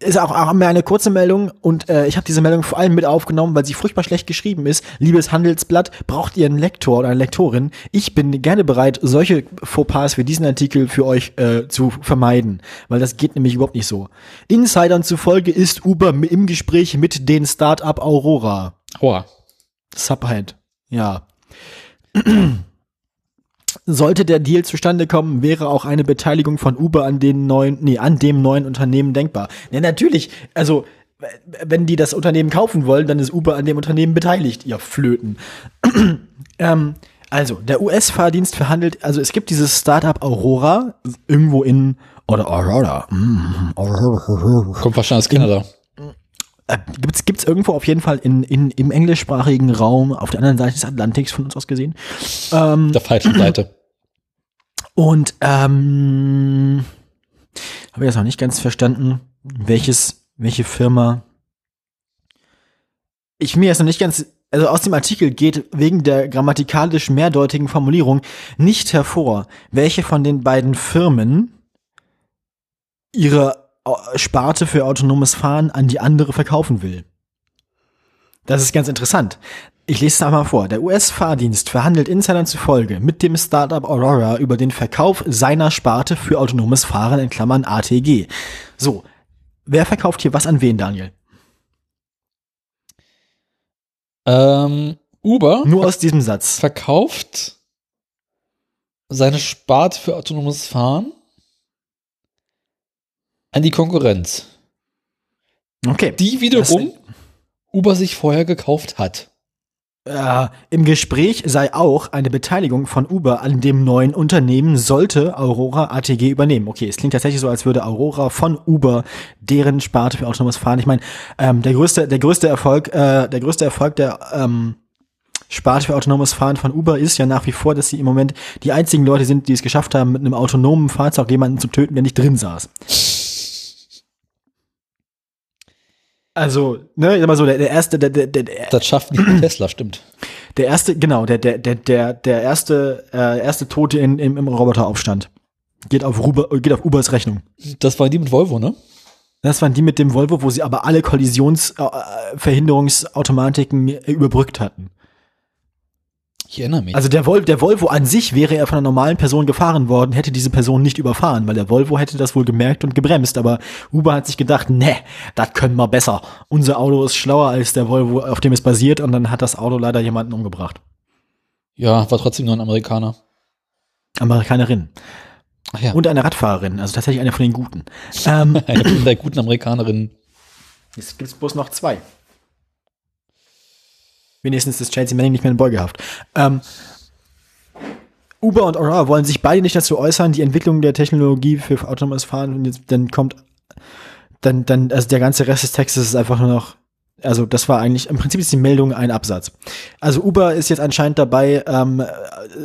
ist auch, auch mehr eine kurze Meldung und äh, ich habe diese Meldung vor allem mit aufgenommen, weil sie furchtbar schlecht geschrieben ist. Liebes Handelsblatt, braucht ihr einen Lektor oder eine Lektorin? Ich bin gerne bereit, solche Fauxpas wie diesen Artikel für euch äh, zu vermeiden, weil das geht nämlich überhaupt nicht so. Insidern zufolge ist Uber im Gespräch mit den Startup Aurora. Aua. Subhead, ja. Sollte der Deal zustande kommen, wäre auch eine Beteiligung von Uber an den neuen, nee, an dem neuen Unternehmen denkbar. Ja, natürlich, also wenn die das Unternehmen kaufen wollen, dann ist Uber an dem Unternehmen beteiligt, ihr Flöten. ähm, also, der US-Fahrdienst verhandelt, also es gibt dieses Startup Aurora, irgendwo in, oder Aurora, mm, Aurora. Kommt wahrscheinlich aus Kanada. Äh, gibt's gibt's irgendwo auf jeden Fall in, in im englischsprachigen Raum auf der anderen Seite des Atlantiks von uns aus gesehen. Ähm, Der falschen Seite. und ähm, habe ich das noch nicht ganz verstanden, welches welche Firma. Ich mir jetzt noch nicht ganz also aus dem Artikel geht wegen der grammatikalisch mehrdeutigen Formulierung nicht hervor, welche von den beiden Firmen ihre Sparte für autonomes Fahren an die andere verkaufen will. Das ist ganz interessant. Ich lese es einmal vor. Der US-Fahrdienst verhandelt Insidern zufolge mit dem Startup Aurora über den Verkauf seiner Sparte für autonomes Fahren in Klammern ATG. So, wer verkauft hier was an wen, Daniel? Ähm, Uber Nur aus diesem Satz. verkauft seine Sparte für autonomes Fahren an die Konkurrenz, Okay. die wiederum Uber sich vorher gekauft hat. Äh, Im Gespräch sei auch eine Beteiligung von Uber an dem neuen Unternehmen, sollte Aurora ATG übernehmen. Okay, es klingt tatsächlich so, als würde Aurora von Uber deren Sparte für autonomes Fahren. Ich meine, ähm, der größte, der größte Erfolg, äh, der größte Erfolg der ähm, Sparte für autonomes Fahren von Uber ist ja nach wie vor, dass sie im Moment die einzigen Leute sind, die es geschafft haben, mit einem autonomen Fahrzeug jemanden zu töten, der nicht drin saß. Also, ne, mal so, der, der erste, der, der, der, der Das schafft nicht Tesla, stimmt. der erste, genau, der, der, der, der, der erste, äh, erste Tote in, im, im Roboteraufstand. Geht auf, Ruber, geht auf Ubers Rechnung. Das waren die mit Volvo, ne? Das waren die mit dem Volvo, wo sie aber alle Kollisionsverhinderungsautomatiken äh, überbrückt hatten. Ich erinnere mich. Also der, Vol der Volvo an sich wäre er von einer normalen Person gefahren worden, hätte diese Person nicht überfahren, weil der Volvo hätte das wohl gemerkt und gebremst. Aber Uber hat sich gedacht, ne, das können wir besser. Unser Auto ist schlauer als der Volvo, auf dem es basiert, und dann hat das Auto leider jemanden umgebracht. ja, war trotzdem nur ein Amerikaner. Amerikanerin. Ach ja, Und eine Radfahrerin, also tatsächlich eine von den Guten. ähm, eine von der guten Amerikanerin. jetzt gibt's bloß noch zwei. Wenigstens ist Chelsea Manning nicht mehr in Beugehaft. Ähm, Uber und Aurora wollen sich beide nicht dazu äußern, die Entwicklung der Technologie für autonomes Fahren und jetzt, dann kommt, dann, dann, also der ganze Rest des Textes ist einfach nur noch, also das war eigentlich, im Prinzip ist die Meldung ein Absatz. Also Uber ist jetzt anscheinend dabei, ähm,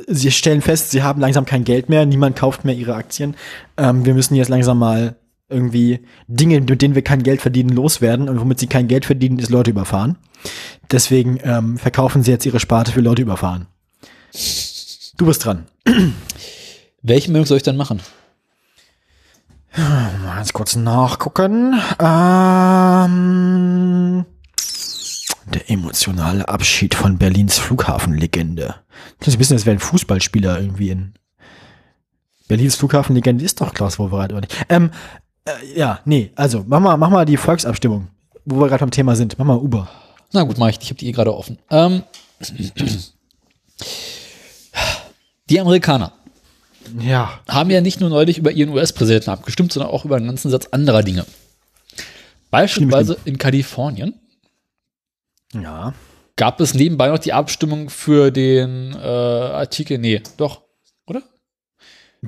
sie stellen fest, sie haben langsam kein Geld mehr, niemand kauft mehr ihre Aktien. Ähm, wir müssen jetzt langsam mal irgendwie Dinge, mit denen wir kein Geld verdienen, loswerden und womit sie kein Geld verdienen, ist Leute überfahren. Deswegen ähm, verkaufen sie jetzt ihre Sparte für Leute überfahren. Du bist dran. Welche Meldung soll ich dann machen? Mal ganz kurz nachgucken. Ähm, der emotionale Abschied von Berlins Flughafenlegende. Ein bisschen, als wäre ein Fußballspieler irgendwie in Berlins Flughafenlegende ist doch Klaus Wowereit, oder nicht? Ähm, äh, ja, nee, also mach mal, mach mal die Volksabstimmung, wo wir gerade beim Thema sind. Mach mal Uber. Na gut, mach ich. Ich habe die eh gerade offen. Ähm, die Amerikaner Ja. haben ja nicht nur neulich über ihren US-Präsidenten abgestimmt, sondern auch über einen ganzen Satz anderer Dinge. Beispielsweise in Kalifornien Ja. gab es nebenbei noch die Abstimmung für den äh, Artikel, nee, doch, oder?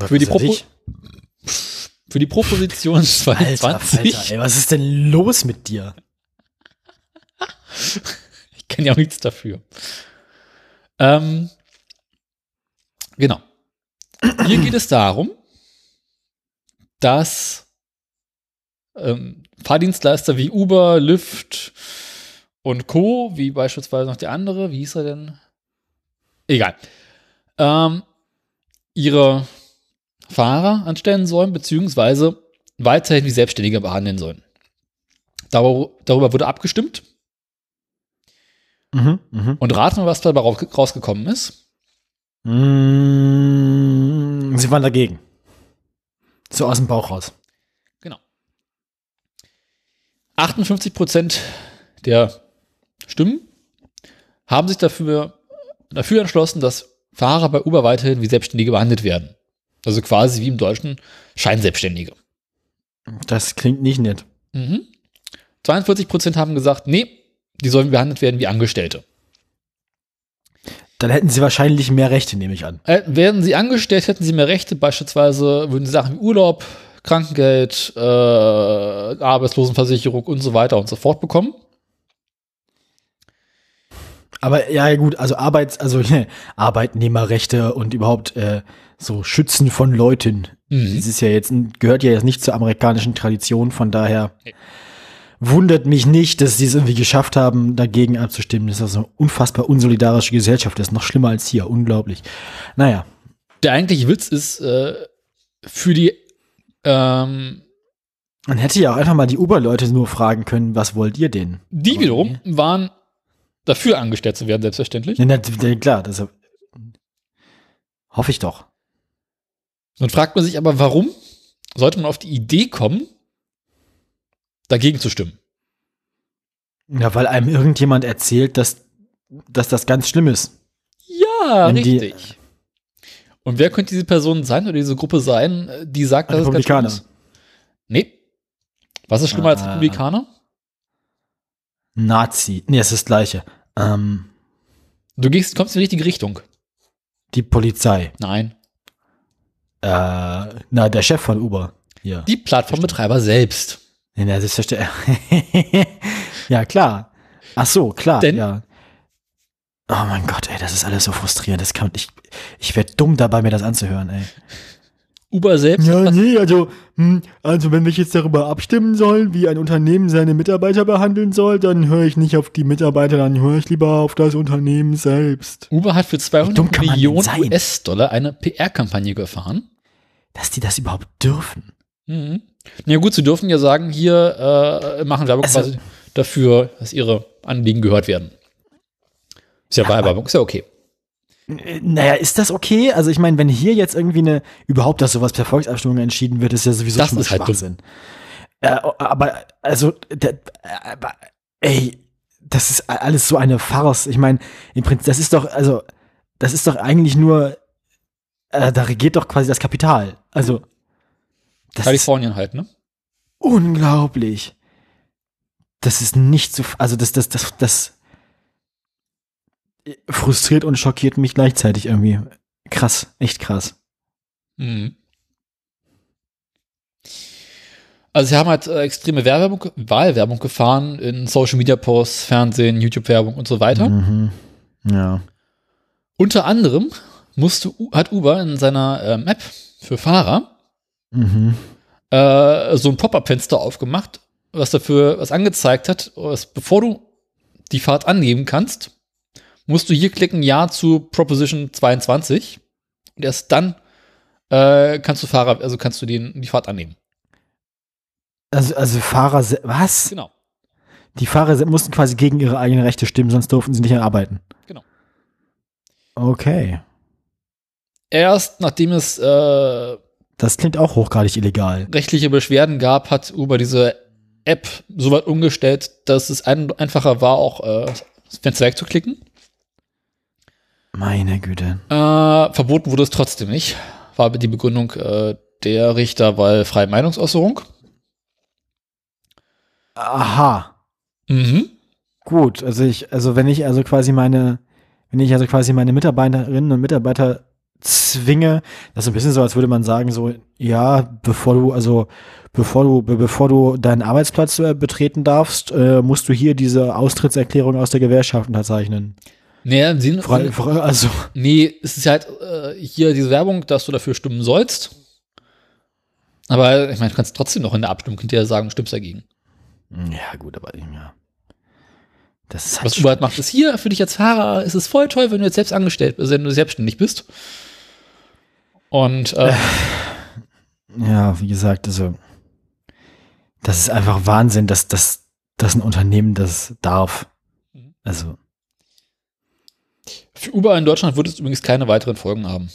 Für die, Was weiß Propo ich? Für die Proposition Alter, 22. Alter, ey, was ist denn los mit dir? Ich kenne ja auch nichts dafür. Ähm, genau. Hier geht es darum, dass ähm, Fahrdienstleister wie Uber, Lyft und Co., wie beispielsweise noch der andere, wie hieß er denn? Egal. Ähm, ihre Fahrer anstellen sollen, beziehungsweise weiterhin wie Selbstständige behandeln sollen. Darüber, darüber wurde abgestimmt. Mhm, mhm. Und rate mal, was dabei raus- rausgekommen ist. Mm, Sie waren dagegen. So aus dem Bauch raus. Genau. 58 Prozent der Stimmen haben sich dafür, dafür entschlossen, dass Fahrer bei Uber weiterhin wie Selbstständige behandelt werden. Also quasi wie im Deutschen Scheinselbstständige. Das klingt nicht nett. Mhm. 42 Prozent haben gesagt, nee, die sollen behandelt werden wie Angestellte. Dann hätten sie wahrscheinlich mehr Rechte, nehme ich an. Äh, werden sie angestellt, hätten sie mehr Rechte, beispielsweise würden sie Sachen wie Urlaub, Krankengeld, äh, Arbeitslosenversicherung und so weiter und so fort bekommen. Aber ja, gut, also Arbeits-, also Arbeitnehmerrechte und überhaupt äh, so Schützen von Leuten. Mhm. Das ist ja jetzt, gehört ja jetzt nicht zur amerikanischen Tradition, von daher Nee. wundert mich nicht, dass sie es irgendwie geschafft haben, dagegen abzustimmen. Das ist also eine unfassbar unsolidarische Gesellschaft. Das ist noch schlimmer als hier. Unglaublich. Naja. Der eigentliche Witz ist, äh, für die, ähm, Man hätte ja auch einfach mal die Uber-Leute nur fragen können, was wollt ihr denn? die Aber wiederum waren dafür angestellt zu werden, selbstverständlich. Nee, na, na, klar, das hoffe ich doch. Dann fragt man sich aber, warum sollte man auf die Idee kommen, dagegen zu stimmen? Ja, weil einem irgendjemand erzählt, dass, dass das ganz schlimm ist. Ja, Wenn die- richtig. Und wer könnte diese Person sein oder diese Gruppe sein, die sagt, dass es ganz schlimm Republikaner. ist? Nee. Was ist schlimmer als Ah. Republikaner? Nazi. Nee, es ist das Gleiche. Ähm, Du gehst, kommst in die richtige Richtung. die Polizei. Nein. Äh, na, der Chef von Uber. Hier. Die Plattformbetreiber selbst. Nee, das ist verste- Ja, klar. Ach so, klar, Denn- ja. Oh mein Gott, ey, das ist alles so frustrierend. Das kann ich ich werde dumm dabei mir das anzuhören, ey. Uber selbst. Ja, nee, also, hm, also wenn wir jetzt darüber abstimmen sollen, wie ein Unternehmen seine Mitarbeiter behandeln soll, dann höre ich nicht auf die Mitarbeiter, dann höre ich lieber auf das Unternehmen selbst. Uber hat für dumm 200 kann man denn Millionen? US-Dollar eine PR-Kampagne gefahren. Dass die das überhaupt dürfen. Mhm. Ja gut, sie dürfen ja sagen, hier äh, machen Werbung Also- quasi dafür, dass ihre Anliegen gehört werden. Ist ja Wahlwerbung, ist ja okay. Äh, Naja, ist das okay? Also ich meine, wenn hier jetzt irgendwie eine, überhaupt, dass sowas per Volksabstimmung entschieden wird, ist ja sowieso Das schon ist halt. Schwachsinn. Äh, aber, also, der, aber, ey, das ist alles so eine Farce. Ich meine, im Prinzip, das ist doch, also, das ist doch eigentlich nur, äh, da regiert doch quasi das Kapital. Also, das Kalifornien halt, ne? unglaublich. Das ist nicht so, also das, das, das, das frustriert und schockiert mich gleichzeitig irgendwie. Krass, echt krass. Mhm. Also sie haben halt äh, extreme Werbung, Wahlwerbung gefahren in Social Media Posts, Fernsehen, YouTube-Werbung und so weiter. Mhm. Ja. Unter anderem musste, hat Uber in seiner ähm, App für Fahrer Mhm. äh, so ein Pop-up-Fenster aufgemacht, was dafür was angezeigt hat, was, bevor du die Fahrt annehmen kannst, musst du hier klicken Ja zu Proposition 22 und erst dann äh, kannst du Fahrer, also kannst du den, die Fahrt annehmen. Also, also Fahrer, was? Genau. Die Fahrer mussten quasi gegen ihre eigenen Rechte stimmen, sonst durften sie nicht arbeiten. Genau. Okay. Erst nachdem es äh, Das klingt auch hochgradig illegal. rechtliche Beschwerden gab, hat Uber diese App so weit umgestellt, dass es ein, einfacher war, auch äh, das Fenster wegzuklicken. Meine Güte. Äh, verboten wurde es trotzdem nicht war die Begründung äh, der Richter, weil freie Meinungsäußerung. Aha. Mhm. Gut, also ich, also wenn ich also quasi meine, wenn ich also quasi meine Mitarbeiterinnen und Mitarbeiter zwinge, das ist ein bisschen so, als würde man sagen, so, ja, bevor du, also bevor du, be bevor du deinen Arbeitsplatz äh, betreten darfst, äh, musst du hier diese Austrittserklärung aus der Gewerkschaft unterzeichnen. Nee, sie, Frei, frei, also, nee, es ist halt äh, hier diese Werbung, dass du dafür stimmen sollst. Aber ich meine, du kannst trotzdem noch in der Abstimmung hinterher sagen, du stimmst dagegen. ja, gut, aber ja. Das ist halt Was Uber halt macht, ist hier für dich als Fahrer, ist es voll toll, wenn du jetzt selbst angestellt bist, wenn du selbstständig bist. Und äh, Ja, wie gesagt, also das ist einfach Wahnsinn, dass, dass, dass ein Unternehmen das darf. Mhm. Also, für Uber in Deutschland wird es übrigens keine weiteren Folgen haben.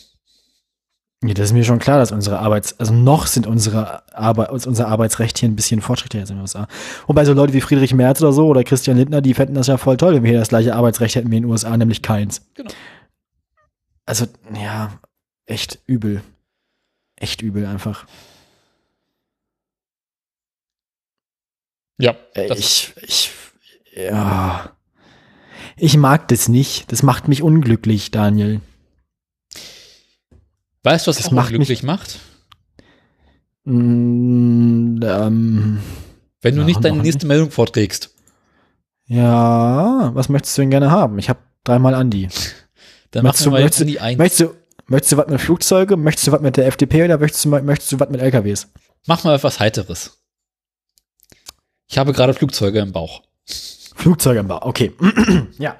ja, das ist mir schon klar, dass unsere Arbeits-, also noch sind unsere Arbeit, unser Arbeitsrecht hier ein bisschen fortschrittlicher als in den USA. Wobei so Leute wie Friedrich Merz oder so oder Christian Lindner, die fänden das ja voll toll, wenn wir hier das gleiche Arbeitsrecht hätten wie in den USA, nämlich keins. Genau. Also, ja, echt übel. Echt übel einfach. Ja, Äh, Ich, ich, ja. Ich mag das nicht. Das macht mich unglücklich, Daniel. weißt du, was das macht macht glücklich macht? Mm, ähm, Wenn du Ja, nicht deine nächste Meldung vorträgst. ja, was möchtest du denn gerne haben? Ich habe dreimal Andi. Dann Möchtest du- mal möchtest in die Eins. Möchtest du, möchtest du was mit Flugzeuge? Möchtest du was mit der FDP oder möchtest du, möchtest du was mit LKWs? Mach mal etwas Heiteres. Ich habe gerade Flugzeuge im Bauch. Flugzeuge im Bau, okay. ja.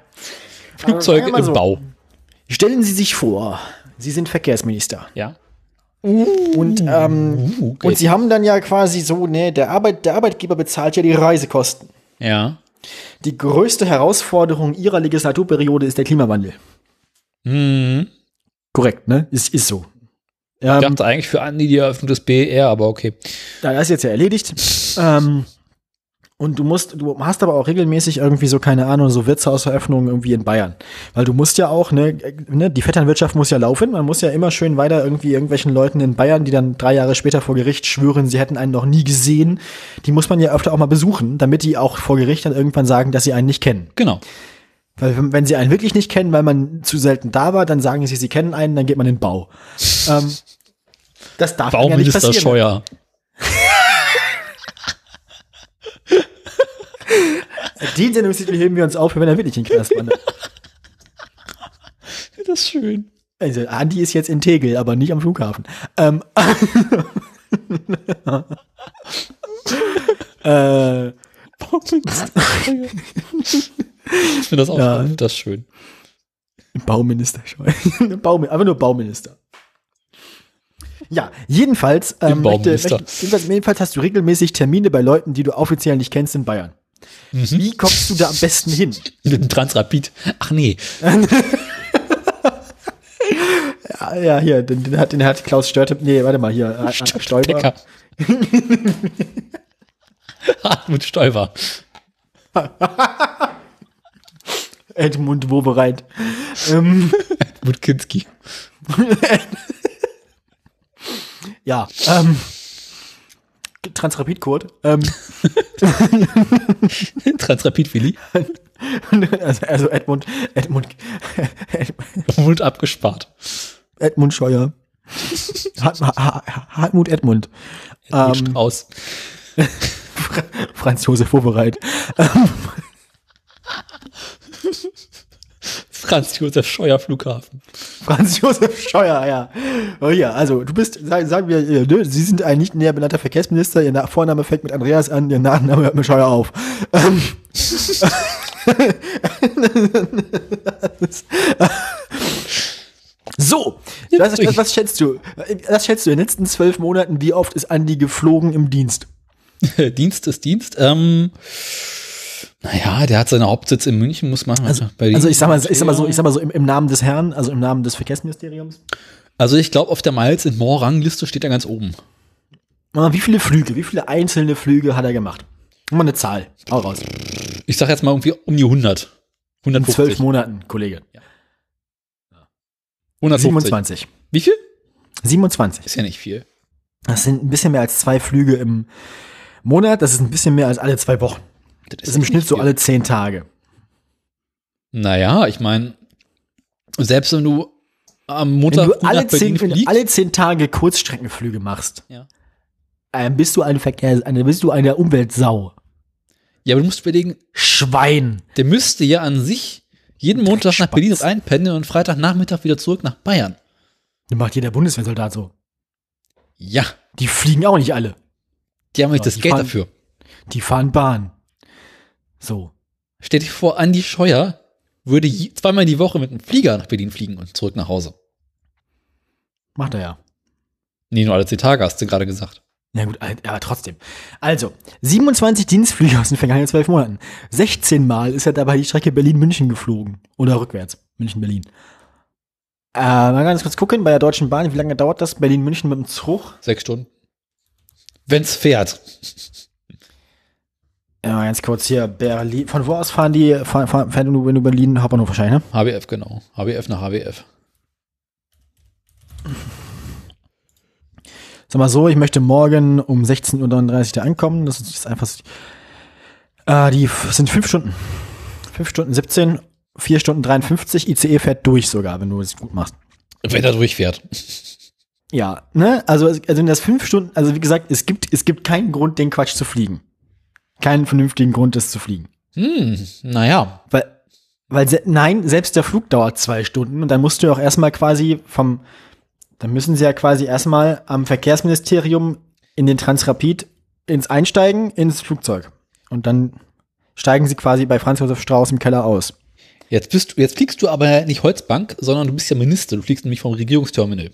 Flugzeuge mal im so. Bau. Stellen Sie sich vor, Sie sind Verkehrsminister. Ja. Und, ähm, Uh, okay. und Sie haben dann ja quasi so, ne, der, Arbeit, der Arbeitgeber bezahlt ja die Reisekosten. ja. Die größte Herausforderung Ihrer Legislaturperiode ist der Klimawandel. Mhm. Korrekt, ne? Ist, ist so. Ich Ähm, dachte eigentlich für Andi die Eröffnung des BER, aber okay. Das ist jetzt ja erledigt. ähm, und du musst, du hast aber auch regelmäßig irgendwie so, keine Ahnung, so Wirtshauseröffnungen irgendwie in Bayern. Weil du musst ja auch, ne, ne, die Vetternwirtschaft muss ja laufen. Man muss ja immer schön weiter irgendwie irgendwelchen Leuten in Bayern, die dann drei Jahre später vor Gericht schwören, sie hätten einen noch nie gesehen, die muss man ja öfter auch mal besuchen, damit die auch vor Gericht dann irgendwann sagen, dass sie einen nicht kennen. Genau. Weil wenn, sie einen wirklich nicht kennen, weil man zu selten da war, dann sagen sie, sie kennen einen, dann geht man in den Bau. ähm, das darf ja nicht Bauminister passieren. Scheuer. Den Sendungstitel heben wir uns auf, wenn er wirklich in den Knast wandert. Das ist schön. Also, Andi ist jetzt in Tegel, aber nicht am Flughafen. Ähm, äh, Ich finde das auch Ja. das ist schön. Bauminister. Baum, einfach nur Bauminister. Ja, jedenfalls, ähm, möchte, Bauminister. möchte, jedenfalls, jedenfalls hast du regelmäßig Termine bei Leuten, die du offiziell nicht kennst in Bayern. Wie kommst du da am besten hin? Mit dem Transrapid. Ach nee. Ja, ja hier, den, den, hat, den hat Klaus Störte, nee, warte mal, hier, äh, äh, Stoiber. Becker. Hartmut Stoiber. Edmund Wobereit. ähm, Hartmut Kinski. ja, ähm, Transrapid-Code. Ähm, Transrapid Willi. also, also Edmund, Edmund, Und abgespart. Edmund Scheuer. Hart, Ha- Ha- Hartmut Edmund. Ähm, Ähm, Strauß. Franz Josef Wobereit. Franz Josef Scheuer Flughafen. Franz Josef Scheuer, ja. Oh ja, also du bist, sagen, wir, äh, ne, Sie sind ein nicht näher benannter Verkehrsminister, Ihr Na- Vorname fängt mit Andreas an, Ihr Nachname hört mit Scheuer auf. Ähm, so, was, was, was schätzt du? Was schätzt du in den letzten zwölf Monaten, wie oft ist Andi geflogen im Dienst? Dienst ist Dienst. Ähm, naja, der hat seinen Hauptsitz in München, muss man. Also, bei also ich sag mal, ich sag mal so, ich sag mal so im, im Namen des Herrn, also im Namen des Verkehrsministeriums. Also ich glaube, auf der Miles in More Rangliste steht er ganz oben. Wie viele Flüge, wie viele einzelne Flüge hat er gemacht? Mal eine Zahl. Hau raus. Ich sag jetzt mal irgendwie um die 100. In 150. zwölf Monaten, Kollege. 150. 27. Wie viel? 27. Ist ja nicht viel. Das sind ein bisschen mehr als zwei Flüge im Monat. Das ist ein bisschen mehr als alle zwei Wochen. Das ist im Schnitt so alle zehn Tage. Naja, ich meine, selbst wenn du am Wenn Montag du früh alle zehn, wenn du fliegst, alle zehn Tage Kurzstreckenflüge machst, Ja. ähm, bist du ein Verkehr, eine, bist du eine Umweltsau. ja, aber du musst überlegen, Schwein. der müsste ja an sich jeden Montag nach. Berlin einpendeln und Freitagnachmittag wieder zurück nach Bayern. Das macht jeder Bundeswehrsoldat so. Ja, Die fliegen auch nicht alle. die haben nicht das Geld fahren- dafür. Die fahren Bahn. So. Stell dir vor, Andi Scheuer würde zweimal die Woche mit einem Flieger nach Berlin fliegen und zurück nach Hause. Macht er ja. Nee, nur alle zehn Tage, hast du gerade gesagt. Ja gut, aber trotzdem. Also, 27 Dienstflüge aus den vergangenen zwölf Monaten. 16 Mal ist er dabei die Strecke Berlin-München geflogen. Oder rückwärts. München-Berlin. Äh, mal ganz kurz gucken, bei der Deutschen Bahn, wie lange dauert das? Berlin-München mit dem Zug? Sechs Stunden. Wenn's fährt. Ja, ganz kurz hier, Berlin. Von wo aus fahren die, fahren, fahren, fahren du, wenn du Berlin, Hauptbahnhof wahrscheinlich, ne? HBF, genau. HBF nach HBF. Sag mal so, ich möchte morgen um 16.39 Uhr da ankommen. Das ist einfach. Äh, die sind fünf Stunden. Fünf Stunden 17, vier Stunden 53. ICE fährt durch sogar, wenn du es gut machst. Wenn er durchfährt. Ja, ne? Also, also wenn das fünf Stunden, also wie gesagt, es gibt, es gibt keinen Grund, den Quatsch zu fliegen. Keinen vernünftigen Grund, das zu fliegen. Hm, naja. Weil, weil nein, selbst der Flug dauert zwei Stunden und dann musst du auch erstmal quasi vom, dann müssen sie ja quasi erstmal am Verkehrsministerium in den Transrapid ins Einsteigen ins Flugzeug. Und dann steigen sie quasi bei Franz Josef Strauß im Keller aus. Jetzt bist du, jetzt fliegst du aber nicht Holzbank, sondern du bist ja Minister. Du fliegst nämlich vom Regierungsterminal.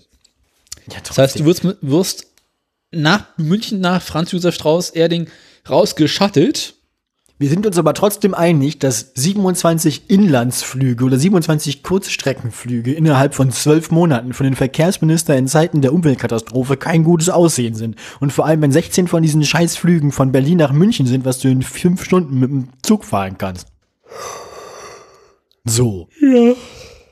Ja, Das heißt, du wirst, wirst nach München, nach Franz Josef Strauß Erding rausgeschattelt. Wir sind uns aber trotzdem einig, dass 27 Inlandsflüge oder 27 Kurzstreckenflüge innerhalb von zwölf Monaten von den Verkehrsminister in Zeiten der Umweltkatastrophe kein gutes Aussehen sind. Und vor allem, wenn 16 von diesen Scheißflügen von Berlin nach München sind, was du in fünf Stunden mit dem Zug fahren kannst. So. Ja.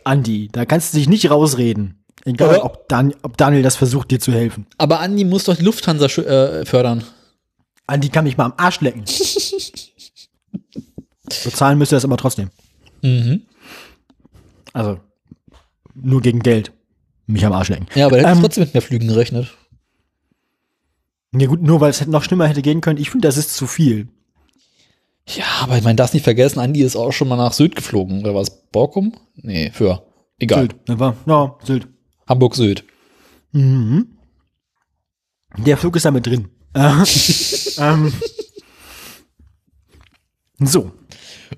Andi, da kannst du dich nicht rausreden. Egal, ob, Dan ob Daniel das versucht, dir zu helfen. Aber Andi muss doch die Lufthansa äh, fördern. Andi kann mich mal am Arsch lecken. Bezahlen müsste er es aber trotzdem. Mhm. Also, nur gegen Geld. Mich am Arsch lecken. Ja, aber er hätte Ähm, trotzdem mit mehr Flügen gerechnet. Ja gut, nur weil es noch schlimmer hätte gehen können. Ich finde, das ist zu viel. Ja, aber ich meine, darfst nicht vergessen, Andi ist auch schon mal nach Sylt geflogen. Oder was? Borkum? Nee, für. Egal. Sylt. Das war, ja, Sylt. Hamburg-Sylt. Mhm. Der Flug ist damit drin. Äh, ähm, so.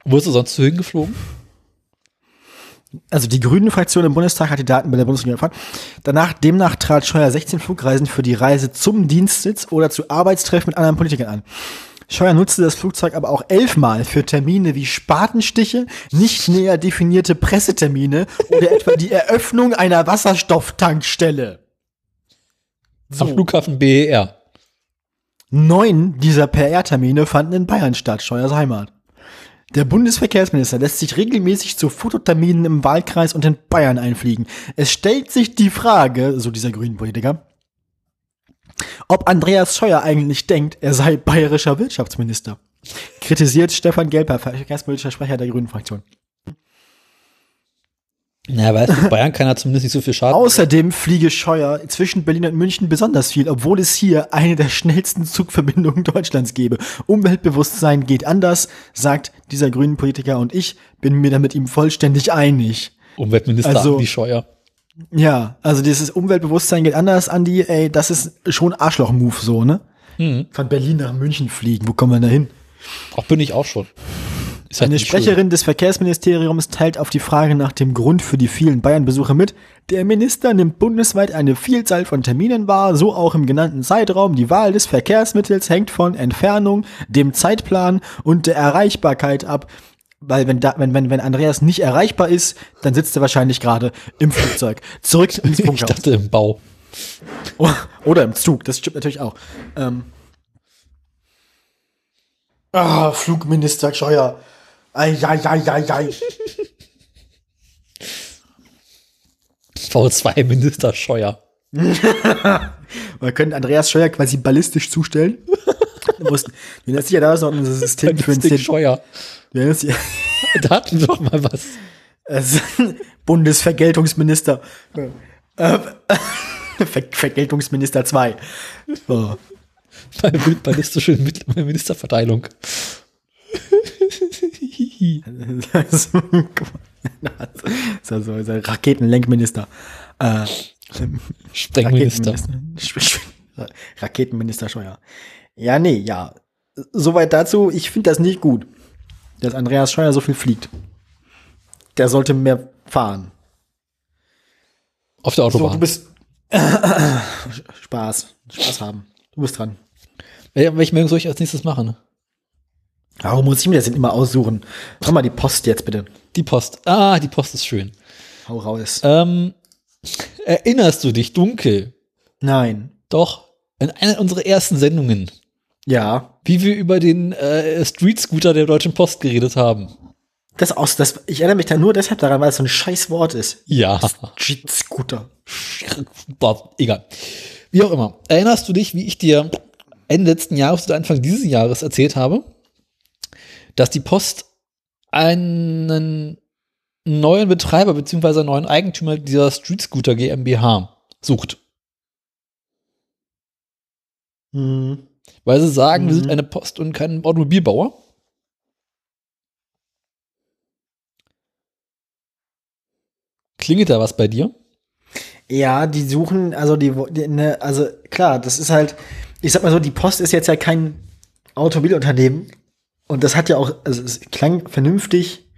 Wo bist du sonst so hingeflogen? Also die Grünen-Fraktion im Bundestag hat die Daten bei der Bundesregierung erfahren. Danach, demnach trat Scheuer 16 Flugreisen für die Reise zum Dienstsitz oder zu Arbeitstreffen mit anderen Politikern an. Scheuer nutzte das Flugzeug aber auch elfmal für Termine wie Spatenstiche, nicht näher definierte Pressetermine oder etwa die Eröffnung einer Wasserstofftankstelle. Am Flughafen BER. Neun dieser PR-Termine fanden in Bayern statt, Scheuers Heimat. Der Bundesverkehrsminister lässt sich regelmäßig zu Fototerminen im Wahlkreis und in Bayern einfliegen. Es stellt sich die Frage, so dieser grünen Politiker, ob Andreas Scheuer eigentlich denkt, er sei bayerischer Wirtschaftsminister. Kritisiert Stefan Gelper, verkehrspolitischer Sprecher der Grünen Fraktion. Na, weißt du, Bayern kann ja zumindest nicht so viel Schaden. Außerdem fliege Scheuer zwischen Berlin und München besonders viel, obwohl es hier eine der schnellsten Zugverbindungen Deutschlands gäbe. Umweltbewusstsein geht anders, sagt dieser grünen Politiker und ich bin mir da mit ihm vollständig einig. Umweltminister Also- Andi Scheuer. Ja, also dieses Umweltbewusstsein geht anders, Andi, ey, das ist schon Arschloch-Move so, ne? Mhm. Von Berlin nach München fliegen, wo kommen wir da hin? Auch bin ich auch schon. Ist halt Eine schön. Sprecherin des Verkehrsministeriums teilt auf die Frage nach dem Grund für die vielen Bayern-Besuche mit. Der Minister nimmt bundesweit eine Vielzahl von Terminen wahr, so auch im genannten Zeitraum. Die Wahl des Verkehrsmittels hängt von Entfernung, dem Zeitplan und der Erreichbarkeit ab. Weil wenn, da, wenn, wenn, wenn Andreas nicht erreichbar ist, dann sitzt er wahrscheinlich gerade im Flugzeug. Zurück ins Ich Funkhaus. dachte im Bau. Oder im Zug, das stimmt natürlich auch. Ähm. Ah, Flugminister Scheuer. Ei, ei, ei, ei, ei. V2-Minister Scheuer. Wir können Andreas Scheuer quasi ballistisch zustellen. Du musst, du erinnerst dich ja damals noch an unser System für den Scheuer. Du erinnerst dich, Da hatten wir doch mal was. Also, Bundesvergeltungsminister. Äh, Ver Vergeltungsminister 2. So. Bei ballistische Mit- Ministerverteilung. so, so, so Raketenlenkminister. Äh, Sprengminister. Raketenminister. Raketenminister Scheuer. Ja, nee, ja. Soweit dazu. Ich finde das nicht gut, dass Andreas Scheuer so viel fliegt. Der sollte mehr fahren. Auf der So, Autobahn. du bist. Spaß. Spaß haben. Du bist dran. Wel- Welche Meldung soll ich als nächstes machen? Warum muss ich mir das denn immer aussuchen? Mach mal die Post jetzt bitte. Die Post. Ah, die Post ist schön. Hau raus. Ähm, erinnerst du dich dunkel? Nein. Doch, in einer unserer ersten Sendungen, Ja. wie wir über den äh, Street Scooter der Deutschen Post geredet haben. Das aus, das, ich erinnere mich da nur deshalb daran, weil es so ein scheiß Wort ist. Ja. Street Scooter. Boah, egal. Wie auch immer. Erinnerst du dich, wie ich dir Ende letzten Jahres oder Anfang dieses Jahres erzählt habe, dass die Post einen neuen Betreiber bzw. neuen Eigentümer dieser Street Scooter GmbH sucht? Hm. Weil sie sagen, wir Mhm. sind eine Post und kein Automobilbauer. Klingelt da was bei dir? Ja, die suchen, also die, die ne, also klar, das ist halt, ich sag mal so, die Post ist jetzt ja kein Automobilunternehmen und das hat ja auch, also es klang vernünftig,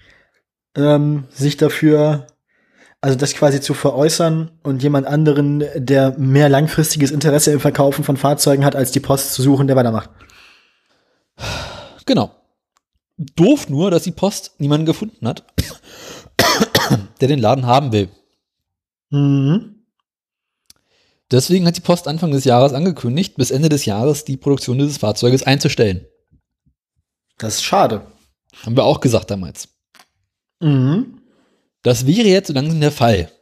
ähm, sich dafür, also das quasi zu veräußern und jemand anderen, der mehr langfristiges Interesse im Verkaufen von Fahrzeugen hat, als die Post zu suchen, der weitermacht. Genau. Doof nur, dass die Post niemanden gefunden hat, der den Laden haben will. Mhm. Deswegen hat die Post Anfang des Jahres angekündigt, bis Ende des Jahres die Produktion dieses Fahrzeuges einzustellen. Das ist schade. Haben wir auch gesagt damals. Mhm. Das wäre jetzt so langsam der Fall.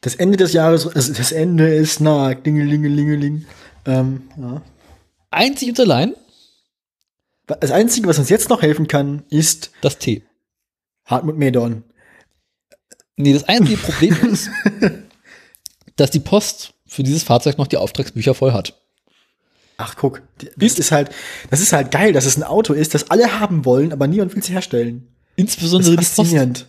Das Ende des Jahres, also das Ende ist nah, dingelingelingeling. Ähm, ja. Einzig und allein Das Einzige, was uns jetzt noch helfen kann, ist das T. Hartmut Medorn. Nee, das einzige Problem ist, dass die Post für dieses Fahrzeug noch die Auftragsbücher voll hat. Ach, guck, die- das ist halt, das ist halt geil, dass es ein Auto ist, das alle haben wollen, aber niemand will es herstellen. Das Insbesondere die ist Post faszinierend.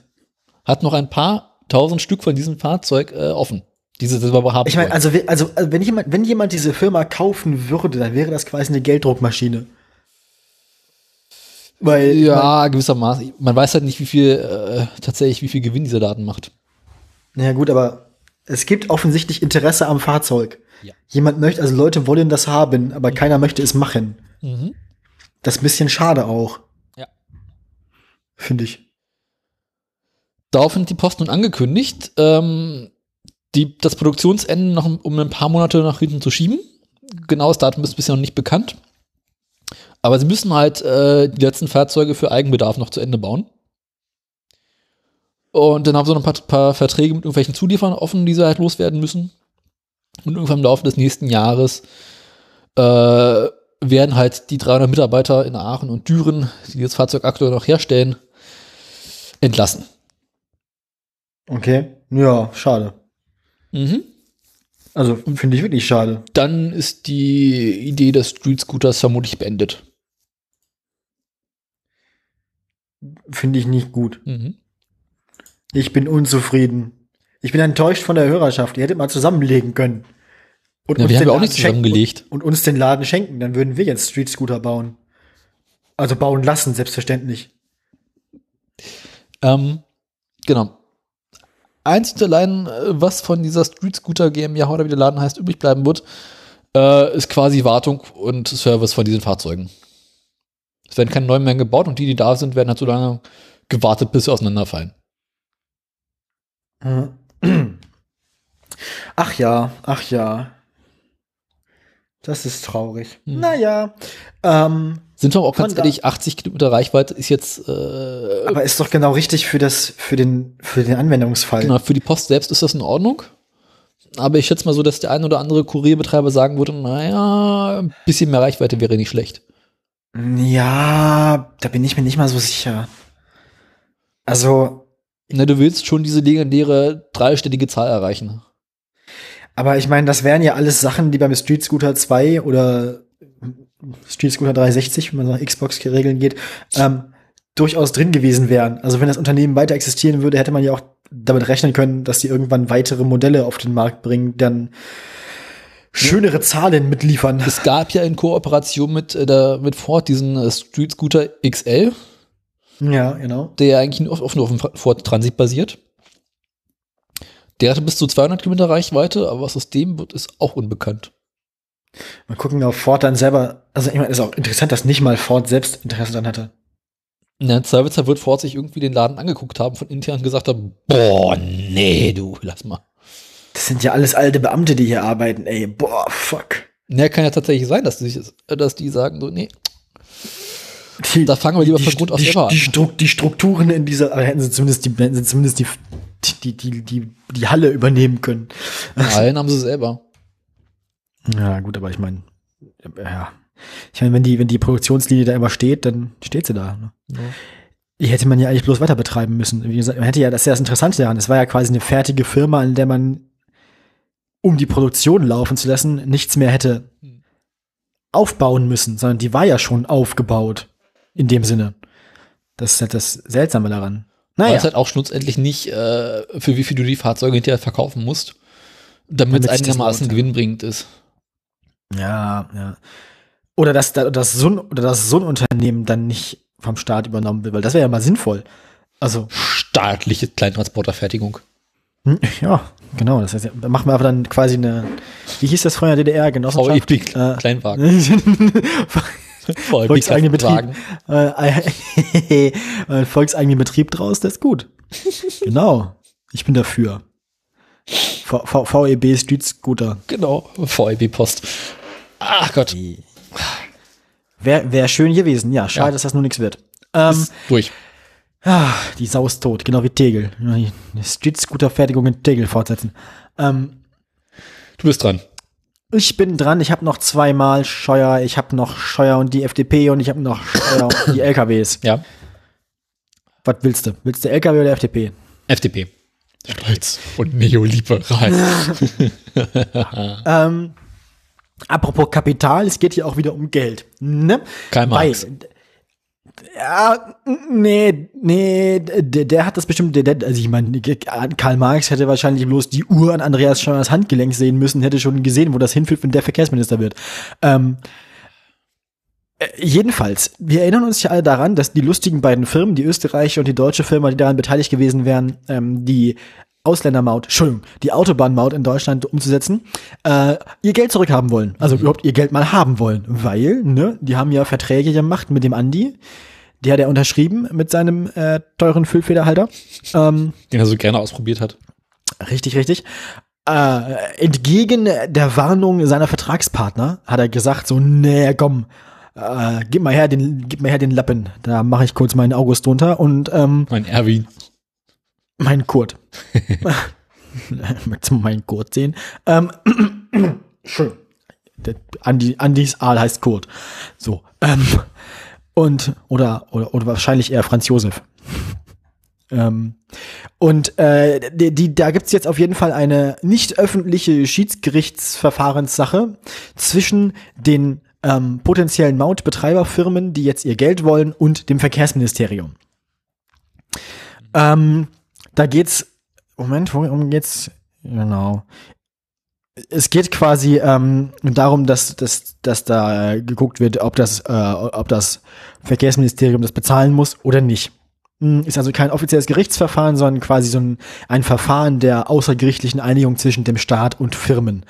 hat noch ein paar tausend Stück von diesem Fahrzeug äh, offen. Diese das wir haben Ich meine, also, also, also wenn jemand, wenn jemand diese Firma kaufen würde, dann wäre das quasi eine Gelddruckmaschine. Weil, ja, gewissermaßen. Man weiß halt nicht, wie viel äh, tatsächlich, wie viel Gewinn dieser Laden macht. naja gut, aber es gibt offensichtlich Interesse am Fahrzeug. Ja. Jemand möchte, also Leute wollen das haben, aber keiner möchte es machen. Mhm. Das ist ein bisschen schade auch. Ja. Finde ich. Daraufhin hat die Post nun angekündigt, ähm, die, das Produktionsende noch um, um ein paar Monate nach hinten zu schieben. Genaues Datum ist bisher noch nicht bekannt. Aber sie müssen halt äh, die letzten Fahrzeuge für Eigenbedarf noch zu Ende bauen. Und dann haben sie noch ein paar, paar Verträge mit irgendwelchen Zulieferern offen, die sie halt loswerden müssen. Und irgendwann im Laufe des nächsten Jahres äh, werden halt die 300 Mitarbeiter in Aachen und Düren, die das Fahrzeug aktuell noch herstellen, entlassen. Okay. Ja, schade. Mhm. Also finde ich wirklich schade. Dann ist die Idee des Street Scooters vermutlich beendet. Finde ich nicht gut. Mhm. Ich bin unzufrieden. Ich bin enttäuscht von der Hörerschaft. Ihr hättet mal zusammenlegen können. Und Ja, uns wir haben den ja auch Laden nicht schenken- zusammengelegt. Und, und uns den Laden schenken. Dann würden wir jetzt Street Scooter bauen. Also bauen lassen, selbstverständlich. Ähm, genau. Eins und allein, äh, was von dieser Street Scooter GmbH oder wie der Laden heißt, übrig bleiben wird, äh, ist quasi Wartung und Service von diesen Fahrzeugen. Es werden keine neuen mehr gebaut und die, die da sind, werden halt so lange gewartet, bis sie auseinanderfallen. Ach ja, ach ja. Das ist traurig. Hm. Naja. Ähm, Sind wir auch ganz ehrlich, 80 Kilometer Reichweite ist jetzt, äh, aber ist doch genau richtig für das, für den, für den Anwendungsfall. genau, für die Post selbst ist das in Ordnung. aber ich schätze mal so, dass der ein oder andere Kurierbetreiber sagen würde, naja, ein bisschen mehr Reichweite wäre nicht schlecht. Ja, da bin ich mir nicht mal so sicher. Also, Na, du willst schon diese legendäre dreistellige Zahl erreichen. aber ich meine, das wären ja alles Sachen, die beim Street Scooter 2 oder Street Scooter 360, wenn man nach Xbox-Regeln geht, ähm, durchaus drin gewesen wären. Also wenn das Unternehmen weiter existieren würde, hätte man ja auch damit rechnen können, dass die irgendwann weitere Modelle auf den Markt bringen, dann schönere Zahlen mitliefern. Es gab ja in Kooperation mit, äh, mit Ford diesen äh, Street Scooter XL, Ja, genau. der ja eigentlich nur auf, auf, nur auf dem Ford Transit basiert. Der hatte bis zu 200 Kilometer Reichweite, aber was aus dem wird, ist auch unbekannt. Mal gucken, ob Ford dann selber, also ich meine, ist auch interessant, dass nicht mal Ford selbst Interesse dann hatte. Der Zweifelsfall wird Ford sich irgendwie den Laden angeguckt haben, von intern gesagt haben, boah, nee, du, lass mal. Das sind ja alles alte Beamte, die hier arbeiten, ey. Boah, fuck. Ne, kann ja tatsächlich sein, dass die, dass die sagen so, nee, Die, Da fangen wir lieber von die, Grund auf die, selber an. die, Struk die Strukturen in dieser, aber hätten sie zumindest die, hätten sie zumindest die, die, die, die, die Halle übernehmen können. nein, haben sie selber. Ja, gut, aber ich meine, ja. Ich meine, wenn die, wenn die Produktionslinie da immer steht, dann steht sie da. Ne? Die hätte man ja eigentlich bloß weiter betreiben müssen. Wie gesagt, man hätte ja, das ist ja das Interessante daran, es war ja quasi eine fertige Firma, in der man, um die Produktion laufen zu lassen, nichts mehr hätte Hm. aufbauen müssen, sondern die war ja schon aufgebaut. In dem Sinne. Das ist halt das Seltsame daran. Weil Naja. es halt auch schlussendlich nicht, äh, für wie viel du die Fahrzeuge hinterher verkaufen musst, damit es Damit das einigermaßen gewinnbringend ist. Ja, ja. Oder dass, da- dass, so ein, oder dass so ein Unternehmen dann nicht vom Staat übernommen wird, weil das wäre ja mal sinnvoll. Also, Staatliche Kleintransporterfertigung. hm, ja, genau. Das heißt, da machen wir aber dann quasi eine, wie hieß das der DDR? Genossenschaft? VEB Äh, Kleinwagen. VEB Volkseigene Betrieb. Äh, äh, volkseigenen Betrieb draus, das ist gut. genau. Ich bin dafür. V v VEB Street Scooter. Genau, VEB Post. Ach Gott, Wäre wär schön gewesen. Ja, schade, Ja. dass das nur nichts wird. Ähm, ist durch. Ah, die Sau ist tot, genau wie Tegel. Street-Scooter-Fertigung in Tegel fortsetzen. Ähm, Du bist dran. Ich bin dran, ich habe noch zweimal Scheuer, ich habe noch Scheuer und die FDP und ich habe noch Scheuer und die LKWs. Ja, Was willst du? Willst du LKW oder FDP? FDP. Stolz und neoliberal. Ähm, apropos Kapital, es geht hier auch wieder um Geld. Ne? Karl Marx. Weil, ja, nee, nee, der, der hat das bestimmt, der, der, also ich meine, Karl Marx hätte wahrscheinlich bloß die Uhr an Andreas Scheuers Handgelenk sehen müssen, hätte schon gesehen, wo das hinführt, wenn der Verkehrsminister wird. Ähm, äh, jedenfalls, wir erinnern uns ja alle daran, dass die lustigen beiden Firmen, die österreichische und die deutsche Firma, die daran beteiligt gewesen wären, ähm, die Ausländermaut, Entschuldigung, die Autobahnmaut in Deutschland umzusetzen, äh, ihr Geld zurückhaben wollen. Also überhaupt ihr Geld mal haben wollen. Weil, ne, die haben ja Verträge gemacht mit dem Andi. Der hat er unterschrieben mit seinem äh, teuren Füllfederhalter. Ähm, Den er so gerne ausprobiert hat. Richtig, richtig. Äh, entgegen der Warnung seiner Vertragspartner hat er gesagt, so, nee, komm, äh, gib mal her den, gib mal her den Lappen. Da mache ich kurz meinen August drunter und ähm, Mein Erwin. Mein Kurt. Möchtest du meinen Kurt sehen? Ähm, schön. Andi, Andis Aal heißt Kurt. So. Ähm, und, oder, oder, oder wahrscheinlich eher Franz Josef. Ähm, und äh, die, die, da gibt's jetzt auf jeden Fall eine nicht öffentliche Schiedsgerichtsverfahrenssache zwischen den ähm, potenziellen Mautbetreiberfirmen, die jetzt ihr Geld wollen, und dem Verkehrsministerium. Ähm, da geht's, Moment, worum geht's? Genau. Es geht quasi ähm, darum, dass, dass, dass da geguckt wird, ob das, äh, ob das Verkehrsministerium das bezahlen muss oder nicht. Ist also kein offizielles Gerichtsverfahren, sondern quasi so ein, ein Verfahren der außergerichtlichen Einigung zwischen dem Staat und Firmen.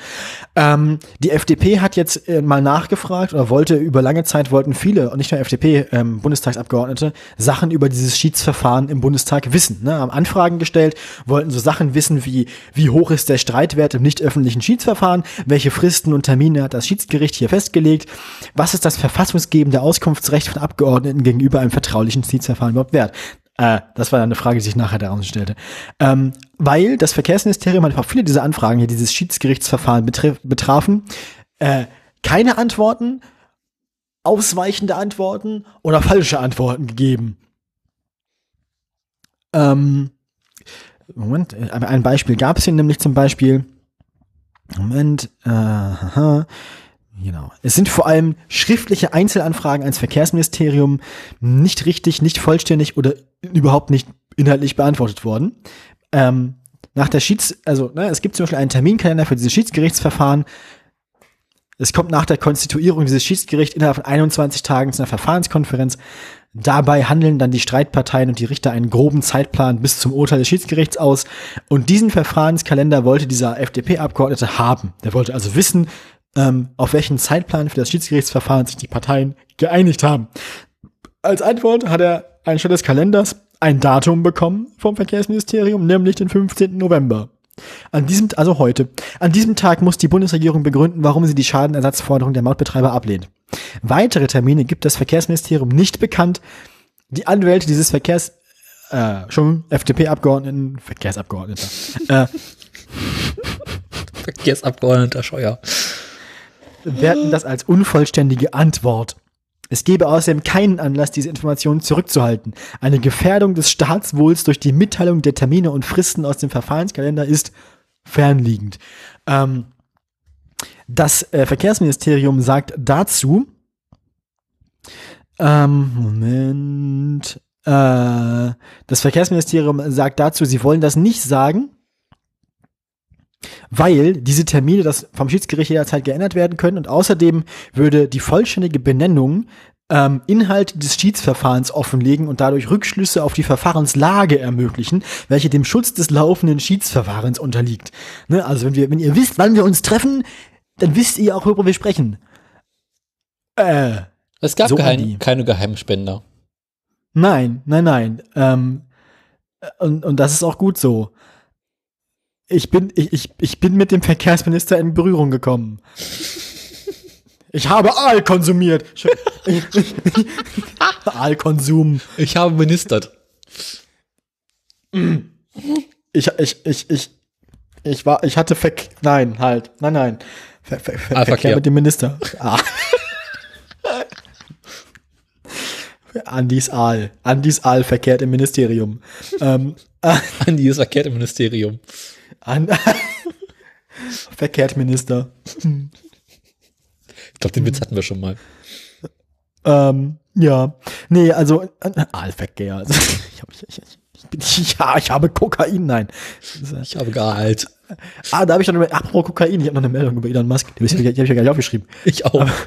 Ähm, die FDP hat jetzt äh, mal nachgefragt oder wollte über lange Zeit wollten viele und nicht nur FDP ähm, Bundestagsabgeordnete Sachen über dieses Schiedsverfahren im Bundestag wissen. Ne? Haben Anfragen gestellt, wollten so Sachen wissen wie wie hoch ist der Streitwert im nicht öffentlichen Schiedsverfahren, welche Fristen und Termine hat das Schiedsgericht hier festgelegt, was ist das verfassungsgebende Auskunftsrecht von Abgeordneten gegenüber einem vertraulichen Schiedsverfahren überhaupt wert. Äh, das war dann eine Frage, die sich nachher daraus stellte. Ähm, weil das Verkehrsministerium auch viele dieser Anfragen hier, dieses Schiedsgerichtsverfahren betraf, betrafen, äh, keine Antworten, ausweichende Antworten oder falsche Antworten gegeben. Ähm, Moment, äh, ein Beispiel gab es hier nämlich zum Beispiel. Moment, äh, haha, genau. Es sind vor allem schriftliche Einzelanfragen ans Verkehrsministerium nicht richtig, nicht vollständig oder überhaupt nicht inhaltlich beantwortet worden. Ähm, nach der Schieds, also ne, es gibt zum Beispiel einen Terminkalender für dieses Schiedsgerichtsverfahren. Es kommt nach der Konstituierung dieses Schiedsgerichts innerhalb von 21 Tagen zu einer Verfahrenskonferenz. Dabei handeln dann die Streitparteien und die Richter einen groben Zeitplan bis zum Urteil des Schiedsgerichts aus. Und diesen Verfahrenskalender wollte dieser FDP-Abgeordnete haben. Der wollte also wissen, ähm, auf welchen Zeitplan für das Schiedsgerichtsverfahren sich die Parteien geeinigt haben. Als Antwort hat er anstatt des Kalenders ein Datum bekommen vom Verkehrsministerium, nämlich den 15. November. An diesem, also heute, an diesem Tag muss die Bundesregierung begründen, warum sie die Schadenersatzforderung der Mautbetreiber ablehnt. Weitere Termine gibt das Verkehrsministerium nicht bekannt. Die Anwälte dieses Verkehrs, äh, schon FDP-Abgeordneten, Verkehrsabgeordneter, äh, Verkehrsabgeordneter Scheuer. Werten das als unvollständige Antwort. Es gebe außerdem keinen Anlass, diese Informationen zurückzuhalten. Eine Gefährdung des Staatswohls durch die Mitteilung der Termine und Fristen aus dem Verfahrenskalender ist fernliegend. Ähm, das äh, Verkehrsministerium sagt dazu, ähm, Moment, äh, das Verkehrsministerium sagt dazu, sie wollen das nicht sagen, weil diese Termine das vom Schiedsgericht jederzeit geändert werden können und außerdem würde die vollständige Benennung ähm, Inhalt des Schiedsverfahrens offenlegen und dadurch Rückschlüsse auf die Verfahrenslage ermöglichen, welche dem Schutz des laufenden Schiedsverfahrens unterliegt. Ne? Also wenn wir, wenn ihr wisst, wann wir uns treffen, dann wisst ihr auch, worüber wir sprechen. Äh, Es gab So Andi. keine Geheimspender. Nein, nein, nein. Ähm, und, und das ist auch gut so. Ich bin, ich, ich, ich bin mit dem Verkehrsminister in Berührung gekommen. Ich habe Aal konsumiert. Aalkonsum. Ich habe ministert. Ich, ich, ich, ich, ich war, ich hatte Verkehr, nein, halt, nein, nein. Ver, Ver, Ver, Aalverkehr. Verkehr mit dem Minister. Ah. Andis Aal. Andis Aal verkehrt im Ministerium. ähm, Andi ist verkehrt im Ministerium. An verkehrt Minister. Ich glaube, den Witz hatten wir schon mal. Ähm, ja. Nee, also äh, Aalverkehr. Also, ich, hab, ich, ich, bin, ja, ich habe Kokain, nein. Ich habe gehalt. Ah, da habe ich noch eine, apropos Kokain, ich habe noch eine Meldung über Elon Musk. Die habe ich, hab ich ja gar nicht aufgeschrieben. Ich auch.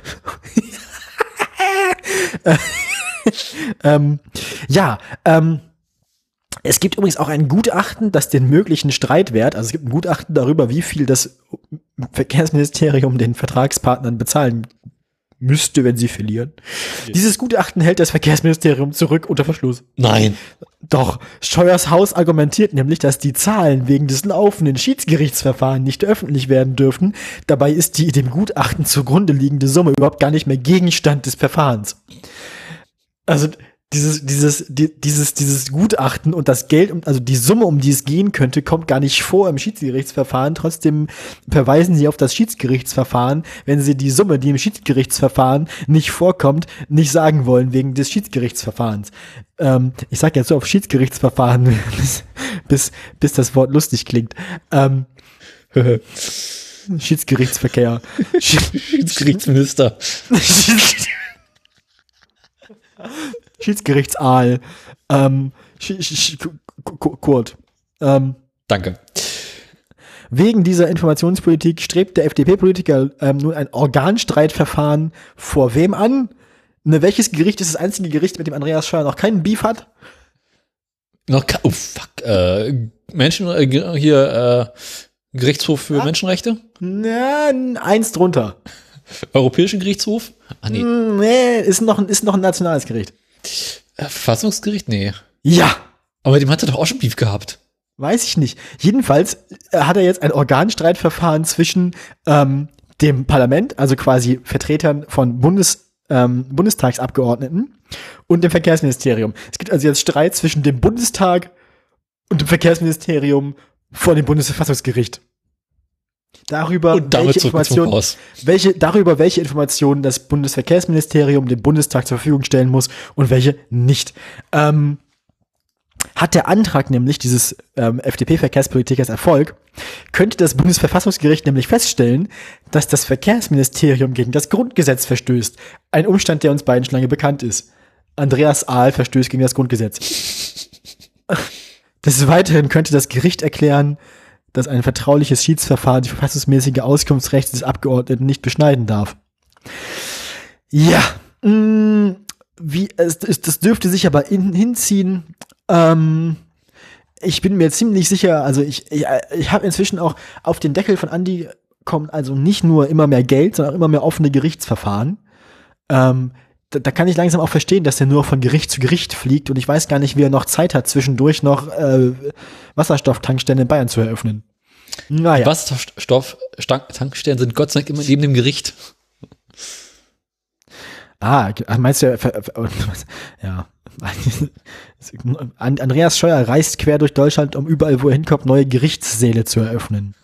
Ähm, ja, ähm, es gibt übrigens auch ein Gutachten, das den möglichen Streitwert, also es gibt ein Gutachten darüber, wie viel das Verkehrsministerium den Vertragspartnern bezahlen müsste, wenn sie verlieren. Dieses Gutachten hält das Verkehrsministerium zurück unter Verschluss. Nein. Doch, Scheuers Haus argumentiert nämlich, dass die Zahlen wegen des laufenden Schiedsgerichtsverfahrens nicht öffentlich werden dürfen. Dabei ist die dem Gutachten zugrunde liegende Summe überhaupt gar nicht mehr Gegenstand des Verfahrens. Also dieses, dieses, die, dieses, dieses Gutachten und das Geld, also die Summe, um die es gehen könnte, kommt gar nicht vor im Schiedsgerichtsverfahren. Trotzdem verweisen sie auf das Schiedsgerichtsverfahren, wenn sie die Summe, die im Schiedsgerichtsverfahren nicht vorkommt, nicht sagen wollen wegen des Schiedsgerichtsverfahrens. Ähm, ich sage jetzt so auf Schiedsgerichtsverfahren, bis, bis, bis das Wort lustig klingt. Ähm, Schiedsgerichtsverkehr. Schiedsgerichtsminister. Schiedsgerichtsaal. Ähm, Sch Sch Kurt. Ähm, Danke. wegen dieser Informationspolitik strebt der FDP-Politiker ähm, nun ein Organstreitverfahren vor wem an? Ne, welches Gericht ist das einzige Gericht, mit dem Andreas Scheuer noch keinen Beef hat? Noch oh fuck. Äh, Menschen äh, hier äh, Gerichtshof für Ah. Menschenrechte? Na, eins drunter. Europäischen Gerichtshof? Ah nee. Hm, Nee, ist noch, ist noch ein nationales Gericht. Äh, Verfassungsgericht? Nee. Ja, Aber dem hat er doch auch schon Beef gehabt. Weiß ich nicht. Jedenfalls äh, hat er jetzt ein Organstreitverfahren zwischen ähm, dem Parlament, also quasi Vertretern von Bundes, ähm, Bundestagsabgeordneten und dem Verkehrsministerium. Es gibt also jetzt Streit zwischen dem Bundestag und dem Verkehrsministerium vor dem Bundesverfassungsgericht. Darüber, welche Informationen, welche, darüber, welche Informationen das Bundesverkehrsministerium dem Bundestag zur Verfügung stellen muss und welche nicht. Ähm, hat der Antrag nämlich dieses ähm, FDP-Verkehrspolitikers Erfolg, könnte das Bundesverfassungsgericht nämlich feststellen, dass das Verkehrsministerium gegen das Grundgesetz verstößt. Ein Umstand, der uns beiden schon lange bekannt ist. Andreas Ahl verstößt gegen das Grundgesetz. Des Weiteren könnte das Gericht erklären, dass ein vertrauliches Schiedsverfahren die verfassungsmäßige Auskunftsrechte des Abgeordneten nicht beschneiden darf. Ja, mh, wie, es, es, das dürfte sich aber in, hinziehen. Ähm, ich bin mir ziemlich sicher, also ich, ich, ich habe inzwischen auch auf den Deckel von Andy kommt also nicht nur immer mehr Geld, sondern auch immer mehr offene Gerichtsverfahren. Ähm, da, da kann ich langsam auch verstehen, dass der nur von Gericht zu Gericht fliegt und ich weiß gar nicht, wie er noch Zeit hat, zwischendurch noch äh, Wasserstofftankstellen in Bayern zu eröffnen. Naja. Wasserstoff-Tankstellen sind Gott sei Dank immer neben dem Gericht. Ah, meinst du, ja. An- Andreas Scheuer reist quer durch Deutschland, um überall, wo er hinkommt, neue Gerichtssäle zu eröffnen.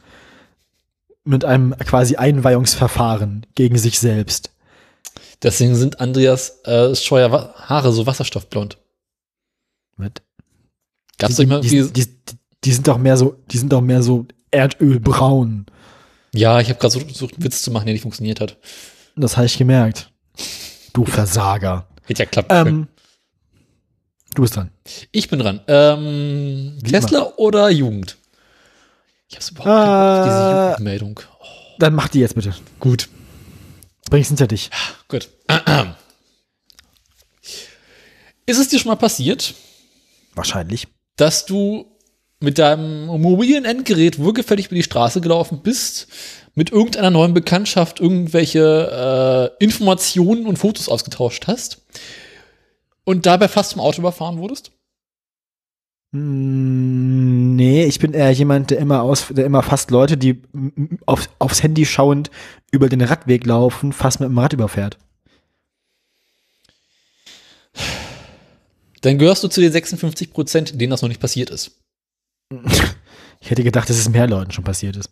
Mit einem quasi Einweihungsverfahren gegen sich selbst. Deswegen sind Andreas äh, Scheuer Haare so wasserstoffblond. Mit Gab es die, nicht mal die, die, die sind doch mehr so, die sind doch mehr so Erdölbraun. Ja, ich habe gerade so versucht, einen Witz zu machen, der nicht funktioniert hat. Das habe ich gemerkt. Du Versager. Hätte ja können. Ähm, du bist dran. Ich bin dran. Ähm, Tesla oder Jugend? Ich habe überhaupt Äh, auf diese Jugendmeldung. Oh, Dann mach die jetzt bitte. gut, Bring's hinter dich. gut. Ist es dir schon mal passiert, Wahrscheinlich. dass du mit deinem mobilen Endgerät wohlgefällig über die Straße gelaufen bist, mit irgendeiner neuen Bekanntschaft irgendwelche äh, Informationen und Fotos ausgetauscht hast und dabei fast zum Auto überfahren wurdest? Mm, Nee, ich bin eher jemand, der immer aus, der immer fast Leute, die auf, aufs Handy schauend über den Radweg laufen, fast mit dem Rad überfährt. Dann gehörst du zu den 56 Prozent, denen das noch nicht passiert ist. Ich hätte gedacht, dass es mehr Leuten schon passiert ist.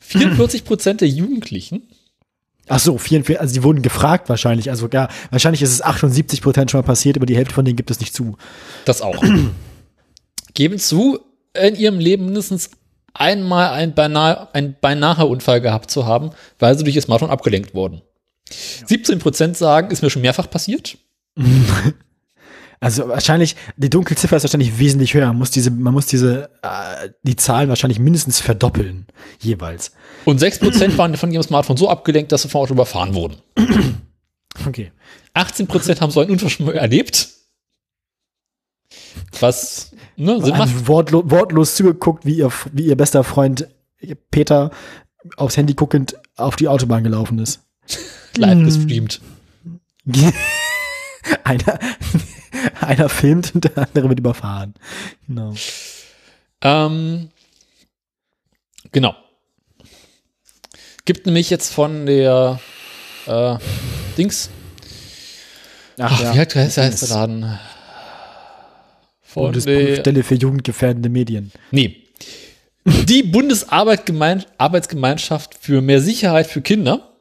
44 Prozent der Jugendlichen Ach so, 44, also die wurden gefragt wahrscheinlich. Also ja, wahrscheinlich ist es 78 Prozent schon mal passiert, aber die Hälfte von denen gibt es nicht zu. Das auch. Geben zu, in ihrem Leben mindestens einmal ein beinahe, ein beinahe Unfall gehabt zu haben, weil sie durch ihr Smartphone abgelenkt wurden. 17 Prozent sagen, ist mir schon mehrfach passiert. Also wahrscheinlich, die Dunkelziffer ist wahrscheinlich wesentlich höher. Man muss diese, man muss diese, äh, die Zahlen wahrscheinlich mindestens verdoppeln, jeweils. Und 6 Prozent waren von ihrem Smartphone so abgelenkt, dass sie vom Auto überfahren wurden. Okay. 18 Prozent haben so einen Unfall erlebt. Was ne, Sinn macht. Wortlo wortlos zugeguckt, wie ihr, wie ihr bester Freund Peter aufs Handy guckend auf die Autobahn gelaufen ist. Live gestreamt. einer, einer filmt und der andere wird überfahren. Genau. Ähm, genau. Gibt nämlich jetzt von der äh, Dings, Ach, ach, wie heißt, heißt, heißt der Laden? Von der, Bundesprüfstelle für jugendgefährdende Medien. nee. Die Bundesarbeitsgemeinschaft für mehr Sicherheit für Kinder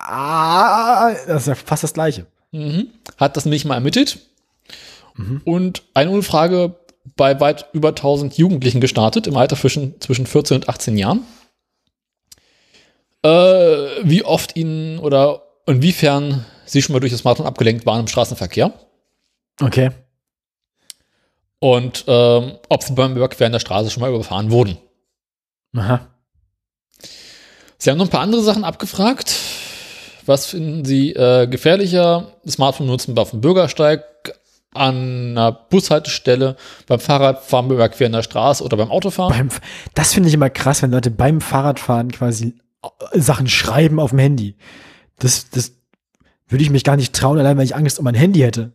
Ah, das ist ja fast das Gleiche. Mhm, hat das nämlich mal ermittelt und eine Umfrage bei weit über 1000 Jugendlichen gestartet, im Alter zwischen, zwischen 14 und 18 Jahren. Äh, wie oft ihnen oder inwiefern sie schon mal durch das Smartphone abgelenkt waren im Straßenverkehr Okay. und ähm, ob sie beim Überqueren der Straße schon mal überfahren wurden. Aha. Sie haben noch ein paar andere Sachen abgefragt. Was finden Sie äh, gefährlicher? Smartphone nutzen auf dem Bürgersteig, an einer Bushaltestelle, beim Fahrradfahren, beim Überqueren der Straße oder beim Autofahren? Beim, das finde ich immer krass, wenn Leute beim Fahrradfahren quasi Sachen schreiben auf dem Handy. Das, das würde ich mich gar nicht trauen, allein weil ich Angst um mein Handy hätte.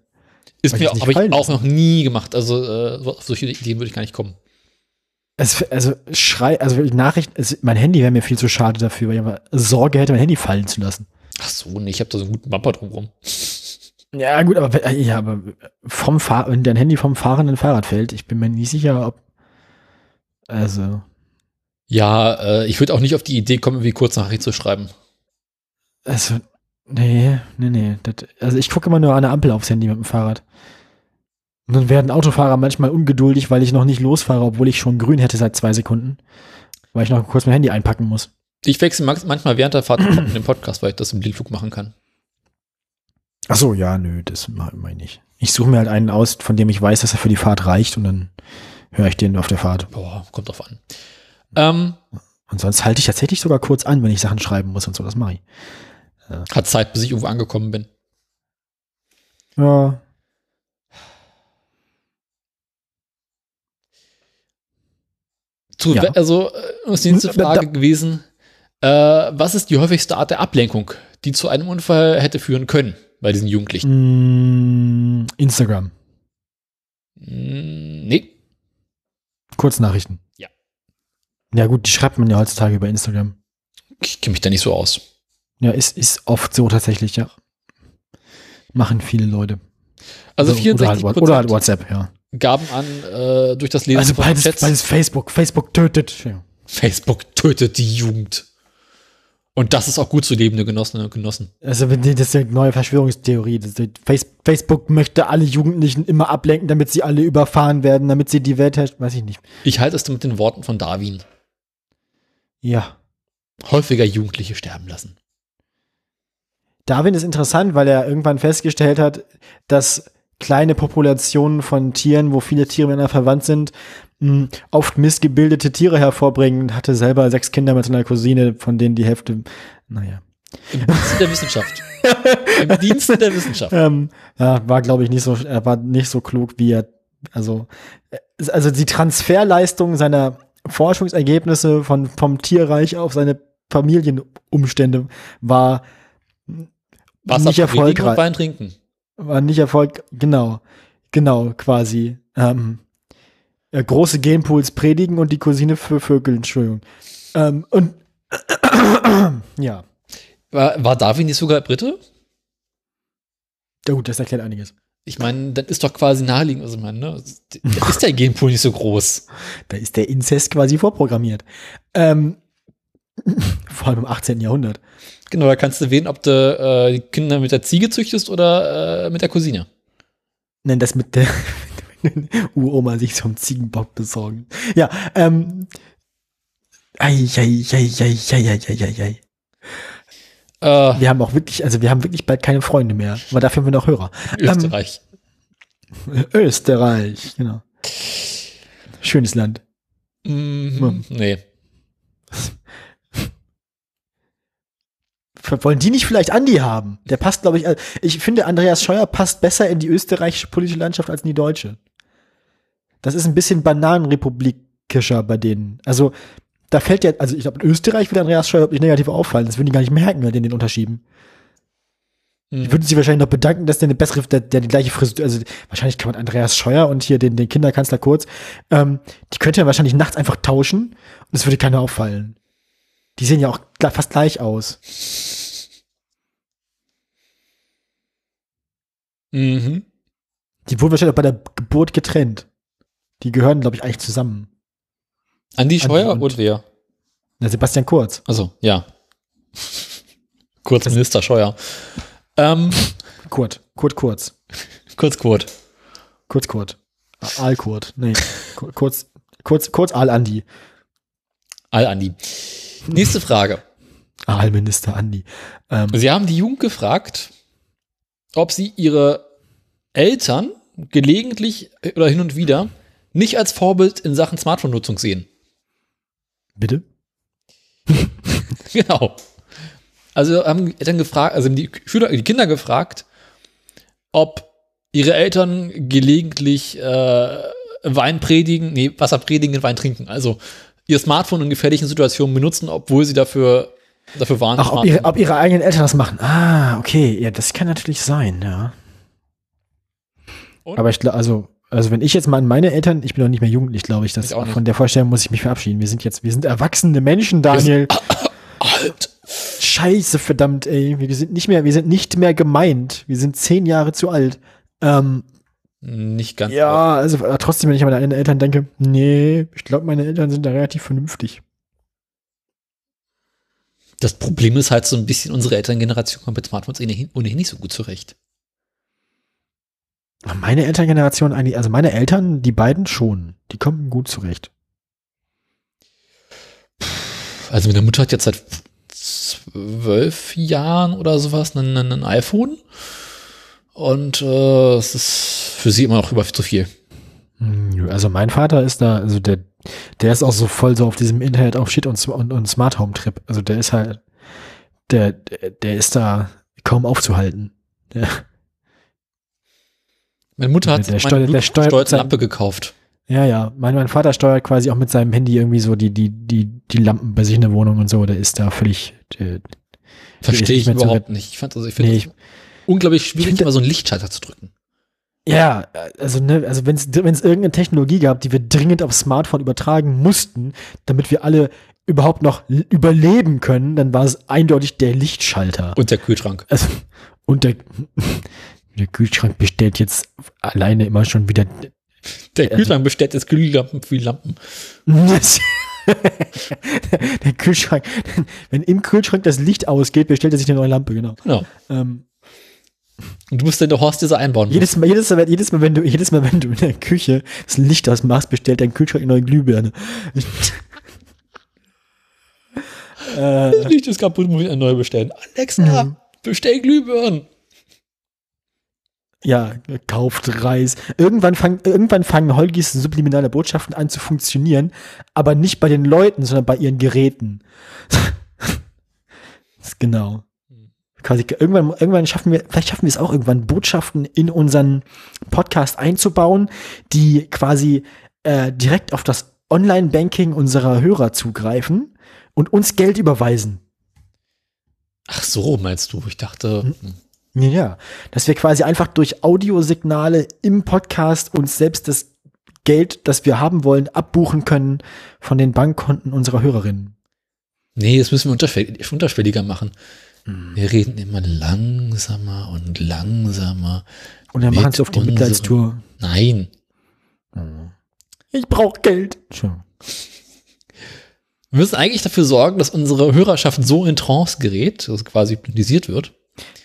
Ist mir habe ich auch noch nie gemacht. Also äh, so- auf solche Ideen würde ich gar nicht kommen. Es, also schrei, also Nachrichten, es, mein Handy wäre mir viel zu schade dafür, weil ich aber Sorge hätte, mein Handy fallen zu lassen. Ach so, nee, ich habe da so einen guten Bumper drumrum. Ja, gut, aber, äh, ja, aber vom Fahr wenn dein Handy vom fahrenden Fahrrad fällt, ich bin mir nicht sicher, ob. Also. Ja, äh, ich würde auch nicht auf die Idee kommen, wie kurz Nachricht zu schreiben. Also, nee, nee, nee. Das, also ich gucke immer nur an der Ampel aufs Handy mit dem Fahrrad. Und dann werden Autofahrer manchmal ungeduldig, weil ich noch nicht losfahre, obwohl ich schon grün hätte seit zwei Sekunden. Weil ich noch kurz mein Handy einpacken muss. Ich wechsle manchmal während der Fahrt in den Podcast, weil ich das im Blindflug machen kann. Ach so, ja, nö, das meine ich nicht. Ich suche mir halt einen aus, von dem ich weiß, dass er für die Fahrt reicht und dann höre ich den auf der Fahrt. Boah, kommt drauf an. Ähm, und sonst halte ich tatsächlich sogar kurz an, wenn ich Sachen schreiben muss und so, das mache ich. Ja. Hat Zeit, bis ich irgendwo angekommen bin. Ja. Zu, ja. Also, äh, ist die nächste Frage gewesen. Äh, was ist die häufigste Art der Ablenkung, die zu einem Unfall hätte führen können bei diesen Jugendlichen? Mm, Instagram. Mm, nee. Kurznachrichten. Ja. Ja, gut, die schreibt man ja heutzutage über Instagram. Ich kenne mich da nicht so aus. Ja, ist, ist oft so tatsächlich, ja. Machen viele Leute. Also, also 64 oder, halt, oder halt WhatsApp, ja. Gaben an äh, durch das Lesen also beides, Chats. beides Facebook. Facebook tötet. Ja. Facebook tötet die Jugend. Und das ist auch gut zu lebende Genossinnen und Genossen. Also das ist eine neue Verschwörungstheorie. Facebook möchte alle Jugendlichen immer ablenken, damit sie alle überfahren werden, damit sie die Welt herrschen. Weiß ich nicht. Ich halte es mit den Worten von Darwin. Ja. Häufiger Jugendliche sterben lassen. Darwin ist interessant, weil er irgendwann festgestellt hat, dass kleine Populationen von Tieren, wo viele Tiere miteinander verwandt sind, mh, oft missgebildete Tiere hervorbringen und hatte selber sechs Kinder mit seiner Cousine, von denen die Hälfte, naja. Im Dienste der Wissenschaft. Im Dienste der Wissenschaft. Ähm, ja, war, glaube ich, nicht so, er war nicht so klug, wie er, also, äh, also die Transferleistung seiner Forschungsergebnisse von, vom Tierreich auf seine Familienumstände war Wasser nicht erfolgreich. Wein trinken war nicht Erfolg, genau, genau, quasi. Ähm, äh, große Gamepools predigen und die Cousine für Vögel, Entschuldigung. Ähm, und ja. War, war Darwin nicht sogar Brite? Ja gut, das erklärt einiges. Ich meine, das ist doch quasi naheliegend. Also, ich meine, ne? Da ist der Gamepool nicht so groß. Da ist der Inzest quasi vorprogrammiert. Ähm, vor allem im 18. Jahrhundert. Genau, da kannst du wählen, ob du äh, die Kinder mit der Ziege züchtest oder äh, mit der Cousine. Nein, das mit der Uroma sich so einen Ziegenbock besorgen. Ja, ähm. Ei, ei, ei, ei, ei, ei, ei, ei. Äh, wir haben auch wirklich, also wir haben wirklich bald keine Freunde mehr, aber dafür haben wir noch Hörer. Österreich. Ähm, Österreich, genau. Schönes Land. Mm, hm. Nee. wollen die nicht vielleicht Andi haben? Der passt, glaube ich, äh, ich finde, Andreas Scheuer passt besser in die österreichische politische Landschaft als in die deutsche. Das ist ein bisschen bananenrepublikischer bei denen. Also, da fällt ja, also ich glaube, in Österreich wird Andreas Scheuer nicht negativ auffallen. Das würden die gar nicht merken, wenn die den unterschieben. Mhm. Die würden sich wahrscheinlich noch bedanken, dass der eine bessere, der, der die gleiche Frisur, also wahrscheinlich kann man Andreas Scheuer und hier den, den Kinderkanzler Kurz, ähm, die könnte ja wahrscheinlich nachts einfach tauschen und es würde keiner auffallen. Die sehen ja auch fast gleich aus. Mhm. Die wurden wahrscheinlich auch bei der Geburt getrennt. Die gehören, glaube ich, eigentlich zusammen. Andi Scheuer Andi und, und wer? Na, Sebastian Kurz. Also, ja. Kurz Minister Scheuer. Ähm, Kurt. Kurt Kurz. Kurz Kurt. Kurz Kurt. Al Kurt. Nee. kurz, kurz, kurz Al Andi. Al Andi. Nächste Frage. Aalminister Andi. Ähm, Sie haben die Jugend gefragt, ob sie ihre Eltern gelegentlich oder hin und wieder nicht als Vorbild in Sachen Smartphone-Nutzung sehen. Bitte? genau. Also haben Eltern gefragt, also haben die Schüler, die Kinder gefragt, ob ihre Eltern gelegentlich äh, Wein predigen, nee, Wasser predigen, Wein trinken. Also ihr Smartphone in gefährlichen Situationen benutzen, obwohl sie dafür, dafür waren. Ach, ob ihre, ob ihre, eigenen Eltern das machen. Ah, okay. Ja, das kann natürlich sein, ja. Und? Aber ich glaube, also, also wenn ich jetzt mal an meine Eltern, ich bin noch nicht mehr jugendlich, glaube ich, das, von der Vorstellung muss ich mich verabschieden. Wir sind jetzt, wir sind erwachsene Menschen, Daniel. alt. Scheiße, verdammt, ey. Wir sind nicht mehr, wir sind nicht mehr gemeint. Wir sind zehn Jahre zu alt. Ähm, Nicht ganz. ja, also trotzdem, wenn ich an meine Eltern denke, nee, ich glaube, meine Eltern sind da relativ vernünftig. Das Problem ist halt so ein bisschen, unsere Elterngeneration kommt mit Smartphones ohnehin nicht so gut zurecht. Meine Elterngeneration eigentlich, also meine Eltern, die beiden schon, die kommen gut zurecht. Also meine Mutter hat jetzt seit zwölf Jahren oder sowas ein, ein iPhone. Und äh, es ist für sie immer noch über zu viel. Hm, Also mein Vater ist da, also der, der ist auch so voll so auf diesem Internet auf Shit und, und, und Smart Home Trip. Also der ist halt, der, der der ist da kaum aufzuhalten. Der, Meine Mutter hat Der meine der steuert sein- Lampe gekauft. ja, ja. Mein, mein Vater steuert quasi auch mit seinem Handy irgendwie so die, die, die, die Lampen bei sich in der Wohnung und so. Der ist da völlig, der, Verstehe ich überhaupt nicht. Ich fand also, ich finde Nee, es unglaublich schwierig, finde- immer so einen Lichtschalter zu drücken. Ja, also ne, also wenn es irgendeine Technologie gab, die wir dringend aufs Smartphone übertragen mussten, damit wir alle überhaupt noch überleben können, dann war es eindeutig der Lichtschalter. Und der Kühlschrank. Also, und der, der Kühlschrank bestellt jetzt alleine immer schon wieder. Der Kühlschrank bestellt jetzt Glühlampen für die Lampen. der Kühlschrank, wenn im Kühlschrank das Licht ausgeht, bestellt er sich eine neue Lampe, genau. Genau. Ähm, Und du musst dann der Horst diese einbauen. jedes, Mal, jedes, Mal, jedes, Mal, wenn du, jedes Mal, wenn du in der Küche das Licht ausmachst, bestellt dein Kühlschrank eine neue Glühbirne. äh, Das Licht ist kaputt, muss ich eine neue bestellen. Alexa, Mhm. bestell Glühbirnen. Ja, kauft Reis. Irgendwann, fang, irgendwann fangen Holgis subliminale Botschaften an zu funktionieren, aber nicht bei den Leuten, sondern bei ihren Geräten. das ist genau. Quasi irgendwann, irgendwann schaffen wir, vielleicht schaffen wir es auch irgendwann, Botschaften in unseren Podcast einzubauen, die quasi äh, direkt auf das Online-Banking unserer Hörer zugreifen und uns Geld überweisen. Ach so, meinst du? Ich dachte, hm. Ja. Dass wir quasi einfach durch Audiosignale im Podcast uns selbst das Geld, das wir haben wollen, abbuchen können von den Bankkonten unserer Hörerinnen. nee, das müssen wir unterschwellig, unterschwelliger machen. Hm. Wir reden immer langsamer und langsamer. Und dann machen sie auf die unseren- Mitleidstour. Nein. Ich brauche Geld. Schon. Wir müssen eigentlich dafür sorgen, dass unsere Hörerschaft so in Trance gerät, dass quasi hypnotisiert wird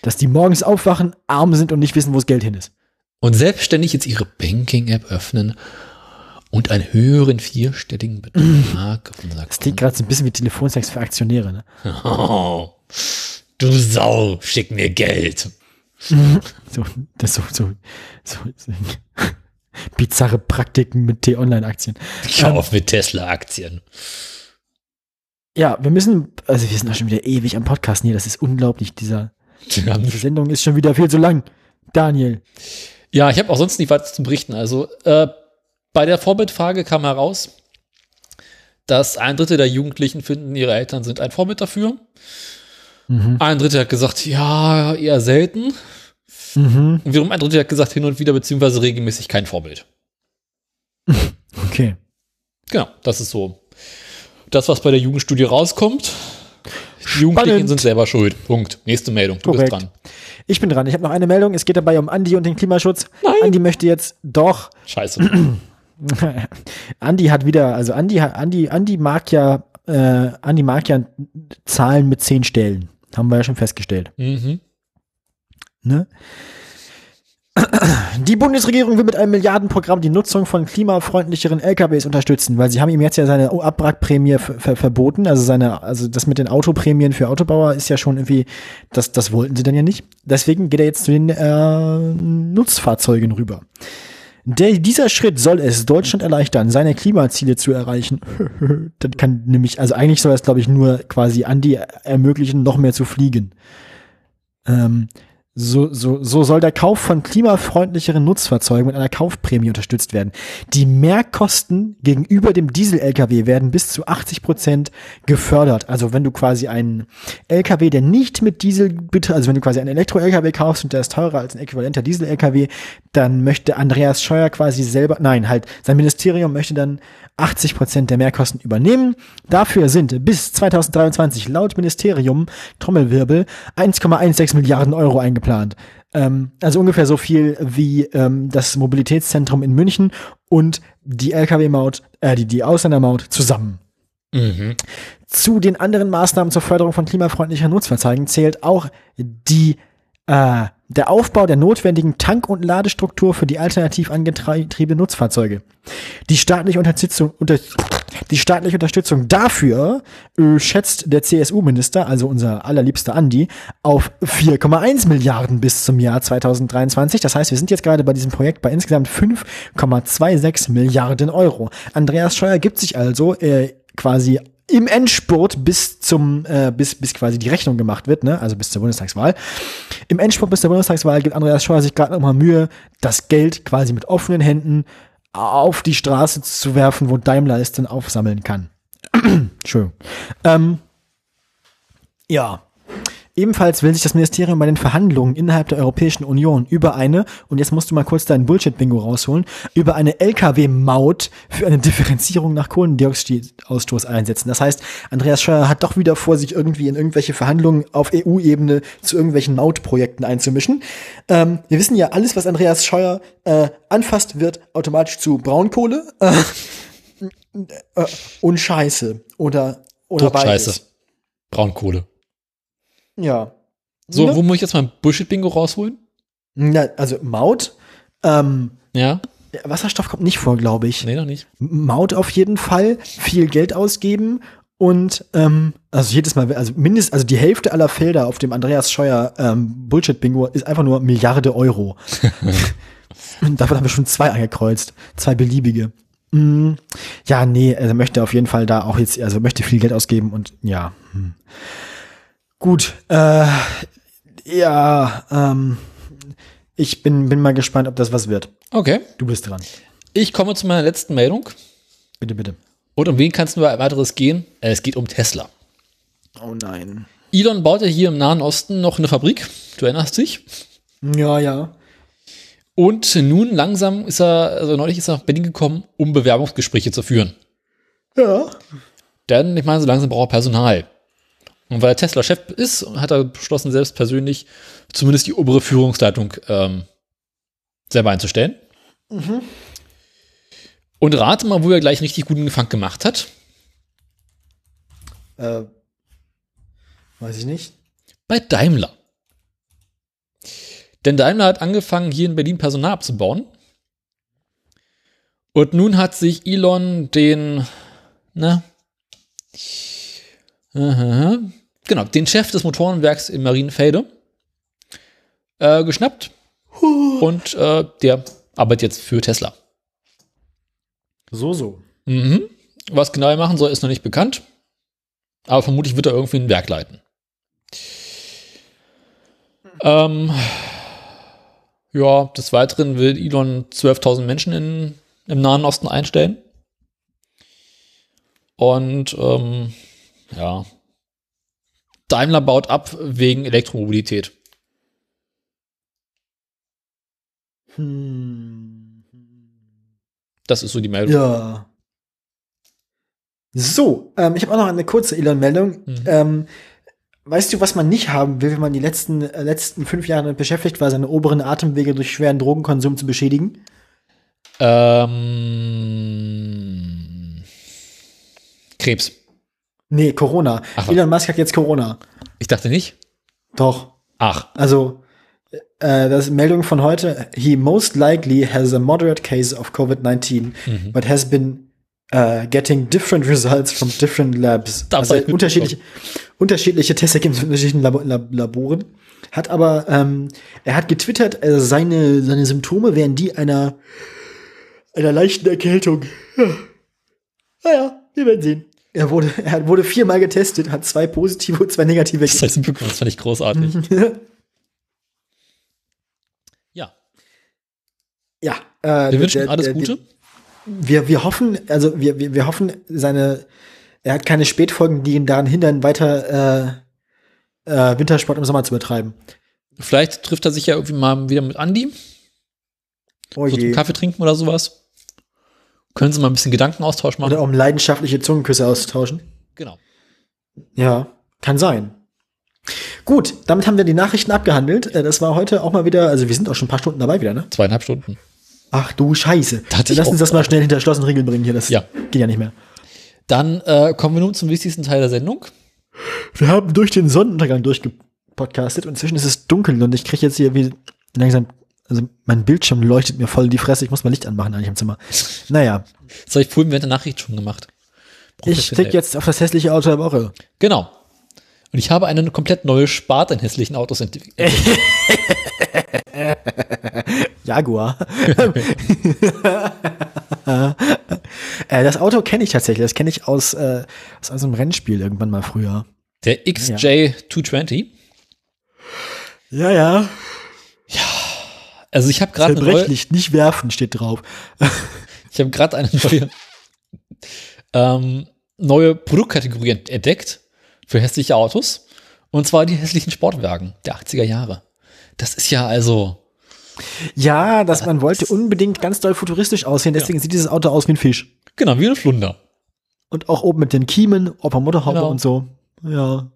Dass die morgens aufwachen, arm sind und nicht wissen, wo das Geld hin ist. und selbstständig jetzt ihre Banking-App öffnen und einen höheren vierstelligen Betrag auf unser Das klingt gerade so ein bisschen wie Telefonsex für Aktionäre. Ne? Oh, du Sau, schick mir Geld. So, das so, so, so, so bizarre Praktiken mit T-Online-Aktien. Kauf mit Tesla-Aktien. Ja, wir müssen, also wir sind doch schon wieder ewig am Podcast. Nee, das ist unglaublich. Dieser, Haben diese Sendung ist schon wieder viel zu lang. Daniel. Ja, ich habe auch sonst nicht weiter zu berichten. Also äh, bei der Vorbildfrage kam heraus, dass ein Drittel der Jugendlichen finden, ihre Eltern sind ein Vorbild dafür. Mhm. Ein Drittel hat gesagt, ja, eher selten. Mhm. Und wiederum ein Drittel hat gesagt, hin und wieder beziehungsweise regelmäßig kein Vorbild. Okay. Genau, das ist so das, was bei der Jugendstudie rauskommt. Die Jugendlichen Spannend. sind selber schuld. Punkt. Nächste Meldung. Du Korrekt. bist dran. Ich bin dran. Ich habe noch eine Meldung. Es geht dabei um Andi und den Klimaschutz. Nein. Andi möchte jetzt doch. Scheiße. Andi hat wieder, also Andi, Andi, Andi mag ja, äh, Andi mag ja Zahlen mit zehn Stellen. Haben wir ja schon festgestellt. mhm. Ne? Die Bundesregierung will mit einem Milliardenprogramm die Nutzung von klimafreundlicheren LKWs unterstützen, weil sie haben ihm jetzt ja seine Abwrackprämie ver ver verboten, also seine, also das mit den Autoprämien für Autobauer ist ja schon irgendwie, das, das wollten sie dann ja nicht. Deswegen geht er jetzt zu den äh, Nutzfahrzeugen rüber. Der, dieser Schritt soll es Deutschland erleichtern, seine Klimaziele zu erreichen. das kann nämlich, also eigentlich soll das, glaube ich, nur quasi Andi ermöglichen, noch mehr zu fliegen. Ähm, So, so, so soll der Kauf von klimafreundlicheren Nutzfahrzeugen mit einer Kaufprämie unterstützt werden. Die Mehrkosten gegenüber dem Diesel-Lkw werden bis zu 80 Prozent gefördert. Also wenn du quasi einen Lkw, der nicht mit Diesel, also wenn du quasi einen Elektro-Lkw kaufst und der ist teurer als ein äquivalenter Diesel-Lkw, dann möchte Andreas Scheuer quasi selber, nein, halt, sein Ministerium möchte dann 80 Prozent der Mehrkosten übernehmen. Dafür sind bis 2023 laut Ministerium Trommelwirbel 1,16 Milliarden Euro eingeplant. Ähm, also ungefähr so viel wie ähm, das Mobilitätszentrum in München und die Lkw-Maut, äh, die, die Ausländermaut zusammen. Mhm. Zu den anderen Maßnahmen zur Förderung von klimafreundlicher Nutzfahrzeugen zählt auch die äh, der Aufbau der notwendigen Tank- und Ladestruktur für die alternativ angetriebenen Nutzfahrzeuge. Die staatliche Unterstützung, unter, die staatliche Unterstützung dafür äh, schätzt der CSU-Minister, also unser allerliebster Andi, auf 4,1 Milliarden bis zum Jahr 2023. Das heißt, wir sind jetzt gerade bei diesem Projekt bei insgesamt 5,26 Milliarden Euro. Andreas Scheuer gibt sich also äh, quasi im Endspurt bis zum, äh, bis, bis quasi die Rechnung gemacht wird, ne? also bis zur Bundestagswahl. Im Endspurt bis zur Bundestagswahl gibt Andreas Scheuer sich gerade nochmal Mühe, das Geld quasi mit offenen Händen auf die Straße zu werfen, wo Daimler es dann aufsammeln kann. Entschuldigung. Ähm, ja. Ebenfalls will sich das Ministerium bei den Verhandlungen innerhalb der Europäischen Union über eine, und jetzt musst du mal kurz deinen Bullshit-Bingo rausholen, über eine Lkw-Maut für eine Differenzierung nach Kohlendioxidausstoß einsetzen. Das heißt, Andreas Scheuer hat doch wieder vor, sich irgendwie in irgendwelche Verhandlungen auf EU-Ebene zu irgendwelchen Mautprojekten einzumischen. Ähm, wir wissen ja, alles, was Andreas Scheuer äh, anfasst, wird automatisch zu Braunkohle äh, äh, und Scheiße oder, oder. Scheiße. Braunkohle. Ja. So, Ne? wo muss ich jetzt mein Bullshit-Bingo rausholen? Na, also Maut, ähm, Ja? Wasserstoff kommt nicht vor, glaube ich. Nee, noch nicht. Maut auf jeden Fall, viel Geld ausgeben und ähm, also jedes Mal, also mindestens, also die Hälfte aller Felder auf dem Andreas Scheuer ähm, Bullshit-Bingo ist einfach nur Milliarde Euro. und davon haben wir schon zwei angekreuzt, zwei beliebige. Mm, ja, nee, er möchte auf jeden Fall da auch jetzt, also möchte viel Geld ausgeben und ja. Hm. Gut, äh, ja, ähm, ich bin, bin mal gespannt, ob das was wird. Okay. Du bist dran. Ich komme zu meiner letzten Meldung. Bitte, bitte. Und um wen kann es nur weiteres gehen? Äh, Es geht um Tesla. Oh nein. Elon baut ja hier im Nahen Osten noch eine Fabrik. Du erinnerst dich? Ja, ja. Und nun langsam ist er, also neulich ist er nach Berlin gekommen, um Bewerbungsgespräche zu führen. Ja. Denn ich meine, so langsam braucht er Personal. Und weil er Tesla-Chef ist, hat er beschlossen, selbst persönlich zumindest die obere Führungsleitung ähm, selber einzustellen. Und rate mal, wo er gleich richtig guten Gefang gemacht hat. Äh, weiß ich nicht. Bei Daimler. Denn Daimler hat angefangen, hier in Berlin Personal abzubauen. Und nun hat sich Elon den, na, aha, genau, den Chef des Motorenwerks in Marienfelde äh, geschnappt. Und äh, der arbeitet jetzt für Tesla. So, so. Mhm. Was genau er machen soll, ist noch nicht bekannt. Aber vermutlich wird er irgendwie ein Werk leiten. Ähm, ja, des Weiteren will Elon 12.000 Menschen in, im Nahen Osten einstellen. Und ähm, ja, Daimler baut ab wegen Elektromobilität. Hm. Das ist so die Meldung. Ja. So, ähm, ich habe auch noch eine kurze Elon-Meldung. Mhm. Ähm, weißt du, was man nicht haben will, wenn man die letzten, äh, letzten fünf Jahre damit beschäftigt war, seine oberen Atemwege durch schweren Drogenkonsum zu beschädigen? Ähm, Krebs. Nee, Corona. Ach? Elon Musk hat jetzt Corona. Ich dachte nicht. Doch. Ach, Also, äh, das ist Meldung von heute. He most likely has a moderate case of COVID-19, Mhm. but has been uh, getting different results from different labs. Das also unterschiedliche, unterschiedliche Testergebnisse von unterschiedlichen Labo Lab Laboren. Hat aber, ähm, er hat getwittert, äh, seine, seine Symptome wären die einer, einer leichten Erkältung. Ja. Naja, wir werden sehen. Er wurde, er wurde viermal getestet, hat zwei positive und zwei negative. Das heißt, bekommen, das fand ich großartig. ja. Ja. Äh, wir wünschen der, alles der, Gute. Wir, wir hoffen, also wir, wir, wir hoffen, seine, er hat keine Spätfolgen, die ihn daran hindern, weiter äh, äh, Wintersport im Sommer zu betreiben. Vielleicht trifft er sich ja irgendwie mal wieder mit Andi. Oh so zum Kaffee trinken oder sowas. Können sie mal ein bisschen Gedankenaustausch machen? Oder um leidenschaftliche Zungenküsse auszutauschen. Genau. Ja, kann sein. Gut, damit haben wir die Nachrichten abgehandelt. Äh, Das war heute auch mal wieder, also wir sind auch schon ein paar Stunden dabei wieder, ne? Zweieinhalb Stunden. Ach du Scheiße. Lass uns das mal schnell hinter geschlossenen Regeln bringen hier. Das Ja. geht ja nicht mehr. Dann äh, kommen wir nun zum wichtigsten Teil der Sendung. Wir haben durch den Sonnenuntergang durchgepodcastet und inzwischen ist es dunkel und ich kriege jetzt hier wie langsam, also mein Bildschirm leuchtet mir voll in die Fresse. Ich muss mal Licht anmachen eigentlich im Zimmer. Naja, Das habe ich vorhin während der Nachricht schon gemacht. ich klicke jetzt auf das hässliche Auto der Woche. Genau. Und ich habe eine komplett neue Sparte an hässlichen Autos entwickelt. Jaguar. äh, das Auto kenne ich tatsächlich. Das kenne ich aus, äh, aus einem Rennspiel irgendwann mal früher. Der XJ220. Ja, ja. Also ich habe gerade Zerbrechlich, nicht werfen, steht drauf. ich habe gerade eine neue, ähm, neue Produktkategorie ent- entdeckt für hässliche Autos. Und zwar die hässlichen Sportwagen der 80er Jahre. Das ist ja also, Ja, dass man wollte unbedingt ganz doll futuristisch aussehen, deswegen sieht dieses Auto aus wie ein Fisch. genau, wie ein Flunder. Und auch oben mit den Kiemen, Opa Motorhaube Genau. und so. Ja.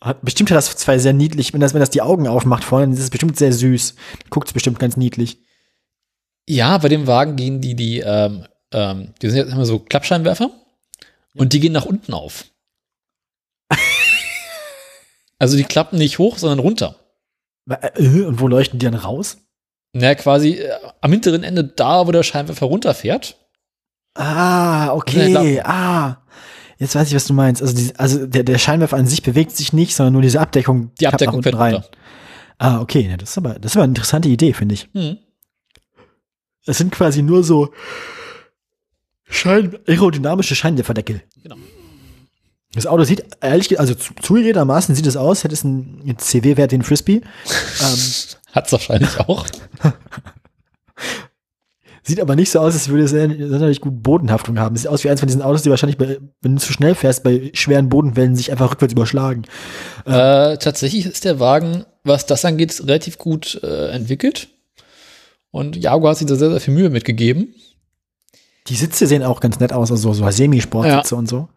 Hat, bestimmt hat das zwei sehr niedlich, wenn das, wenn das die Augen aufmacht vorne, dann ist es bestimmt sehr süß. Guckt es bestimmt ganz niedlich. Ja, bei dem Wagen gehen die, die, ähm, ähm, die sind jetzt immer so Klappscheinwerfer und die gehen nach unten auf. also die klappen nicht hoch, sondern runter. Äh, Und wo leuchten die dann raus? Na, quasi äh, am hinteren Ende da, wo der Scheinwerfer runterfährt. Ah, okay. Ah. Jetzt weiß ich, was du meinst. Also, die, also der, der Scheinwerfer an sich bewegt sich nicht, sondern nur diese Abdeckung. Die Abdeckung unten rein. runter. Ah, okay. Ja, das, ist aber, das ist aber eine interessante Idee, finde ich. Hm. Es sind quasi nur so Schein aerodynamische Scheinwerferdeckel. Genau. Das Auto sieht, ehrlich gesagt, also zu- zugegebenermaßen sieht es aus, hätte es einen CW-Wert den Frisbee. ähm, Hat's wahrscheinlich auch. sieht aber nicht so aus, als würde es sonderlich gut Bodenhaftung haben. Sieht aus wie eins von diesen Autos, die wahrscheinlich, bei, wenn du zu schnell fährst, bei schweren Bodenwellen sich einfach rückwärts überschlagen. Äh, tatsächlich ist der Wagen, was das angeht, relativ gut äh, entwickelt. Und Jaguar hat sich da sehr, sehr viel Mühe mitgegeben. Die Sitze sehen auch ganz nett aus, also so Semi-Sportsitze und so.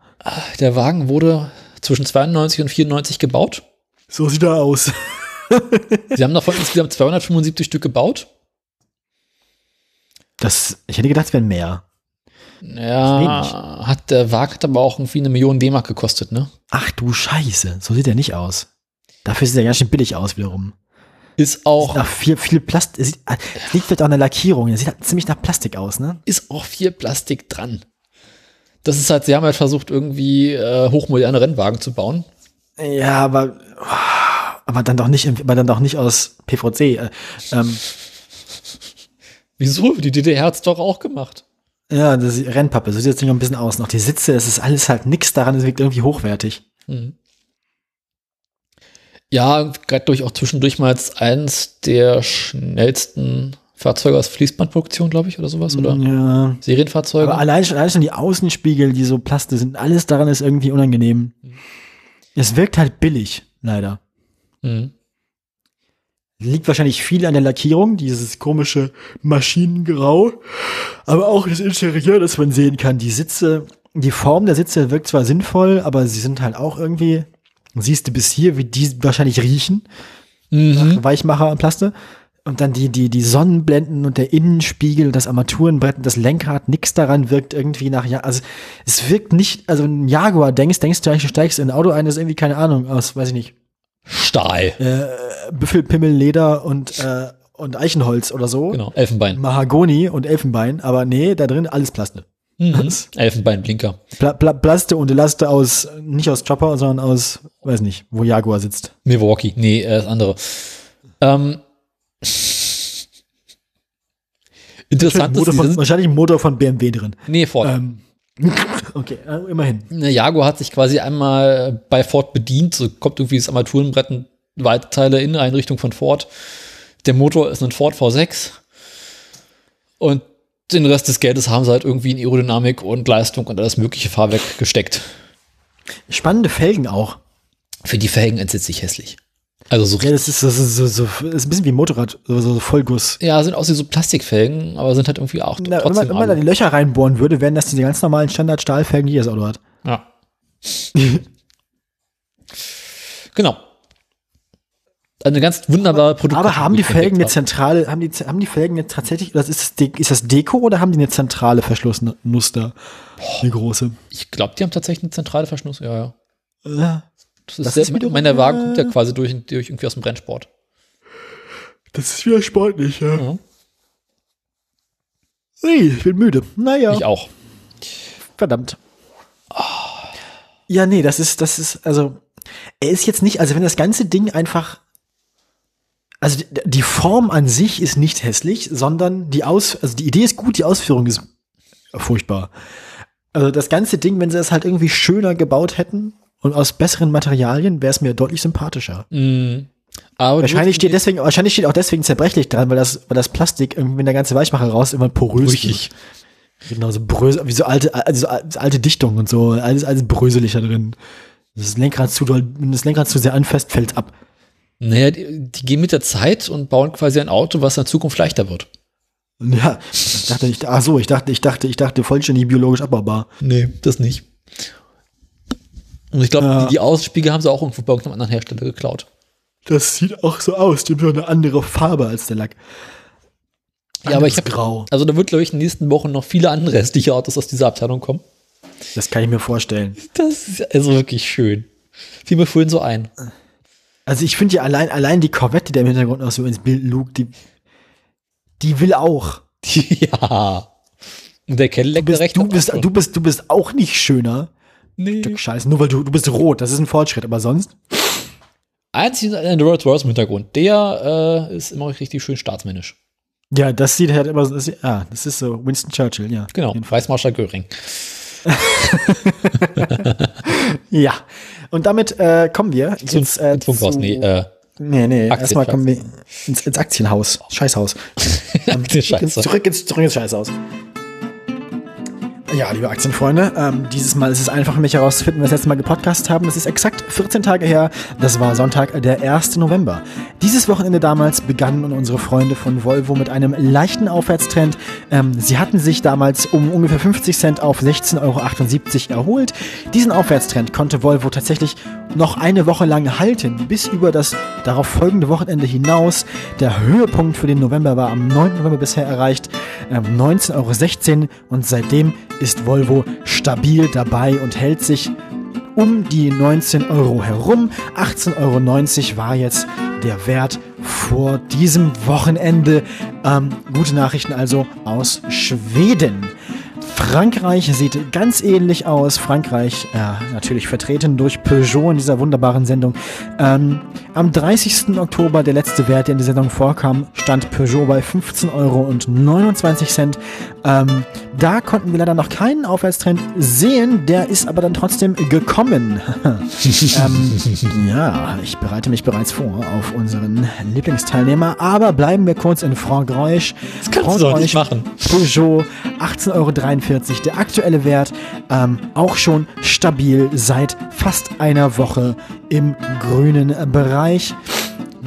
Der Wagen wurde zwischen 92 und 94 gebaut. So sieht er aus. Sie haben davon insgesamt 275 Stück gebaut. Das, ich hätte gedacht, es wären mehr. Ja, hat der Wagen hat aber auch irgendwie eine Million D-Mark gekostet, ne? Ach du Scheiße, so sieht er nicht aus. Dafür sieht er ganz schön billig aus wiederum. Ist auch, Nach viel, viel Plastik. Es sieht- liegt vielleicht auch an der Lackierung. Er sieht halt ziemlich nach Plastik aus, ne? ist auch viel Plastik dran. Das ist halt, sie haben halt versucht, irgendwie äh, hochmoderne Rennwagen zu bauen. Ja, aber, aber dann doch nicht, aber dann doch nicht aus PVC. Äh, ähm, Wieso? Die DDR hat's doch auch gemacht. ja, das ist Rennpappe. So sieht es noch ein bisschen aus. Noch die Sitze, das ist alles halt nix daran. Es wirkt irgendwie hochwertig. Mhm. Ja, gerade durch auch zwischendurch mal als eins der schnellsten Fahrzeuge aus Fließbandproduktion, glaube ich, oder sowas, oder Ja. Serienfahrzeuge. Aber allein schon, allein schon die Außenspiegel, die so Plaste sind, alles daran ist irgendwie unangenehm. Es wirkt halt billig, leider. Mhm. Liegt wahrscheinlich viel an der Lackierung, dieses komische Maschinengrau, aber auch das Interieur, das man sehen kann. Die Sitze, die Form der Sitze wirkt zwar sinnvoll, aber sie sind halt auch irgendwie, siehst du bis hier, wie die wahrscheinlich riechen, Mhm. Weichmacher und Plaste. Und dann die, die, die Sonnenblenden und der Innenspiegel und das Armaturenbrett und das Lenkrad, nix daran wirkt irgendwie nach, ja, also es wirkt nicht, also ein Jaguar denkst, denkst du eigentlich, du steigst in ein Auto ein, das ist irgendwie, keine Ahnung, aus, weiß ich nicht, Stahl. äh, Büffelpimmel, Leder und, äh, und Eichenholz oder so. Genau, Elfenbein. Mahagoni und Elfenbein, aber nee, da drin alles Plaste. Mhm. Elfenbeinblinker. Pla Pla Plaste und Elaste aus, nicht aus Chopper, sondern aus, weiß nicht, wo Jaguar sitzt. Milwaukee. Nee, äh, das andere. Ähm. Interessant ist, Motor von, wahrscheinlich ein Motor von BMW drin. nee, Ford. Ähm, okay, äh, immerhin. Ne, Jaguar hat sich quasi einmal bei Ford bedient, so kommt irgendwie das Armaturenbrett und weite Teile Inneneinrichtung von Ford. Der Motor ist ein Ford V6. Und den Rest des Geldes haben sie halt irgendwie in Aerodynamik und Leistung und alles mögliche Fahrwerk gesteckt. Spannende Felgen auch. Für die Felgen entsetzlich hässlich. Also so, Ja, das ist so, so, so, so das ist ein bisschen wie ein Motorrad, so, so Vollguss. ja, sind aus wie so Plastikfelgen, aber sind halt irgendwie auch Na, wenn, trotzdem man, wenn man da die Löcher reinbohren würde, wären das diese ganz normalen Standard-Stahlfelgen, die das Auto hat. Ja. genau. Eine ganz wunderbare Produkt. Aber haben die Felgen eine zentrale, haben die, haben die Felgen jetzt tatsächlich, das ist, ist das Deko oder haben die eine zentrale Verschlussnuster? Eine große. Ich glaube, die haben tatsächlich eine zentrale Verschluss. Ja, ja. Ja. Das ist, Das ist mein der Wagen äh, kommt ja quasi durch, durch irgendwie aus dem Brennsport. Das ist wieder sportlich, ja. Ja. Ui, ich bin müde. Naja, Ich auch. verdammt. Ja, nee, das ist, das ist, also, er ist jetzt nicht, also wenn das ganze Ding einfach, also die, Form an sich ist nicht hässlich, sondern die Aus, also die Idee ist gut, die Ausführung ist furchtbar. Also das ganze Ding, wenn sie es halt irgendwie schöner gebaut hätten und aus besseren Materialien, wäre es mir deutlich sympathischer. Mhm. Aber Wahrscheinlich steht deswegen, wahrscheinlich steht auch deswegen zerbrechlich dran, weil das, weil das Plastik irgendwie, wenn der ganze Weichmacher raus, ist, immer porös Brüchig. wird. Genau, so brösel, wie so alte, also so alte Dichtung und so, alles, alles bröselig da drin. Das Lenkrad zu doll, wenn das Lenkrad zu sehr anfasst, fällt's ab. Naja, die, die gehen mit der Zeit und bauen quasi ein Auto, was in Zukunft leichter wird. Ja, ich dachte, ich, ach so, ich dachte, ich dachte, ich dachte vollständig biologisch abbaubar. Nee, das nicht. Und ich glaube, Ja. die, die Außenspiegel haben sie auch irgendwo bei irgendeinem anderen Hersteller geklaut. Das sieht auch so aus, die haben so eine andere Farbe als der Lack. Ja, aber ich habe Grau. Also da wird, glaube ich, in den nächsten Wochen noch viele andere restliche Autos aus dieser Abteilung kommen. Das kann ich mir vorstellen. Das ist also wirklich schön. Fiel mir vorhin so ein. Also ich finde ja allein, allein die Corvette, die da im Hintergrund noch so ins Bild lugt, die, die will auch. ja. Und der Cadillac Du bist, der du, bist, du, bist, du bist auch nicht schöner. nee. Stück Scheiße. Nur weil du, du bist rot, das ist ein Fortschritt, aber sonst. Einzig ist ein Rolls Royce im Hintergrund. Der äh, ist immer richtig schön staatsmännisch. Ja, das sieht halt immer so. Das, ah, das ist so Winston Churchill, ja. Genau, Reichsmarschall Göring. Ja. Und damit äh, kommen wir jetzt äh, Ins Funkhaus. zu, Nee, äh, nee, nee, erstmal kommen wir ins, ins Aktienhaus. Scheißhaus. die Scheiße. Zurück ins, zurück ins Scheißhaus. Ja, liebe Aktienfreunde, ähm, dieses Mal ist es einfach für mich herauszufinden, was wir das letzte Mal gepodcastet haben. Das ist exakt 14 Tage her. Das war Sonntag, der 1. November. Dieses Wochenende damals begannen unsere Freunde von Volvo mit einem leichten Aufwärtstrend. Ähm, sie hatten sich damals um ungefähr 50 Cent auf 16,78 Euro erholt. Diesen Aufwärtstrend konnte Volvo tatsächlich noch eine Woche lang halten, bis über das darauf folgende Wochenende hinaus. Der Höhepunkt für den November war am 9. November bisher erreicht, ähm, 19,16 Euro und seitdem ist Volvo stabil dabei und hält sich um die 19 Euro herum. 18,90 Euro war jetzt der Wert vor diesem Wochenende. Ähm, gute Nachrichten also aus Schweden. Frankreich sieht ganz ähnlich aus. Frankreich, äh, natürlich vertreten durch Peugeot in dieser wunderbaren Sendung. Ähm, am 30. Oktober, der letzte Wert, der in der Sendung vorkam, stand Peugeot bei 15,29 Euro. Ähm, da konnten wir leider noch keinen Aufwärtstrend sehen, der ist aber dann trotzdem gekommen. ähm, ja, ich bereite mich bereits vor auf unseren Lieblingsteilnehmer, aber bleiben wir kurz in Frankreich. Das kannst du doch nicht machen. Peugeot 18,43 Euro, der aktuelle Wert, ähm, auch schon stabil seit fast einer Woche im grünen Bereich.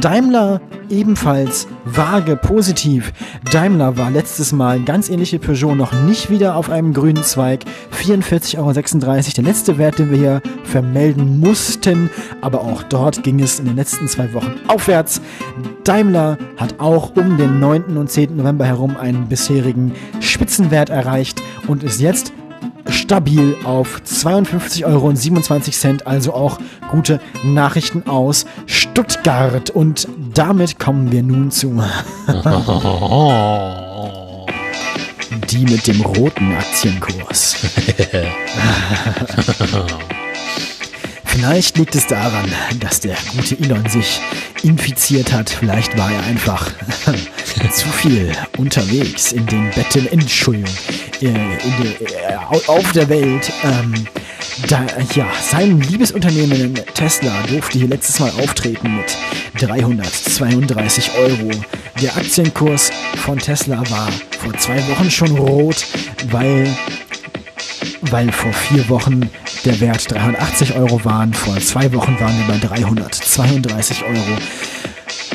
Daimler ebenfalls vage positiv. Daimler war letztes Mal ganz ähnlich wie Peugeot noch nicht wieder auf einem grünen Zweig. 44,36 Euro, der letzte Wert, den wir hier vermelden mussten. Aber auch dort ging es in den letzten zwei Wochen aufwärts. Daimler hat auch um den 9. und 10. November herum einen bisherigen Spitzenwert erreicht und ist jetzt stabil auf 52,27 Euro, also auch gute Nachrichten aus Stuttgart. Und damit kommen wir nun zu die mit dem roten Aktienkurs. Vielleicht liegt es daran, dass der gute Elon sich infiziert hat. Vielleicht war er einfach zu viel unterwegs in den Betten, Entschuldigung, äh, in der, äh, au- auf der Welt. Ähm, Da, ja, sein Liebesunternehmen Tesla durfte hier letztes Mal auftreten mit 332 Euro. Der Aktienkurs von Tesla war vor zwei Wochen schon rot, weil, weil vor vier Wochen der Wert 380 Euro waren. Vor zwei Wochen waren wir bei 332 Euro.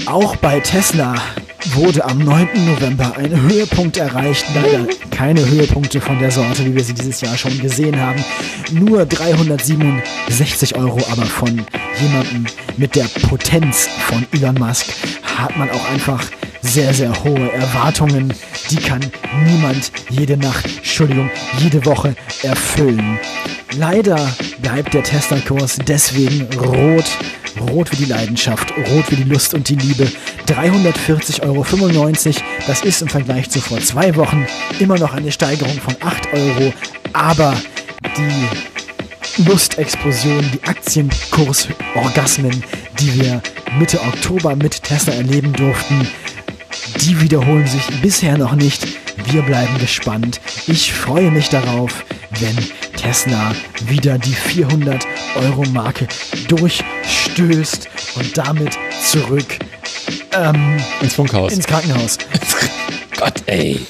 Auch bei Tesla wurde am 9. November ein Höhepunkt erreicht. Leider keine Höhepunkte von der Sorte, wie wir sie dieses Jahr schon gesehen haben. Nur 367 Euro, aber von jemandem mit der Potenz von Elon Musk hat man auch einfach sehr, sehr hohe Erwartungen. Die kann niemand jede Nacht, Entschuldigung, jede Woche erfüllen. Leider bleibt der Tesla-Kurs deswegen rot. Rot wie die Leidenschaft, rot wie die Lust und die Liebe. 340,95 Euro. Das ist im Vergleich zu vor zwei Wochen immer noch eine Steigerung von 8 Euro. Aber die Lustexplosion, die Aktienkursorgasmen, die wir Mitte Oktober mit Tesla erleben durften, die wiederholen sich bisher noch nicht. Wir bleiben gespannt. Ich freue mich darauf, wenn Tesla wieder die 400 Euro Marke durchstößt und damit zurück ähm, Ins Funkhaus. ins Krankenhaus. Gott, ey.